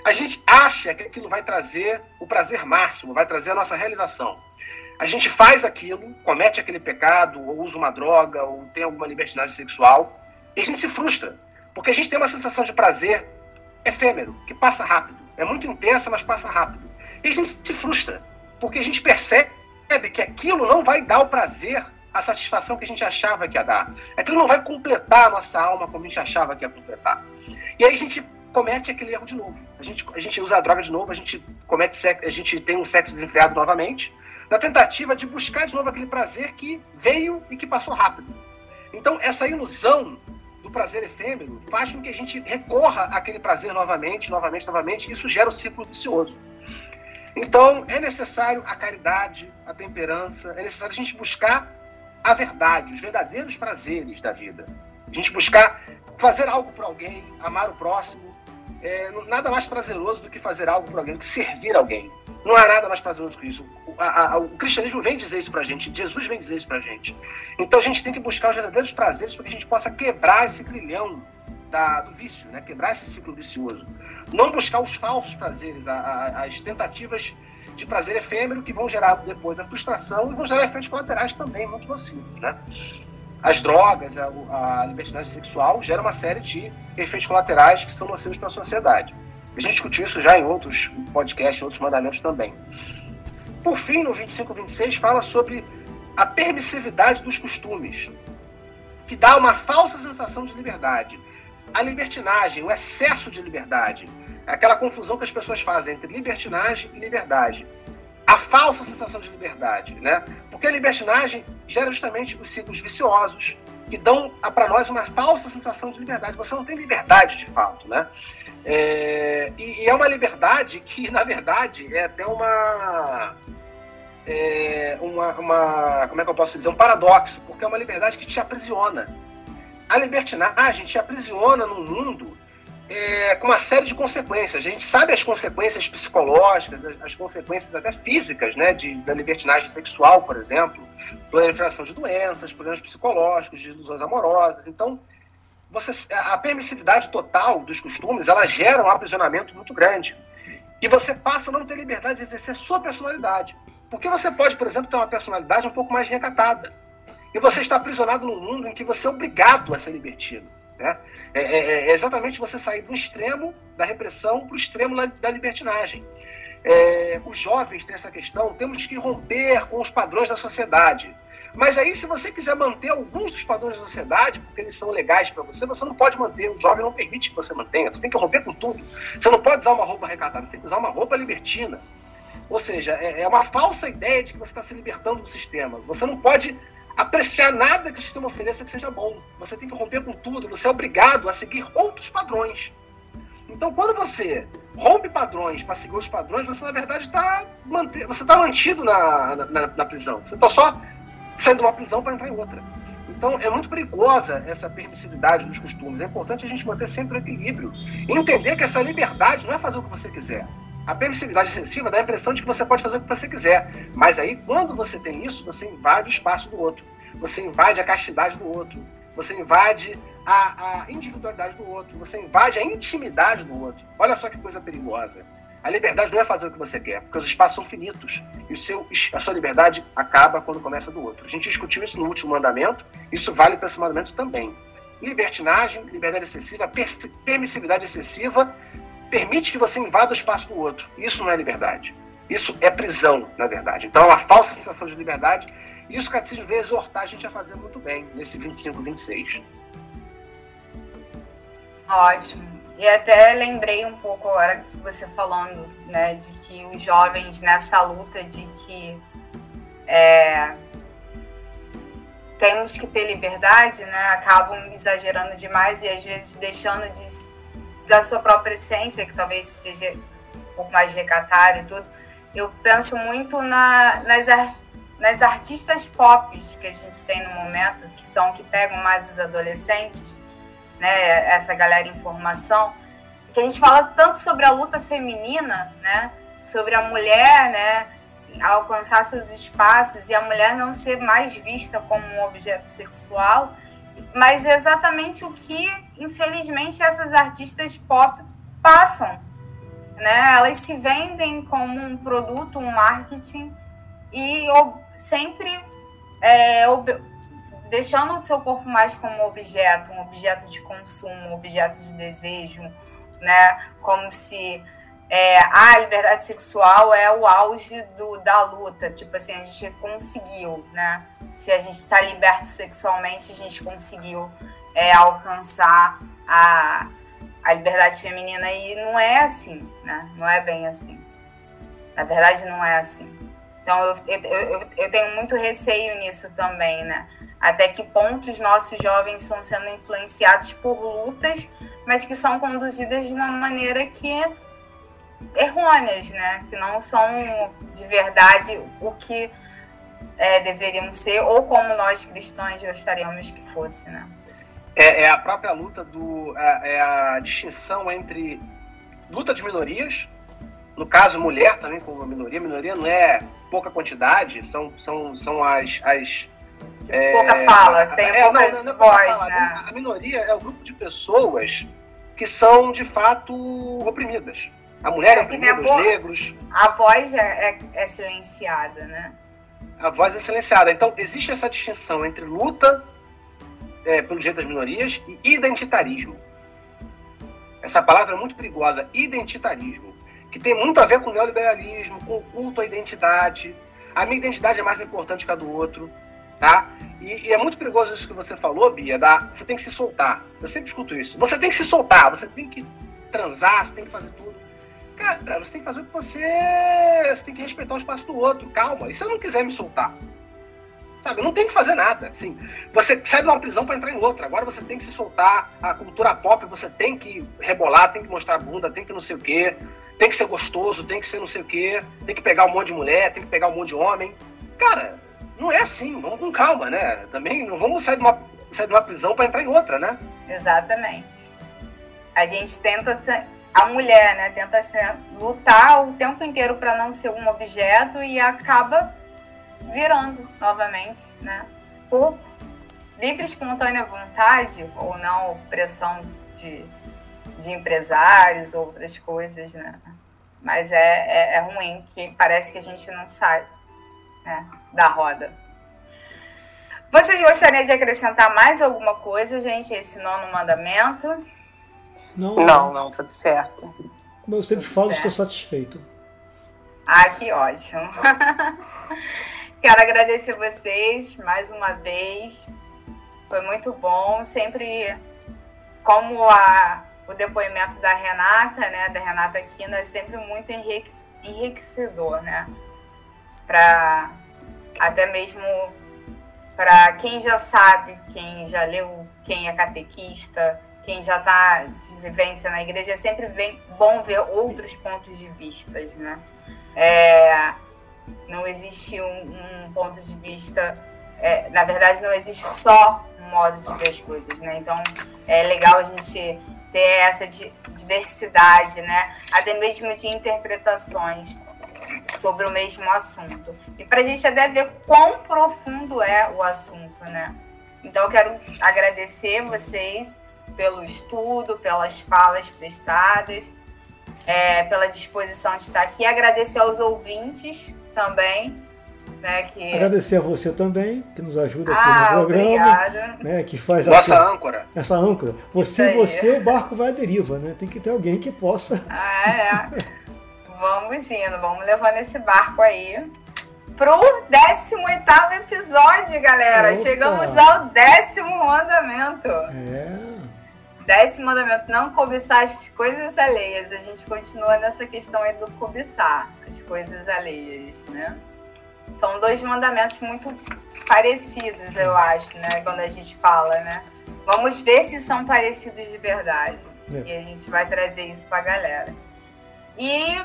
A gente acha que aquilo vai trazer o prazer máximo, vai trazer a nossa realização. A gente faz aquilo, comete aquele pecado, ou usa uma droga, ou tem alguma libertinagem sexual, e a gente se frustra. Porque a gente tem uma sensação de prazer efêmero, que passa rápido. É muito intensa, mas passa rápido. E a gente se frustra, porque a gente percebe que aquilo não vai dar o prazer a satisfação que a gente achava que ia dar. Aquilo não vai completar a nossa alma como a gente achava que ia completar. E aí a gente comete aquele erro de novo. A gente, a gente usa a droga de novo, a gente comete sexo, a gente tem um sexo desenfreado novamente, na tentativa de buscar de novo aquele prazer que veio e que passou rápido. Então, essa ilusão do prazer efêmero faz com que a gente recorra àquele prazer novamente, novamente, novamente, e isso gera um ciclo vicioso. Então, é necessário a caridade, a temperança, é necessário a gente buscar a verdade, os verdadeiros prazeres da vida. A gente buscar fazer algo para alguém, amar o próximo, é nada mais prazeroso do que fazer algo para alguém, do que servir alguém. Não há nada mais prazeroso que isso. O, a, a, o cristianismo vem dizer isso para gente, Jesus vem dizer isso para gente. Então a gente tem que buscar os verdadeiros prazeres para que a gente possa quebrar esse grilhão da, do vício, né? quebrar esse ciclo vicioso. Não buscar os falsos prazeres, a, as tentativas de prazer efêmero que vão gerar depois a frustração e vão gerar efeitos colaterais também muito nocivos, né? As drogas, a, a libertinagem sexual gera uma série de efeitos colaterais que são nocivos para a sociedade. A gente discutiu isso já em outros podcasts, em outros mandamentos também. Por fim, no 25 e 26, fala sobre a permissividade dos costumes. que dá uma falsa sensação de liberdade. A libertinagem, o excesso de liberdade, aquela confusão que as pessoas fazem entre libertinagem e liberdade. A falsa sensação de liberdade, né? Porque a libertinagem gera justamente os ciclos viciosos que dão para nós uma falsa sensação de liberdade. Você não tem liberdade de fato, né? É, e, e, é uma liberdade que, na verdade, é até uma, é, uma, uma. Como é que eu posso dizer? Um paradoxo, porque é uma liberdade que te aprisiona. A libertinagem te aprisiona num mundo é, com uma série de consequências. A gente sabe as consequências psicológicas, as, as consequências até físicas, né, de, da libertinagem sexual, por exemplo, proliferação de doenças, problemas psicológicos, de ilusões amorosas. Então, você, a permissividade total dos costumes, ela gera um aprisionamento muito grande. E você passa a não ter liberdade de exercer sua personalidade. Porque você pode, por exemplo, ter uma personalidade um pouco mais recatada. E você está aprisionado num mundo em que você é obrigado a ser libertino. Né? É, é, é, exatamente você sair do extremo da repressão para o extremo da libertinagem. É, os jovens têm essa questão, temos que romper com os padrões da sociedade. Mas aí, se você quiser manter alguns dos padrões da sociedade, porque eles são legais para você, você não pode manter. O jovem não permite que você mantenha. Você tem que romper com tudo. Você não pode usar uma roupa recatada, você tem que usar uma roupa libertina. Ou seja, é, é uma falsa ideia de que você está se libertando do sistema. Você não pode apreciar nada que o sistema ofereça que seja bom. Você tem que romper com tudo, você é obrigado a seguir outros padrões. Então, quando você rompe padrões para seguir os padrões, você, na verdade, está você tá mantido na, na, na prisão. Você está só saindo de uma prisão para entrar em outra. Então, é muito perigosa essa permissividade dos costumes. É importante a gente manter sempre o equilíbrio e entender que essa liberdade não é fazer o que você quiser. A permissividade excessiva dá a impressão de que você pode fazer o que você quiser. Mas aí, quando você tem isso, você invade o espaço do outro. Você invade a castidade do outro. Você invade a, a individualidade do outro. Você invade a intimidade do outro. Olha só que coisa perigosa. A liberdade não é fazer o que você quer, porque os espaços são finitos. E o seu, a sua liberdade acaba quando começa do outro. A gente discutiu isso no último mandamento, isso vale para esse mandamento também. Libertinagem, liberdade excessiva, permissividade excessiva permite que você invada o espaço do outro. Isso não é liberdade. Isso é prisão, na verdade. Então, é uma falsa sensação de liberdade. E isso o catecismo veio exortar a gente a fazer muito bem, nesse 25, 26. Ótimo. E até lembrei um pouco agora você falando, né, de que os jovens nessa luta de que é, temos que ter liberdade, né, acabam exagerando demais e às vezes deixando de da sua própria essência, que talvez seja um pouco mais recatada e tudo, eu penso muito na, nas, nas artistas pop que a gente tem no momento, que são que pegam mais os adolescentes, né, essa galera em formação, que a gente fala tanto sobre a luta feminina, né, sobre a mulher, né, alcançar seus espaços e a mulher não ser mais vista como um objeto sexual, mas é exatamente o que, infelizmente, essas artistas pop passam. Né? Elas se vendem como um produto, um marketing, e sempre é, deixando o seu corpo mais como objeto, um objeto de consumo, um objeto de desejo, né? como se é, a liberdade sexual é o auge do, da luta. Tipo assim, a gente conseguiu, né? Se a gente está liberto sexualmente, a gente conseguiu é, alcançar a, a liberdade feminina. E não é assim, né? Não é bem assim. Na verdade, não é assim. Então, eu, eu, eu, eu tenho muito receio nisso também, né? Até que ponto os nossos jovens estão sendo influenciados por lutas, mas que são conduzidas de uma maneira que errôneas, né? Que não são de verdade o que é, deveriam ser, ou como nós cristãos gostaríamos que fosse, né? É, é a própria luta do. É, é, a distinção entre luta de minorias, no caso, mulher também como minoria. Minoria não é pouca quantidade, são, são, são as. as é, pouca fala, tem é, pouca não, não, não é voz, né? A minoria é o grupo de pessoas que são de fato oprimidas. A mulher é oprimida, os negros. A voz é, é, é silenciada, né? A voz é silenciada. Então, existe essa distinção entre luta é, pelo direito das minorias e identitarismo. Essa palavra é muito perigosa, identitarismo, que tem muito a ver com o neoliberalismo, com o culto à identidade. A minha identidade é mais importante que a do outro, tá? E, e, é muito perigoso isso que você falou, Bia, da, você tem que se soltar. Eu sempre escuto isso. Você tem que se soltar, você tem que transar, você tem que fazer tudo. Cara, você tem que fazer o que você. Você tem que respeitar o espaço do outro. Calma. E se eu não quiser me soltar? Sabe, eu não tenho que fazer nada. Assim, você sai de uma prisão para entrar em outra. Agora você tem que se soltar. A cultura pop, você tem que rebolar, tem que mostrar a bunda, tem que não sei o quê. Tem que ser gostoso, tem que ser não sei o quê. Tem que pegar um monte de mulher, tem que pegar um monte de homem. Cara, não é assim. Vamos com calma, né? Também não vamos sair de uma, sair de uma prisão para entrar em outra, né? Exatamente. A gente tenta a mulher, né, tenta lutar o tempo inteiro para não ser um objeto e acaba virando novamente, né? Por livre espontânea vontade ou não pressão de, de empresários, outras coisas, né? Mas é, é, é ruim que parece que a gente não sai né, da roda. Vocês gostariam de acrescentar mais alguma coisa, gente, esse nono mandamento? Não, não, não, tudo certo. Como eu sempre tudo falo, certo. estou satisfeito. Ah, que ótimo. Quero agradecer vocês mais uma vez. Foi muito bom. Sempre, como a, o depoimento da Renata, né, da Renata Aquino, é sempre muito enriquecedor, né? Para até mesmo para quem já sabe, quem já leu, quem é catequista, quem já está de vivência na igreja, é sempre bem, bom ver outros pontos de vistas, né? É, não existe um, um, ponto de vista, é, na verdade, não existe só um modo de ver as coisas, né? Então, é legal a gente ter essa diversidade, né? Até mesmo de interpretações sobre o mesmo assunto. E para a gente até ver quão profundo é o assunto, né? Então, eu quero agradecer vocês pelo estudo, pelas falas prestadas, é, pela disposição de estar aqui. Agradecer aos ouvintes também. Né, que... Agradecer a você também, que nos ajuda aqui ah, no programa. Obrigada. Né, que faz Nossa essa, âncora. Essa âncora. Você, você, o barco vai à deriva, né? Tem que ter alguém que possa. Ah, é. vamos indo, vamos levando esse barco aí pro 18 episódio, galera. Opa. Chegamos ao décimo mandamento. É. Décimo mandamento, não cobiçar as coisas alheias. A gente continua nessa questão aí do cobiçar as coisas alheias, né? São dois mandamentos muito parecidos, eu acho, né? Quando a gente fala, né? Vamos ver se são parecidos de verdade. É. E a gente vai trazer isso pra galera. E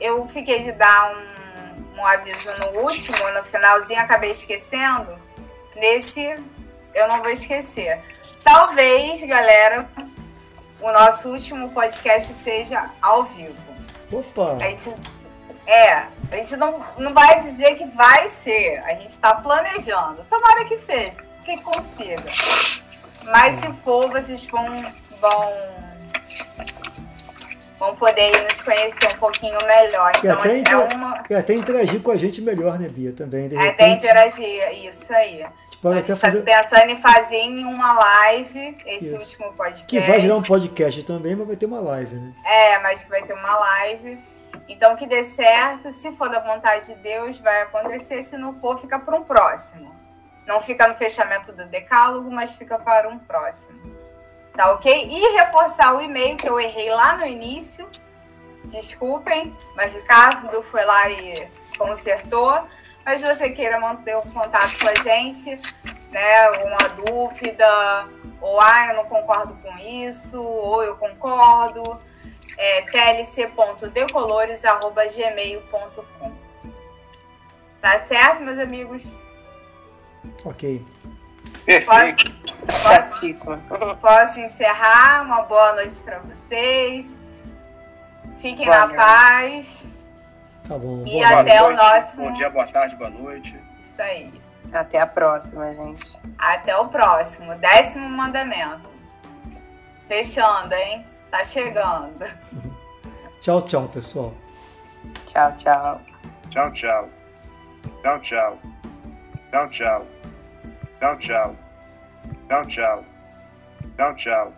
eu fiquei de dar um, um aviso no último, no finalzinho, acabei esquecendo. Nesse, eu não vou esquecer. Talvez, galera, o nosso último podcast seja ao vivo. Opa! A gente, é, a gente não, não vai dizer que vai ser, a gente está planejando. Tomara que seja, que consiga. Mas se for, vocês vão, vão, vão poder nos conhecer um pouquinho melhor. Então, e até, é uma... e até interagir com a gente melhor, né, Bia? Também. De repente... Até interagir, isso aí pode até fazer... Pensando em fazer em uma live esse Isso. último podcast. Que vai gerar um podcast também, mas vai ter uma live, né? É, mas vai ter uma live. Então que dê certo. Se for da vontade de Deus, vai acontecer. Se não for, fica para um próximo. Não fica no fechamento do decálogo, mas fica para um próximo. Tá ok? E reforçar o e-mail que eu errei lá no início. Desculpem, mas Ricardo foi lá e consertou. Mas você queira manter um contato com a gente, né? Alguma dúvida, ou ah, eu não concordo com isso, ou eu concordo, é tlc.decolores.gmail.com. Tá certo, meus amigos? Ok. Perfeito. Posso, posso encerrar? Uma boa noite para vocês. Fiquem boa na noite. paz. Tá bom. E boa até noite, o nosso. Bom dia, boa tarde, boa noite. Isso aí. Até a próxima, gente. Até o próximo. Décimo mandamento. Fechando, hein? Tá chegando. tchau, tchau, pessoal. Tchau, tchau. Tchau, tchau. Tchau, tchau. Tchau, tchau. Tchau, tchau. Tchau, tchau. Tchau, tchau.